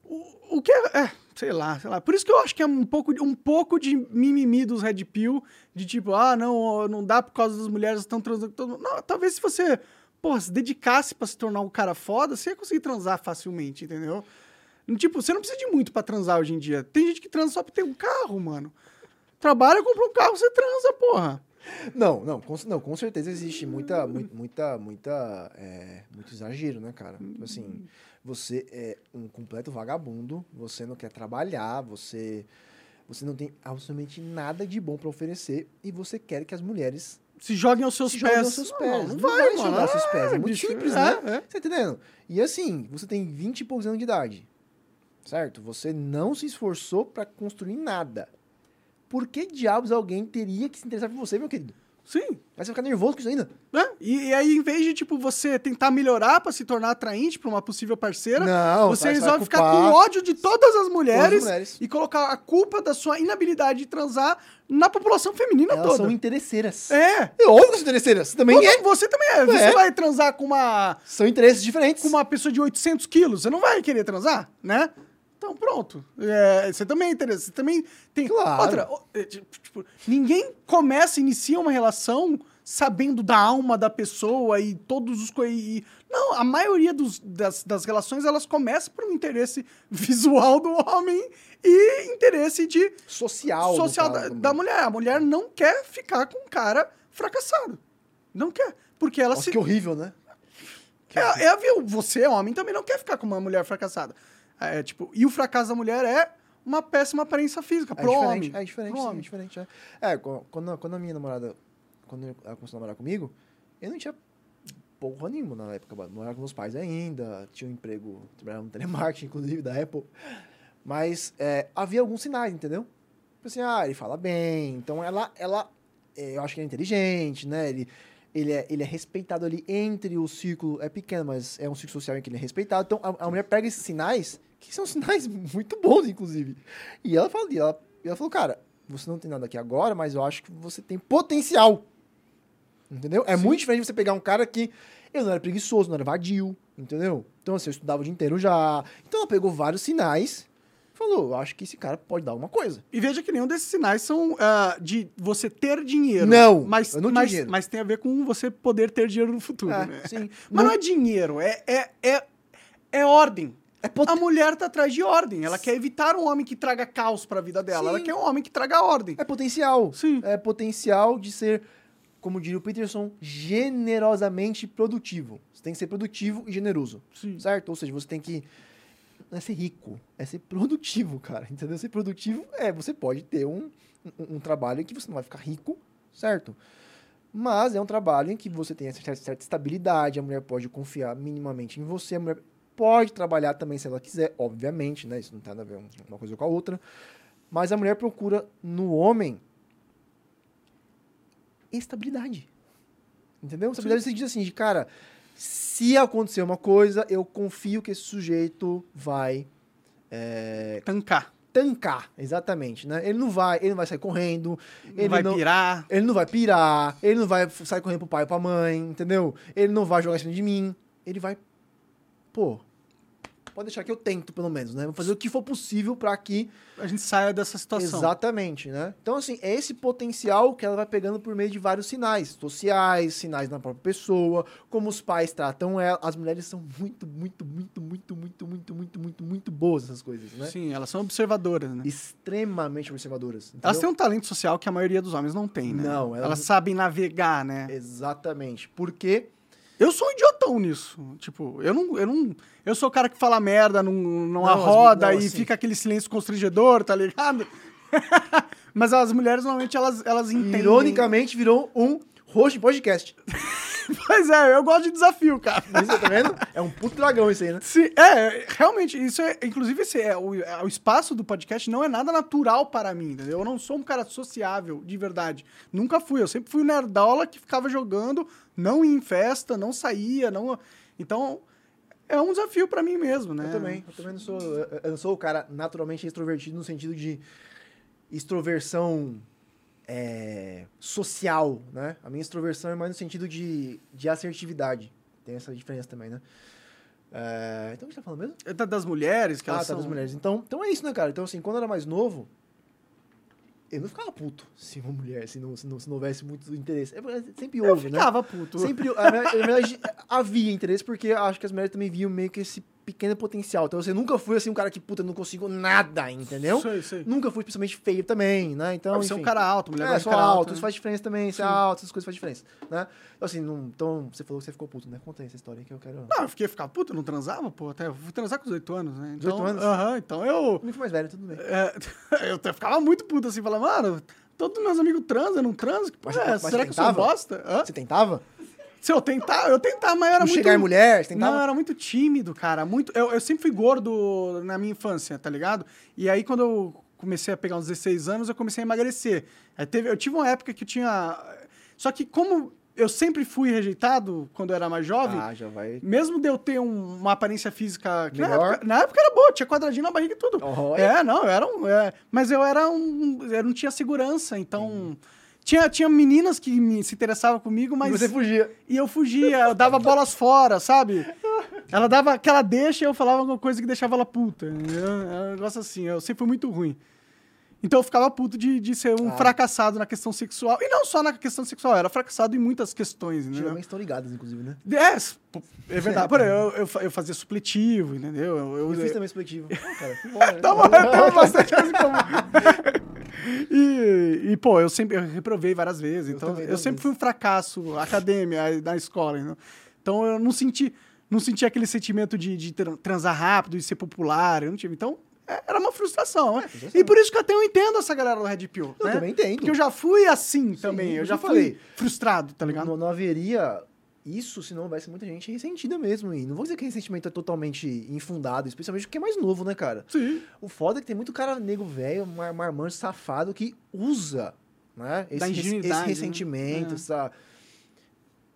S1: O, o que é, é, sei lá, sei lá. Por isso que eu acho que é um pouco, um pouco de mimimi dos Red Pill, de tipo, ah, não, não dá por causa das mulheres estão transando. Não, talvez se você, porra, se dedicasse pra se tornar um cara foda, você ia conseguir transar facilmente, entendeu? Tipo, você não precisa de muito pra transar hoje em dia. Tem gente que transa só pra ter um carro, mano. Trabalha, compra um carro, você transa, porra.
S2: Não, não, com, não, com certeza existe muita, mui- muita, muita, é, muito exagero, né, cara? Tipo assim, você é um completo vagabundo, você não quer trabalhar, você, você não tem absolutamente nada de bom pra oferecer e você quer que as mulheres
S1: Se joguem aos seus
S2: se
S1: pés.
S2: aos seus pés.
S1: Não, não
S2: Não
S1: vai,
S2: vai jogar aos seus pés, é muito
S1: bicho,
S2: simples,
S1: é,
S2: né?
S1: é.
S2: Você tá entendendo? E assim, você tem 20 e poucos anos de idade, certo? Você não se esforçou pra construir nada. Por que diabos alguém teria que se interessar por você, meu querido?
S1: Sim.
S2: Aí você vai ficar nervoso com isso ainda?
S1: né? E, e aí, em vez de, tipo, você tentar melhorar pra se tornar atraente pra uma possível parceira,
S2: Não,
S1: você
S2: você
S1: resolve ficar com ódio de todas as mulheres,
S2: mulheres.
S1: e colocar a culpa da sua inabilidade de transar na população feminina
S2: Elas
S1: toda.
S2: são interesseiras.
S1: É.
S2: É que são interesseiras. Você também
S1: Você,
S2: é.
S1: você também é. Você
S2: É.
S1: vai transar com uma,
S2: São interesses diferentes.
S1: com uma pessoa de 800 quilos, você não vai querer transar, né? Então, pronto. É, você também é interessante. Você também tem.
S2: Claro.
S1: Outra, é, tipo, ninguém começa, inicia uma relação sabendo da alma da pessoa e todos os. E, não, a maioria dos- das, das relações elas começam por um interesse <laughs> visual do homem e interesse de
S2: Social.
S1: social da,
S2: caso,
S1: da mulher. A mulher não quer ficar com um cara fracassado. Não quer. Porque ela
S2: Nossa,
S1: se.
S2: que horrível, né?
S1: É, é a viu, você, homem, também não quer ficar com uma mulher fracassada. É, tipo, e o fracasso da mulher é uma péssima aparência física
S2: É
S1: pro homem.
S2: é diferente,
S1: pro
S2: sim, é
S1: homem.
S2: diferente. É, é qu- quando, quando a minha namorada, quando ela começou a namorar comigo, eu não tinha porra nenhuma na época, mano. morava com meus pais ainda, tinha um emprego, trabalhava no telemarketing, inclusive, da Apple. Mas é, havia alguns sinais, entendeu? Tipo assim, ah, ele fala bem, então ela, ela é, eu acho que ele é inteligente, né? Ele, ele, é, ele é respeitado ali entre o círculo, é pequeno, mas é um círculo social em que ele é respeitado. Então a, a mulher pega esses sinais, que são sinais <laughs> muito bons, inclusive. E ela fala, e ela, e ela falou, cara, você não tem nada aqui agora, mas eu acho que você tem potencial. Entendeu? É
S1: Sim.
S2: muito diferente você pegar um cara que eu não era preguiçoso, não era vadio, entendeu? Então, assim, eu estudava o dia inteiro já. Então, ela pegou vários sinais, falou, eu acho que esse cara pode dar alguma coisa.
S1: E veja que nenhum desses sinais são ah, de você ter dinheiro.
S2: Não,
S1: mas,
S2: não
S1: mas,
S2: dinheiro.
S1: mas tem a ver com você poder ter dinheiro no futuro,
S2: É,
S1: né?
S2: sim.
S1: Mas não
S2: Não-
S1: é dinheiro, é, é, é, é ordem.
S2: É pot-
S1: A mulher tá atrás de ordem. Ela quer evitar um homem que traga caos pra vida dela. Ela
S2: Sim.
S1: quer um homem que traga ordem.
S2: É potencial.
S1: Sim.
S2: É potencial de ser, como diria o Peterson, generosamente produtivo. Você tem que ser produtivo e generoso.
S1: Sim.
S2: Certo? Ou seja, você tem que. Não é ser rico, é ser produtivo, cara. Entendeu? Ser produtivo é, você pode ter um, um, um trabalho em que você não vai ficar rico, certo? Mas é um trabalho em que você tem essa certa, certa estabilidade, a mulher pode confiar minimamente em você, a mulher pode trabalhar também se ela quiser, obviamente, né? Isso não tem nada a ver uma coisa com a outra. Mas a mulher procura no homem estabilidade. Entendeu? Estabilidade você diz assim, de cara, se acontecer uma coisa, eu confio que esse sujeito vai é,
S1: Tancar.
S2: tancar, exatamente, né? Ele não vai, ele não vai sair correndo,
S1: Não
S2: ele
S1: vai
S2: não,
S1: pirar.
S2: ele não vai pirar, ele não vai sair correndo pro pai e pra mãe, entendeu? Ele não vai jogar em cima de mim, ele vai, pô, pode deixar que eu tento, pelo menos, né? Vou fazer o que for possível para que
S1: A gente saia dessa situação.
S2: Exatamente, né? Então, assim, é esse potencial que ela vai pegando por meio de vários sinais sociais, sinais na própria pessoa, como os pais tratam ela. As mulheres são muito, muito, muito, muito, muito, muito, muito, muito, muito boas essas coisas, né?
S1: Sim, elas são observadoras, né?
S2: Extremamente observadoras.
S1: Elas
S2: entendeu?
S1: têm um talento social que a maioria dos homens não tem, né?
S2: Não, elas-
S1: elas sabem navegar, né?
S2: Exatamente. Porque
S1: Eu sou um idiotão nisso. Tipo, eu não. Eu, não, eu sou o cara que fala merda num, numa
S2: Não, as-
S1: roda
S2: não,
S1: e
S2: assim-
S1: fica aquele silêncio constrangedor, tá ligado? <laughs> Mas as mulheres, normalmente, elas, elas entendem.
S2: ironicamente virou um host podcast. <laughs>
S1: Pois é, eu gosto de desafio, cara.
S2: Você tá vendo? É um puto dragão isso aí, né?
S1: Sim, é, realmente, isso é. Inclusive, esse é, o, é, o espaço do podcast não é nada natural para mim, entendeu? Eu não sou um cara sociável, de verdade. Nunca fui. Eu sempre fui o nerdola que ficava jogando, não ia em festa, não saía, não. Então, é um desafio para mim mesmo, né?
S2: Eu também. Eu também não sou. Eu não sou o cara naturalmente extrovertido no sentido de extroversão é, social, né? A minha extroversão é mais no sentido de, de assertividade. Tem essa diferença também, né? É, então, o que você tá falando mesmo?
S1: É da- das mulheres, que
S2: ah,
S1: elas
S2: tá,
S1: são...
S2: das mulheres. Então, então é isso, né, cara? Então, assim, quando eu era mais novo, eu não ficava puto se uma mulher, se não, se não, se não houvesse muito interesse. É, sempre
S1: Eu
S2: houve, né?
S1: ficava puto.
S2: Sempre, na verdade- na verdade, havia interesse, porque acho que as mulheres também viam meio que esse pequeno potencial. Então, você nunca fui assim um cara que, puta, não consigo nada, entendeu?
S1: Sei, sei.
S2: Nunca fui principalmente feio também, né? Então,
S1: Você é um
S2: enfim.
S1: cara alto, mulher
S2: É, sou
S1: cara
S2: alto,
S1: alto,
S2: isso
S1: né?
S2: faz diferença também, ser
S1: Sim.
S2: alto, essas coisas fazem diferença, né? Então, assim, não, então, você falou que você ficou puto, né? Conta aí essa história aí que eu quero...
S1: Não, eu fiquei ficava puto, eu não transava, pô. Até eu fui transar com 18 anos, né? Então,
S2: 18 anos?
S1: Aham, então eu.
S2: Eu me fui mais velho, tudo bem.
S1: É, <laughs> eu até ficava muito puto assim, falava, mano, todos meus amigos transam, não transam? Que porra
S2: Mas
S1: é
S2: você-
S1: Será
S2: você
S1: que eu sou bosta? Hã?
S2: Você tentava?
S1: Se eu tentar, eu tentar, mas eu era
S2: Não
S1: muito...
S2: chegar em mulher, você tentava?
S1: Não, eu era muito tímido, cara. Muito... Eu, eu sempre fui gordo na minha infância, tá ligado? E aí, quando eu comecei a pegar uns 16 anos, eu comecei a emagrecer. Aí teve... Eu tive uma época que eu tinha... Só que como eu sempre fui rejeitado quando eu era mais jovem,
S2: Ah, já vai...
S1: mesmo de eu ter um- uma aparência física que na época, na época era boa, tinha quadradinho na barriga e tudo.
S2: Olha.
S1: É, não, eu era um. é, mas eu era um. Eu não tinha segurança, então. Tinha, tinha meninas que me, se interessavam comigo, mas.
S2: E você fugia.
S1: E eu fugia, eu dava bolas fora, sabe? Ela dava aquela deixa e eu falava alguma coisa que deixava ela puta. É um negócio assim, eu sempre fui muito ruim. Então eu ficava puto de, de ser um
S2: Ah.
S1: fracassado na questão sexual. E não só na quexão sexual, eu era fracassado em muitas questões, entendeu?
S2: Geralmente estão ligadas, inclusive, né?
S1: É, é verdade. Por exemplo, eu, eu, eu fazia supletivo, entendeu? Eu,
S2: Eu
S1: eu,
S2: fiz também expletivo. <laughs> Pô, cara, que bom, né?
S1: Tamo, tamo bastante coisa em comum. <laughs> E, e, pô, eu sempre eu reprovei várias vezes.
S2: Eu
S1: Então, eu,
S2: duas
S1: sempre fui um fracasso acadêmico na escola. entendeu? Então, eu não senti, não senti aquele sentimento de, de tran- transar rápido e ser popular. Eu não tive. Então, é- era uma frustração. né?
S2: frustração.
S1: E por isso que eu até eu entendo essa galera do Red Pill.
S2: Eu
S1: né?
S2: também entendo.
S1: Porque eu já fui assim também. Eu já
S2: já
S1: fui
S2: falei.
S1: frustrado, tá ligado?
S2: Não, não haveria isso se não houvesse muita gente ressentida mesmo. E não vou dizer que ressentimento é totalmente infundado, especialmente porque é mais novo, né, cara?
S1: Sim.
S2: O foda é que tem muito cara nego velho, mar marmanjo safado que usa, né? Esse, esse
S1: né?
S2: ressentimento,
S1: É.
S2: essa.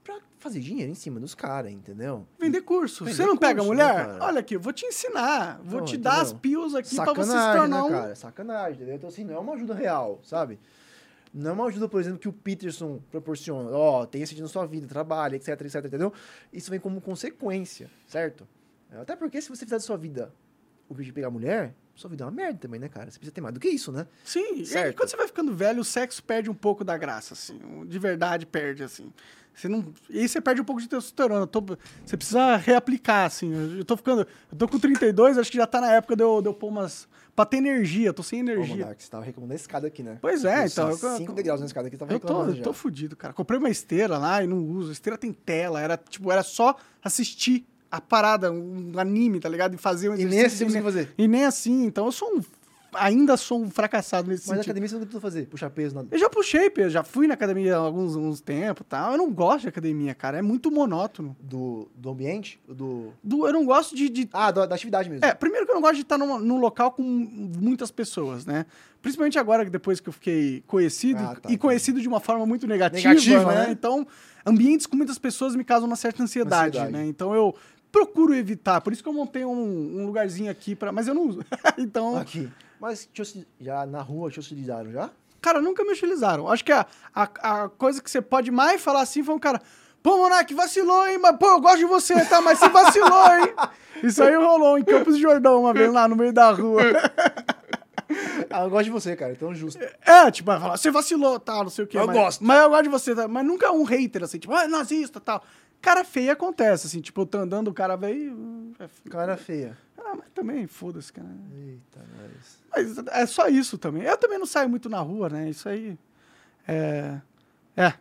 S2: Pra fazer dinheiro em cima dos caras, entendeu?
S1: Vender curso.
S2: Vender
S1: Você não pega
S2: curso, né,
S1: mulher?
S2: cara?
S1: Olha aqui, eu vou te ensinar. Vou
S2: Não,
S1: te dar as
S2: entendeu?
S1: pios aqui pra você se
S2: Sacanagem,
S1: tornar
S2: né,
S1: um.
S2: cara? Sacanagem, entendeu? Então, assim, não é uma ajuda real, sabe? Não é uma ajuda, por exemplo, que o Peterson proporciona. Ó, tenha sentido na sua vida, trabalha, etc, etc, entendeu? Isso vem como consequência, certo? Até porque se você fizer da sua vida o de pegar mulher, sua vida é uma merda também, né, cara? Você precisa ter mais do que isso, né?
S1: Sim, e
S2: Certo.
S1: quando você vai ficando velho, o sexo perde um pouco da graça, assim. De verdade perde, assim. Você não... E aí você perde um pouco de testosterona. Tô- Você precisa reaplicar, assim. Eu- tô ficando. Eu tô com 32, acho que já tá na época de eu, de eu pôr umas. Pra ter energia, tô sem
S2: Ô,
S1: energia.
S2: Monark, você tava reclamando da escada aqui, né?
S1: Pois é, então, eu-
S2: Cinco
S1: eu-
S2: degraus na escada aqui, tava
S1: Eu tô, eu
S2: já.
S1: tô fudido, cara. Comprei uma esteira lá e não uso. A esteira tem tela. Era, tipo, era só assistir a parada, um anime, tá ligado? E fazer um
S2: E nem assim você
S1: e. E nem assim. Então eu sou um. Ainda sou um fracassado nesse
S2: Mas na
S1: sentido.
S2: academia você não tentou fazer, puxar peso, nada.
S1: Eu já puxei, Pedro, já fui na academia há alguns, uns tempos e tal. Eu não gosto de academia, cara. É muito monótono.
S2: Do, do ambiente? Do...
S1: Do- eu não gosto de. de-
S2: Ah, da, da atividade mesmo.
S1: É, primeiro que eu não gosto de estar num, num local com muitas pessoas, né? Principalmente agora, depois que eu fiquei conhecido,
S2: Ah, tá,
S1: e conhecido de uma forma muito negativa,
S2: Negativa,
S1: né?
S2: né?
S1: Então, ambientes com muitas pessoas me causam uma certa ansiedade,
S2: Ansiedade.
S1: né? Então eu procuro evitar. Por isso que eu montei um, um lugarzinho aqui para, mas eu não uso. <laughs> então,
S2: Aqui. Mas já na rua te hostilizaram já?
S1: cara, nunca me utilizaram. Acho que a, a, a coisa que você pode mais falar assim foi um cara, Pô, Monark, vacilou, hein? Mas, pô, eu gosto de você, tá? Mas você vacilou, hein? <laughs> Isso aí rolou em Campos de Jordão uma vez lá no meio da rua.
S2: Ah, eu gosto de você, cara, então justo.
S1: É, tipo, vai falar, você vacilou, tal, não sei o quê.
S2: Eu
S1: mas,
S2: gosto.
S1: Mas eu gosto de você, tá? mas nunca um hater, assim, tipo, ah, nazista, tal. Cara feio acontece, assim, tipo, eu tô andando, o cara veio... hum, é.
S2: Cara feia.
S1: Ah, mas também, foda-se, cara.
S2: Eita, nós.
S1: Mas é só isso também. Eu também não saio muito na rua, né? Isso aí. É. É.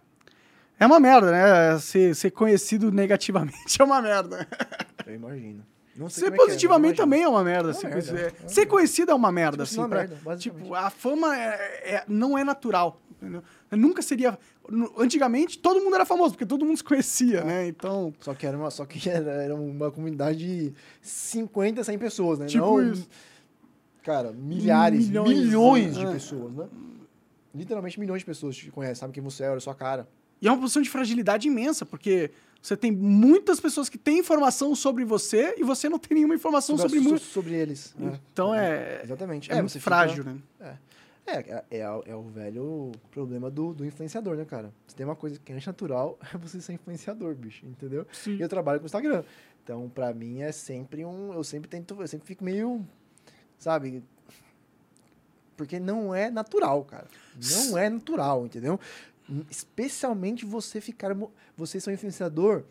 S1: É uma merda, né? Ser, ser conhecido negativamente <laughs> é uma merda.
S2: Eu imagino. Não sei
S1: Ser
S2: é é,
S1: positivamente
S2: imagino.
S1: também é uma merda.
S2: É uma
S1: assim,
S2: merda,
S1: ser,
S2: é.
S1: conhecido é uma merda,
S2: Tipo,
S1: assim.
S2: uma
S1: pra-
S2: merda,
S1: tipo, a fama é, é- não é natural. Entendeu? Nunca seria. Antigamente, todo mundo era famoso, porque todo mundo se conhecia, né? Então.
S2: Só que era uma, só que era, era uma comunidade de 50, 100 pessoas, né?
S1: Tipo
S2: Não,
S1: isso.
S2: Cara, milhares,
S1: Milhões,
S2: milhões, de
S1: é.
S2: pessoas, né? Literalmente milhões de pessoas te conhecem, sabem quem você é, olha a sua cara.
S1: E é uma posição de fragilidade imensa, porque você tem muitas pessoas que têm informação sobre você e você não tem nenhuma informação sobre,
S2: so-
S1: muito.
S2: sobre eles. né?
S1: Então é.
S2: Exatamente.
S1: É, muito
S2: você fica-
S1: frágil, né?
S2: É, é, é, o- é o velho problema do, do influenciador, né, cara? Se tem uma coisa que é antinatural, <laughs> é você ser influenciador, bicho, entendeu?
S1: Sim.
S2: E eu trabalho com Instagram. Então, pra mim, é sempre um. Eu sempre tento. Eu sempre fico meio. Sabe? Porque não é natural, cara. Não é natural, entendeu? Especialmente você ficar. Você ser um influenciador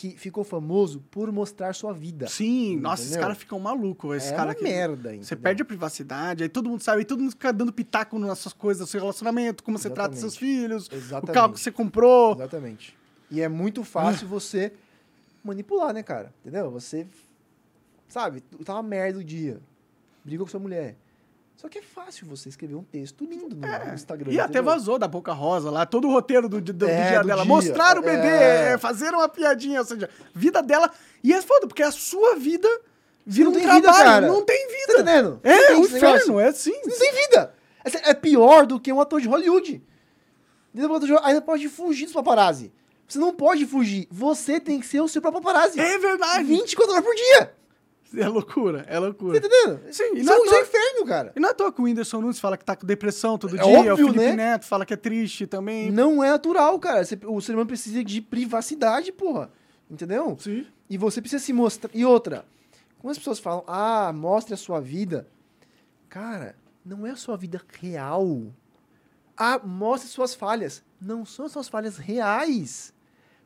S2: que ficou famoso por mostrar sua vida.
S1: Sim, nossa, esses
S2: Entendeu?
S1: caras ficam malucos. Esses
S2: é
S1: cara
S2: uma
S1: que-
S2: merda,
S1: Você
S2: entendeu?
S1: perde a privacidade, aí todo mundo sabe, aí todo mundo fica dando pitaco nas suas coisas, seu relacionamento, como você trata seus filhos, o
S2: Exatamente.
S1: carro que você comprou.
S2: Exatamente. E é muito fácil você manipular, né, cara? Entendeu? Você, sabe, tá uma merda o dia. Brigou com sua mulher. Só que é fácil você escrever um texto lindo no
S1: É,
S2: Instagram.
S1: E até
S2: entendeu?
S1: vazou da Boca Rosa lá, todo o roteiro do, do- do
S2: É,
S1: dia
S2: do
S1: dela.
S2: dia.
S1: Mostrar o bebê,
S2: É.
S1: é, fazer uma piadinha, ou seja, vida dela. E é foda, porque a sua vida vira
S2: não
S1: um
S2: tem vida,
S1: trabalho.
S2: cara.
S1: não tem
S2: Tá
S1: vida.
S2: entendendo?
S1: É, um inferno, é assim.
S2: Não tem vida. É, pior do que um ator de Hollywood. Entendeu? Um ator de Hollywood Ainda pode fugir dos paparazzi. Você não pode fugir. Você tem que ser o seu próprio paparazzi.
S1: É verdade.
S2: 24 horas por dia.
S1: É loucura, é
S2: Tá
S1: upura.
S2: entendendo?
S1: Sim, e
S2: Isso
S1: não
S2: é
S1: é
S2: um
S1: toa-
S2: inferno, cara.
S1: E não é à toa que o Whindersson Nunes fala que tá com depressão todo
S2: É
S1: dia,
S2: óbvio,
S1: o Felipe
S2: né?
S1: Neto fala que é triste também.
S2: Não é natural, cara. O ser humano precisa de privacidade, porra. Entendeu?
S1: Sim.
S2: E você precisa se mostrar. E outra, quando as pessoas falam, ah, mostre a sua vida. Cara, não é a sua vida real. Ah, mostre suas falhas. Não são as suas falhas reais.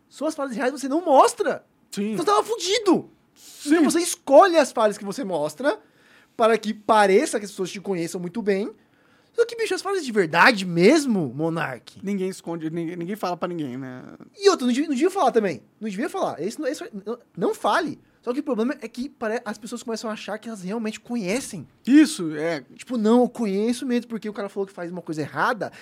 S2: Suas falhas reais você não mostra.
S1: Sim.
S2: Você tava fudido.
S1: Sim.
S2: Então você escolhe as falhas que você mostra para que pareça que as pessoas te conheçam muito bem. Só que, bicho, as falhas de verdade mesmo, Monark.
S1: Ninguém esconde, ninguém, ninguém fala pra ninguém, né?
S2: E outra, não devia, não devia falar também. Não devia falar. Esse, não- esse- não, não fale. Só que o problema é que as pessoas começam a achar que elas realmente conhecem.
S1: Isso, é.
S2: Tipo, não, eu conheço mesmo porque o cara falou que faz uma coisa errada.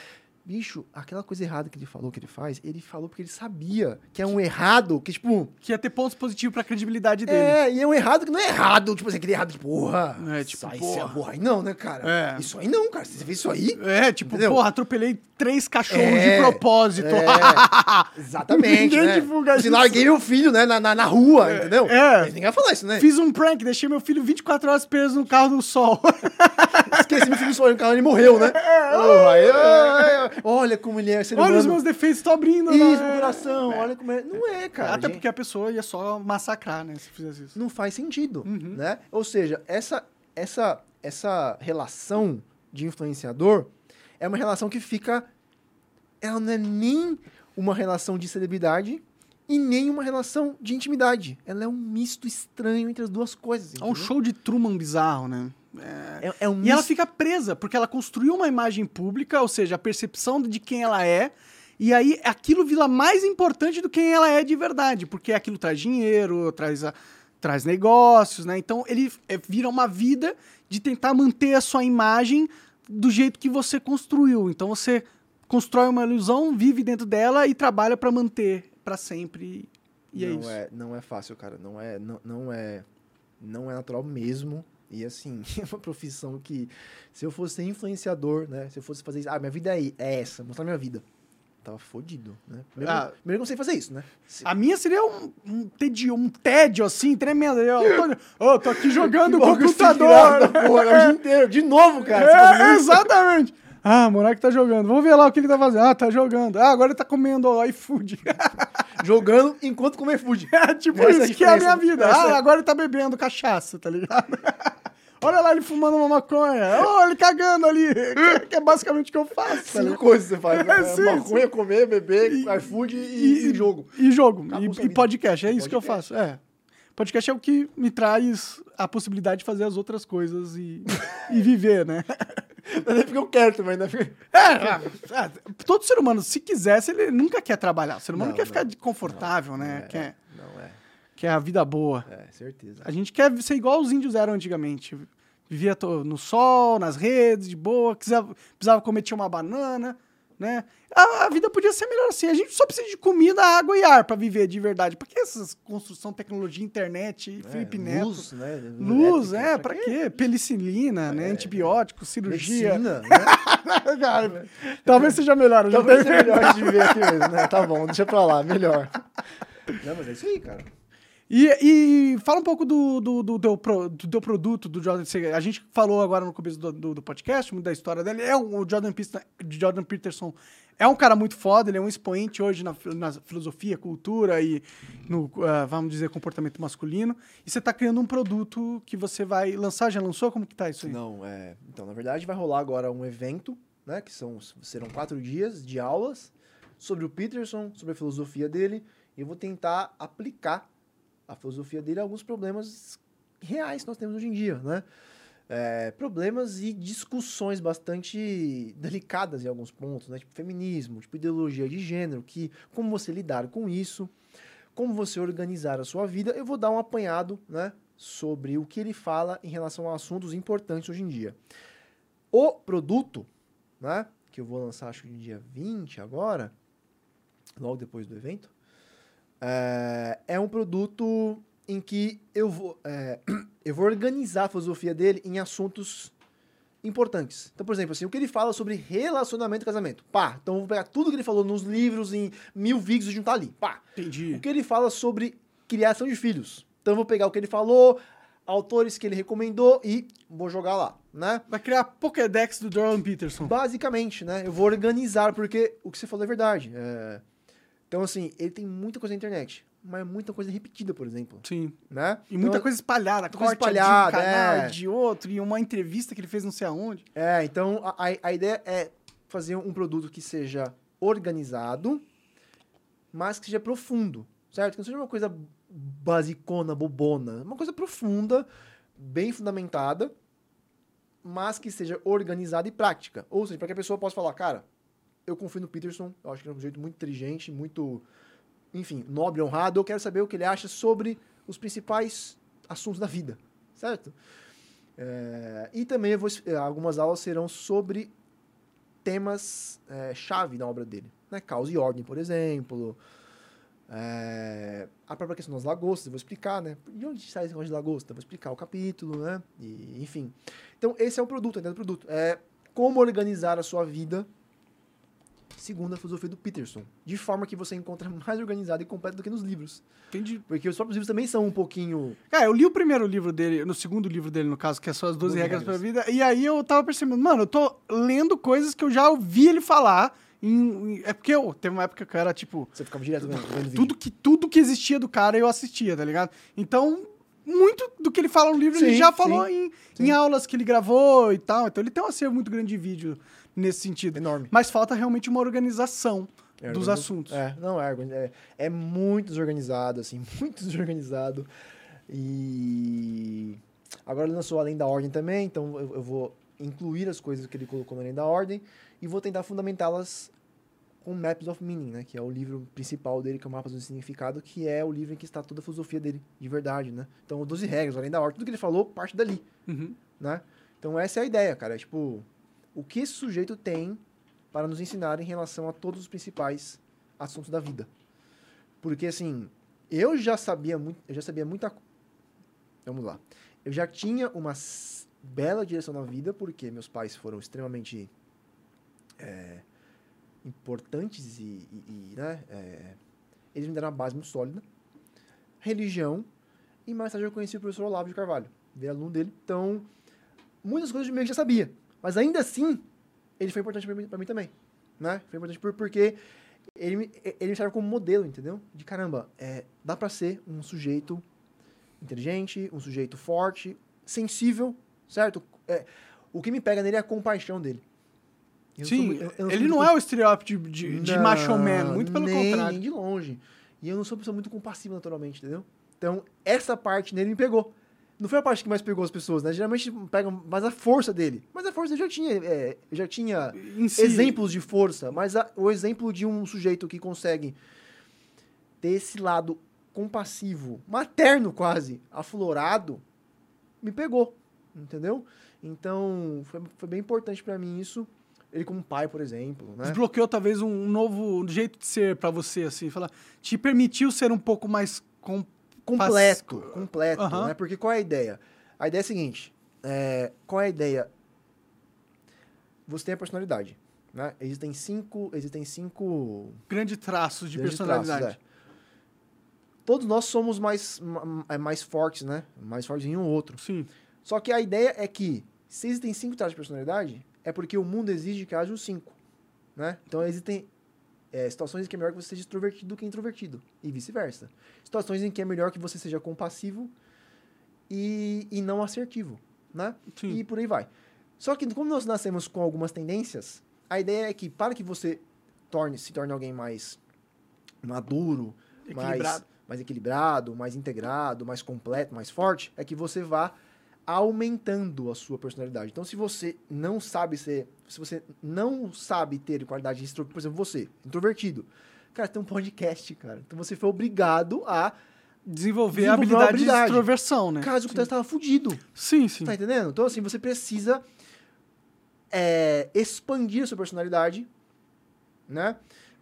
S2: Bicho, aquela coisa errada que ele falou que ele faz, ele falou porque ele sabia que é um errado, que tipo.
S1: Que ia ter pontos positivos pra credibilidade dele.
S2: É, e é um errado que não é errado, tipo assim, aquele errado de porra.
S1: É, tipo,
S2: isso aí,
S1: porra.
S2: É porra aí não, né, cara?
S1: É.
S2: Isso aí não, cara. Você fez isso aí?
S1: É, tipo,
S2: Entendeu?
S1: porra, atropelei três cachorros
S2: É,
S1: de propósito.
S2: é. <laughs> Exatamente.
S1: Ninguém
S2: né?
S1: divulga
S2: Assim,
S1: isso.
S2: larguei meu filho, né, na, na, na rua, entendeu?
S1: é.
S2: Ninguém vai falar isso, né?
S1: Fiz um prank, deixei meu filho 24 horas preso no carro do sol.
S2: Esqueci meu filho sonhando, o cara ele morreu, né? <laughs> Oh, aí, ai, olha como ele é ser
S1: Olha os meus defeitos, tô abrindo.
S2: Isso,
S1: né?
S2: meu coração, olha como é. Não é, cara.
S1: Até
S2: gente.
S1: porque a pessoa ia só massacrar, né? Se fizesse isso.
S2: não faz sentido,
S1: Uhum.
S2: né? Ou seja, essa, essa, essa relação de influenciador é uma relação que fica... Ela não é nem uma relação de celebridade e nem uma relação de intimidade. Ela é um misto estranho entre as duas coisas.
S1: É um
S2: entendeu?
S1: show de Truman bizarro, né?
S2: É, é um
S1: E ela fica presa, porque ela construiu uma imagem pública, ou seja, a percepção de quem ela é, e aí aquilo vira mais importante do que quem ela é de verdade, porque aquilo traz dinheiro, traz, a- traz negócios, né? Então ele é, vira uma vida de tentar manter a sua imagem do jeito que você construiu. Então você constrói uma ilusão, vive dentro dela e trabalha pra manter pra sempre. E é
S2: não
S1: isso.
S2: É, não é fácil, cara. Não é, não, não é, não é natural mesmo. E assim, <laughs> é uma profissão que, se eu fosse ser influenciador, né? Se eu fosse fazer isso, ah, minha vida é, é essa, mostrar minha vida. Tava fodido, né? Primeiro,
S1: Ah.
S2: primeiro eu não sei fazer isso, né?
S1: A minha seria um, um, tedio, um tédio, assim, tremendo. Eu tô, ô, tô aqui jogando <laughs> o computador.
S2: porra, é o dia <laughs> inteiro. De novo, cara.
S1: É, exatamente. Ah, o Monark tá jogando. Vamos ver lá o que ele tá fazendo. Ah, tá jogando. Ah, agora ele tá comendo ó, iFood. <laughs>
S2: jogando enquanto comer food.
S1: É tipo
S2: Essa
S1: isso, que é a minha vida. Ah, agora ele tá bebendo cachaça, tá ligado? <laughs> Olha lá ele fumando uma maconha. Oh, ele cagando ali. Que é basicamente o que eu faço. Tá
S2: Cinco
S1: ligado?
S2: coisas você faz. né? <laughs>
S1: É, sim,
S2: Maconha, comer, beber, iFood e, e jogo.
S1: E jogo.
S2: Acabou
S1: E, e podcast. É isso que eu
S2: Podcast.
S1: faço. É. Podcast é o que me traz a possibilidade de fazer as outras coisas e, e viver, né?
S2: Não é nem porque eu quero também, né? Porque-
S1: É, é, todo ser humano, se quisesse, ele nunca quer trabalhar. O ser humano
S2: Não,
S1: quer
S2: não.
S1: ficar confortável, né?
S2: É,
S1: Quer,
S2: Não é.
S1: quer a vida boa.
S2: É, certeza.
S1: A gente quer ser igual os índios eram antigamente. Vivia no sol, nas redes, de boa, precisava, precisava comer tinha uma banana, né? A, a vida podia ser melhor assim. A gente só precisa de comida, água e ar pra viver de verdade. Pra que essas construção, tecnologia, internet, Felipe
S2: é,
S1: Neto?
S2: Luz, né?
S1: Luz, é, pra quê? Penicilina, né? Antibiótico, cirurgia.
S2: Medicina, <laughs> né?
S1: Cara, talvez seja melhor.
S2: Talvez seja melhor de viver aqui mesmo, né? Tá bom, deixa pra lá, melhor. <laughs> Não, mas é isso aí, cara.
S1: E, e fala um pouco do, do, do, teu, pro- do teu produto, do Jordan. A gente falou agora no começo do, do, do podcast, muito da história dele. É um- o Jordan, Pista- Jordan Peterson é um cara muito foda, ele é um expoente hoje na, na filosofia, cultura e no, ah, vamos dizer, comportamento masculino. E você tá criando um produto que você vai lançar, já lançou? Como que tá isso aí?
S2: Não, é. Então, na verdade, vai rolar agora um evento, né? Que são, serão quatro dias de aulas sobre o Peterson, sobre a filosofia dele. E eu vou tentar aplicar a filosofia dele a alguns problemas reais que nós temos hoje em dia, né? É, problemas e discussões bastante delicadas em alguns pontos, né? Tipo feminismo, tipo ideologia de gênero, que como você lidar com isso, como você organizar a sua vida, eu vou dar um apanhado, né? Sobre o que ele fala em relação a assuntos importantes hoje em dia. O produto, né? Que eu vou lançar, acho que no dia 20 agora, logo depois do evento, é, é um produto em que eu vou, é, <clears throat> eu vou organizar a filosofia dele em assuntos importantes. Então, por exemplo, assim, o que ele fala sobre relacionamento e casamento. Pá, então eu vou pegar tudo que ele falou nos livros, em mil vídeos e juntar ali. Pá.
S1: Entendi.
S2: O que ele fala sobre criação de filhos. Então eu vou pegar o que ele falou, autores que ele recomendou e vou jogar lá, né?
S1: Vai criar a Pokédex do Jordan Peterson.
S2: Basicamente, né? Eu vou organizar, porque o que você falou é verdade. É, Então, assim, ele tem muita coisa na internet, mas muita coisa repetida, por exemplo,
S1: Sim.
S2: né?
S1: E muita
S2: Então,
S1: coisa espalhada,
S2: muita coisa espalhada,
S1: de um canal
S2: é.
S1: de outro, e uma entrevista que ele fez não sei aonde.
S2: É, então a, a- a ideia é fazer um produto que seja organizado, mas que seja profundo, certo? Que não seja uma coisa basicona, bobona. Uma coisa profunda, bem fundamentada, mas que seja organizada e prática. Ou seja, para que a pessoa possa falar, cara, eu confio no Peterson, eu acho que é um jeito muito inteligente, muito, enfim, nobre, honrado, eu quero saber o que ele acha sobre os principais assuntos da vida, certo? É, e também vou, eh, algumas aulas serão sobre temas eh, chave na obra dele, né? Causa e ordem, por exemplo. É, a própria questão das lagostas, eu vou explicar, né? De onde sai esse negócio de lagosta? Eu vou explicar o capítulo, né? E, enfim. Então, esse é o produto, a ideia do produto. É como organizar a sua vida segundo a filosofia do Peterson. De forma que você encontra <laughs> mais organizado e completo do que nos livros.
S1: Entendi.
S2: Porque os próprios livros também são um pouquinho...
S1: Cara, eu li o primeiro livro dele, no segundo livro dele, no caso, que é só as 12
S2: 12
S1: regras
S2: regras.
S1: pra vida, e aí eu tava percebendo, mano, eu tô lendo coisas que eu já ouvi ele falar. em- em- é porque eu, teve uma época que eu era, tipo,
S2: Você ficava direto vendo, vendo vídeo.
S1: tudo que, tudo que existia do cara eu assistia, tá ligado? Então, muito do que ele fala no livro, ele
S2: Sim,
S1: já falou
S2: sim,
S1: em,
S2: sim.
S1: em aulas que ele gravou e tal. Então, ele tem um acervo muito grande de vídeo nesse sentido.
S2: Enorme.
S1: Mas falta realmente uma organização
S2: É,
S1: dos assuntos.
S2: É, não, é, é, é muito desorganizado, assim, <laughs> muito desorganizado. E agora ele lançou Além da Ordem também, então eu, eu vou incluir as coisas que ele colocou no Além da Ordem e vou tentar fundamentá-las com Maps of Meaning, né? Que é o livro principal dele, que é o Mapas do Significado, que é o livro em que está toda a filosofia dele, de verdade, né? Então, 12 regras, Além da Ordem, tudo que ele falou parte dali
S1: Uhum.
S2: né? Então essa é a ideia, cara. É, tipo, o que esse sujeito tem para nos ensinar em relação a todos os principais assuntos da vida. Porque assim, eu já sabia muito, eu já sabia muita Vamos lá. Eu já tinha uma bela direção na vida, porque meus pais foram extremamente é, importantes e, e- e, né, é, eles me deram uma base muito sólida. Religião, e mais tarde eu conheci o professor Olavo de Carvalho, virei aluno dele. Então, muitas coisas de mim eu já sabia. Mas ainda assim, ele foi importante pra mim, mim também. Né? Foi importante por- porque ele, me- ele me serve como modelo, entendeu? De caramba, é, dá pra ser um sujeito inteligente, um sujeito forte, sensível, certo? É, o que me pega nele é a compaixão dele. Eu
S1: Sim,
S2: sou eu- eu
S1: ele
S2: muito
S1: não é o estereótipo de, de, de
S2: não,
S1: macho man, muito pelo
S2: nem,
S1: contrário.
S2: Nem de longe. E eu não sou uma pessoa muito compassiva naturalmente, entendeu? Então, essa parte nele me pegou. Não foi a parte que mais pegou as pessoas, né? Geralmente pega mais a força dele. Mas a força eu já tinha, é, eu já tinha
S1: si,
S2: exemplos de força, mas a- o exemplo de um sujeito que consegue ter esse lado compassivo, materno quase, aflorado, me pegou, entendeu? Então, foi, foi bem importante pra mim isso. Ele como pai, por exemplo, né?
S1: desbloqueou talvez um novo jeito de ser pra você, assim, falar, te permitiu ser um pouco mais com,
S2: completo, completo,
S1: Aham.
S2: né? Porque qual é a ideia? A ideia é a seguinte, é, qual é a ideia? Você tem a personalidade, né? Existem cinco, existem cinco
S1: grandes traços de
S2: grandes
S1: personalidade.
S2: traços, é. Todos nós somos mais, ma- é, mais fortes, né? Mais fortes em um ou outro.
S1: Sim.
S2: Só que a ideia é que se existem cinco traços de personalidade, é porque o mundo exige que haja os cinco, né? Então existem é, situações em que é melhor que você seja extrovertido do que introvertido e vice-versa. Situações em que é melhor que você seja compassivo e, e não assertivo, né?
S1: Sim.
S2: E por aí vai. Só que como nós nascemos com algumas tendências, a ideia é que para que você torne, se torne alguém mais maduro, mais, mais equilibrado, mais integrado, mais completo, mais forte, é que você vá aumentando a sua personalidade. Então, se você não sabe ser, se você não sabe ter qualidade extro, por exemplo, você, introvertido, cara, tem um podcast, cara. Então você foi obrigado a,
S1: Desenvolver, a
S2: Desenvolver uma
S1: habilidade,
S2: habilidade.
S1: de extroversão, né?
S2: caso o que estava fudido.
S1: Sim, sim.
S2: Tá entendendo? Então, assim, você precisa é, expandir a sua personalidade, né?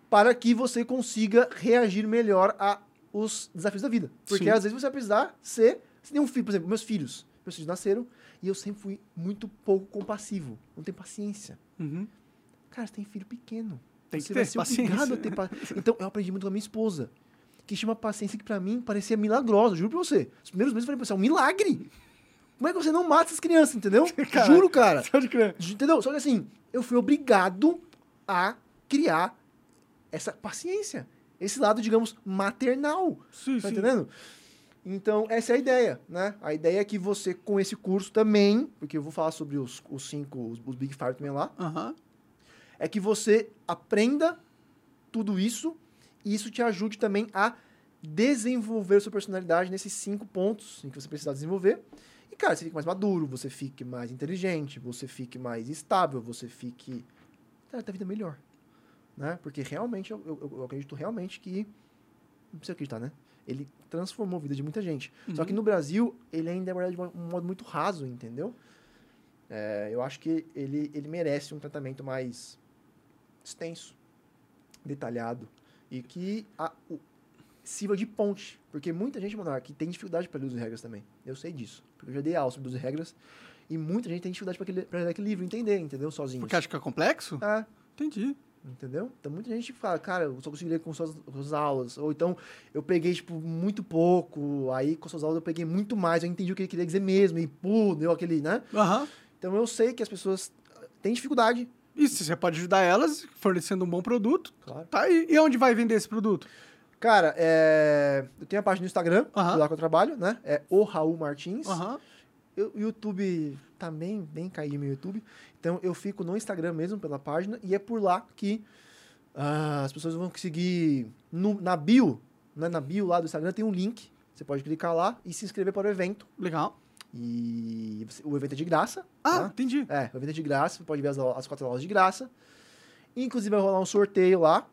S2: Para que você consiga reagir melhor a os desafios da vida. Porque
S1: Sim.
S2: às vezes você vai precisar ser. Você tem um filho, por exemplo, meus filhos. Meus filhos nasceram e eu sempre fui muito pouco compassivo. Não tenho paciência.
S1: Uhum.
S2: Cara, você tem filho pequeno.
S1: Tem que
S2: você
S1: ter
S2: vai ser
S1: paciência.
S2: a ter paciência. <laughs> Então, eu aprendi muito com a minha esposa. Que tinha uma paciência que pra mim parecia milagrosa, juro pra você. Os primeiros meses eu falei pra você, é um milagre. Como é que você não mata essas crianças, entendeu? <laughs>
S1: Caralho.
S2: Juro, cara.
S1: Pode crer.
S2: Entendeu? Só que assim, eu fui obrigado a criar essa paciência. Esse lado, digamos, maternal.
S1: Sim,
S2: Tá
S1: sim.
S2: entendendo? Então, essa é a ideia, né? A ideia é que você, com esse curso também, porque eu vou falar sobre os, os cinco, os, os Big Five também lá, é que você aprenda tudo isso e isso te ajude também a desenvolver sua personalidade nesses cinco pontos em que você precisa desenvolver. E, cara, você fique mais maduro, você fique mais inteligente, você fique mais estável, você fique. Cara, a vida melhor. Né? Porque realmente, eu, eu- eu acredito realmente que. Não precisa acreditar, né? Ele transformou a vida de muita gente. Só que no Brasil, ele ainda é abordado de um modo muito raso, entendeu? É, eu acho que ele, ele merece um tratamento mais extenso, detalhado e que a, o, sirva de ponte. Porque muita gente, mano, que tem dificuldade para ler 12 regras também. Eu sei disso. Porque eu já dei aula sobre 12 regras e muita gente tem dificuldade para ler aquele livro, entender, entendeu? Sozinho.
S1: Porque acha que é complexo?
S2: É,
S1: Entendi.
S2: Entendeu? Então muita gente fala, cara, eu só consigo ler com suas, com suas aulas. Ou então eu peguei, tipo, muito pouco, aí com suas aulas eu peguei muito mais, eu entendi o que ele queria dizer mesmo, e pô, deu aquele, né?
S1: Aham.
S2: Então eu sei que as pessoas têm dificuldade.
S1: E se você pode ajudar elas fornecendo um bom produto,
S2: Claro.
S1: tá aí. E onde vai vender esse produto?
S2: Cara, é, eu tenho a página no Instagram,
S1: Aham.
S2: lá que eu trabalho, né? É o Raul Martins.
S1: Aham.
S2: O YouTube também bem caído meu YouTube. Então eu fico no Instagram mesmo pela página e é por lá que ah, as pessoas vão conseguir no- na bio, né, na bio lá do Instagram tem um link. Você pode clicar lá e se inscrever para o evento.
S1: Legal.
S2: E o evento é de graça.
S1: Ah,
S2: tá?
S1: entendi.
S2: É, o evento é de graça, você pode ver as, as quatro aulas de graça. Inclusive vai rolar um sorteio lá.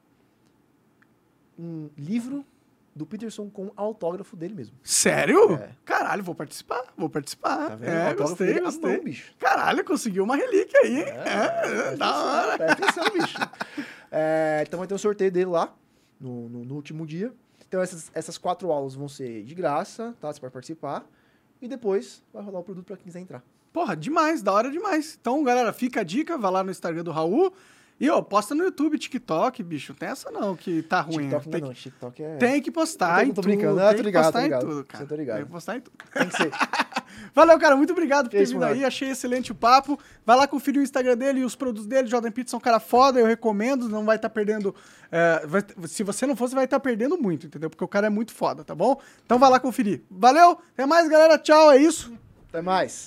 S2: Um livro do Peterson com autógrafo dele mesmo.
S1: Sério?
S2: É.
S1: Caralho, vou participar. Vou participar.
S2: Tá vendo?
S1: É,
S2: autógrafo
S1: gostei,
S2: à
S1: gostei.
S2: mão, bicho.
S1: Caralho, conseguiu uma relíquia aí. hein? É,
S2: presta
S1: da
S2: atenção,
S1: hora.
S2: Presta atenção, bicho. É, então vai ter um sorteio dele lá, no, no, no último dia. Então essas, essas quatro aulas vão ser de graça, tá? Você pode participar. E depois vai rolar o produto pra quem quiser entrar.
S1: Porra, demais, da hora demais. Então, galera, fica a dica, vai lá no Instagram do Raul. E, ó, posta no YouTube, TikTok, bicho. Não tem essa não, que tá ruim.
S2: TikTok
S1: tem,
S2: não,
S1: que,
S2: TikTok é...
S1: tem que postar
S2: Eu tô-
S1: em
S2: tô
S1: tudo.
S2: brincando. Ah,
S1: tem
S2: tô
S1: que
S2: ligado,
S1: postar
S2: tô ligado.
S1: em tudo, cara.
S2: tá ligado.
S1: Tem que postar em tudo.
S2: Tem que ser. <laughs>
S1: Valeu, cara. Muito obrigado por ter vindo aí. Achei excelente o papo. Vai lá conferir o Instagram dele e os produtos dele. Jordan Pizza é um cara foda, eu recomendo. Não vai estar perdendo. é, vai- se você não for, você vai estar perdendo muito, entendeu? Porque o cara é muito foda, tá bom? Então vai lá conferir. Valeu, até mais, galera. Tchau, é isso.
S2: Até mais.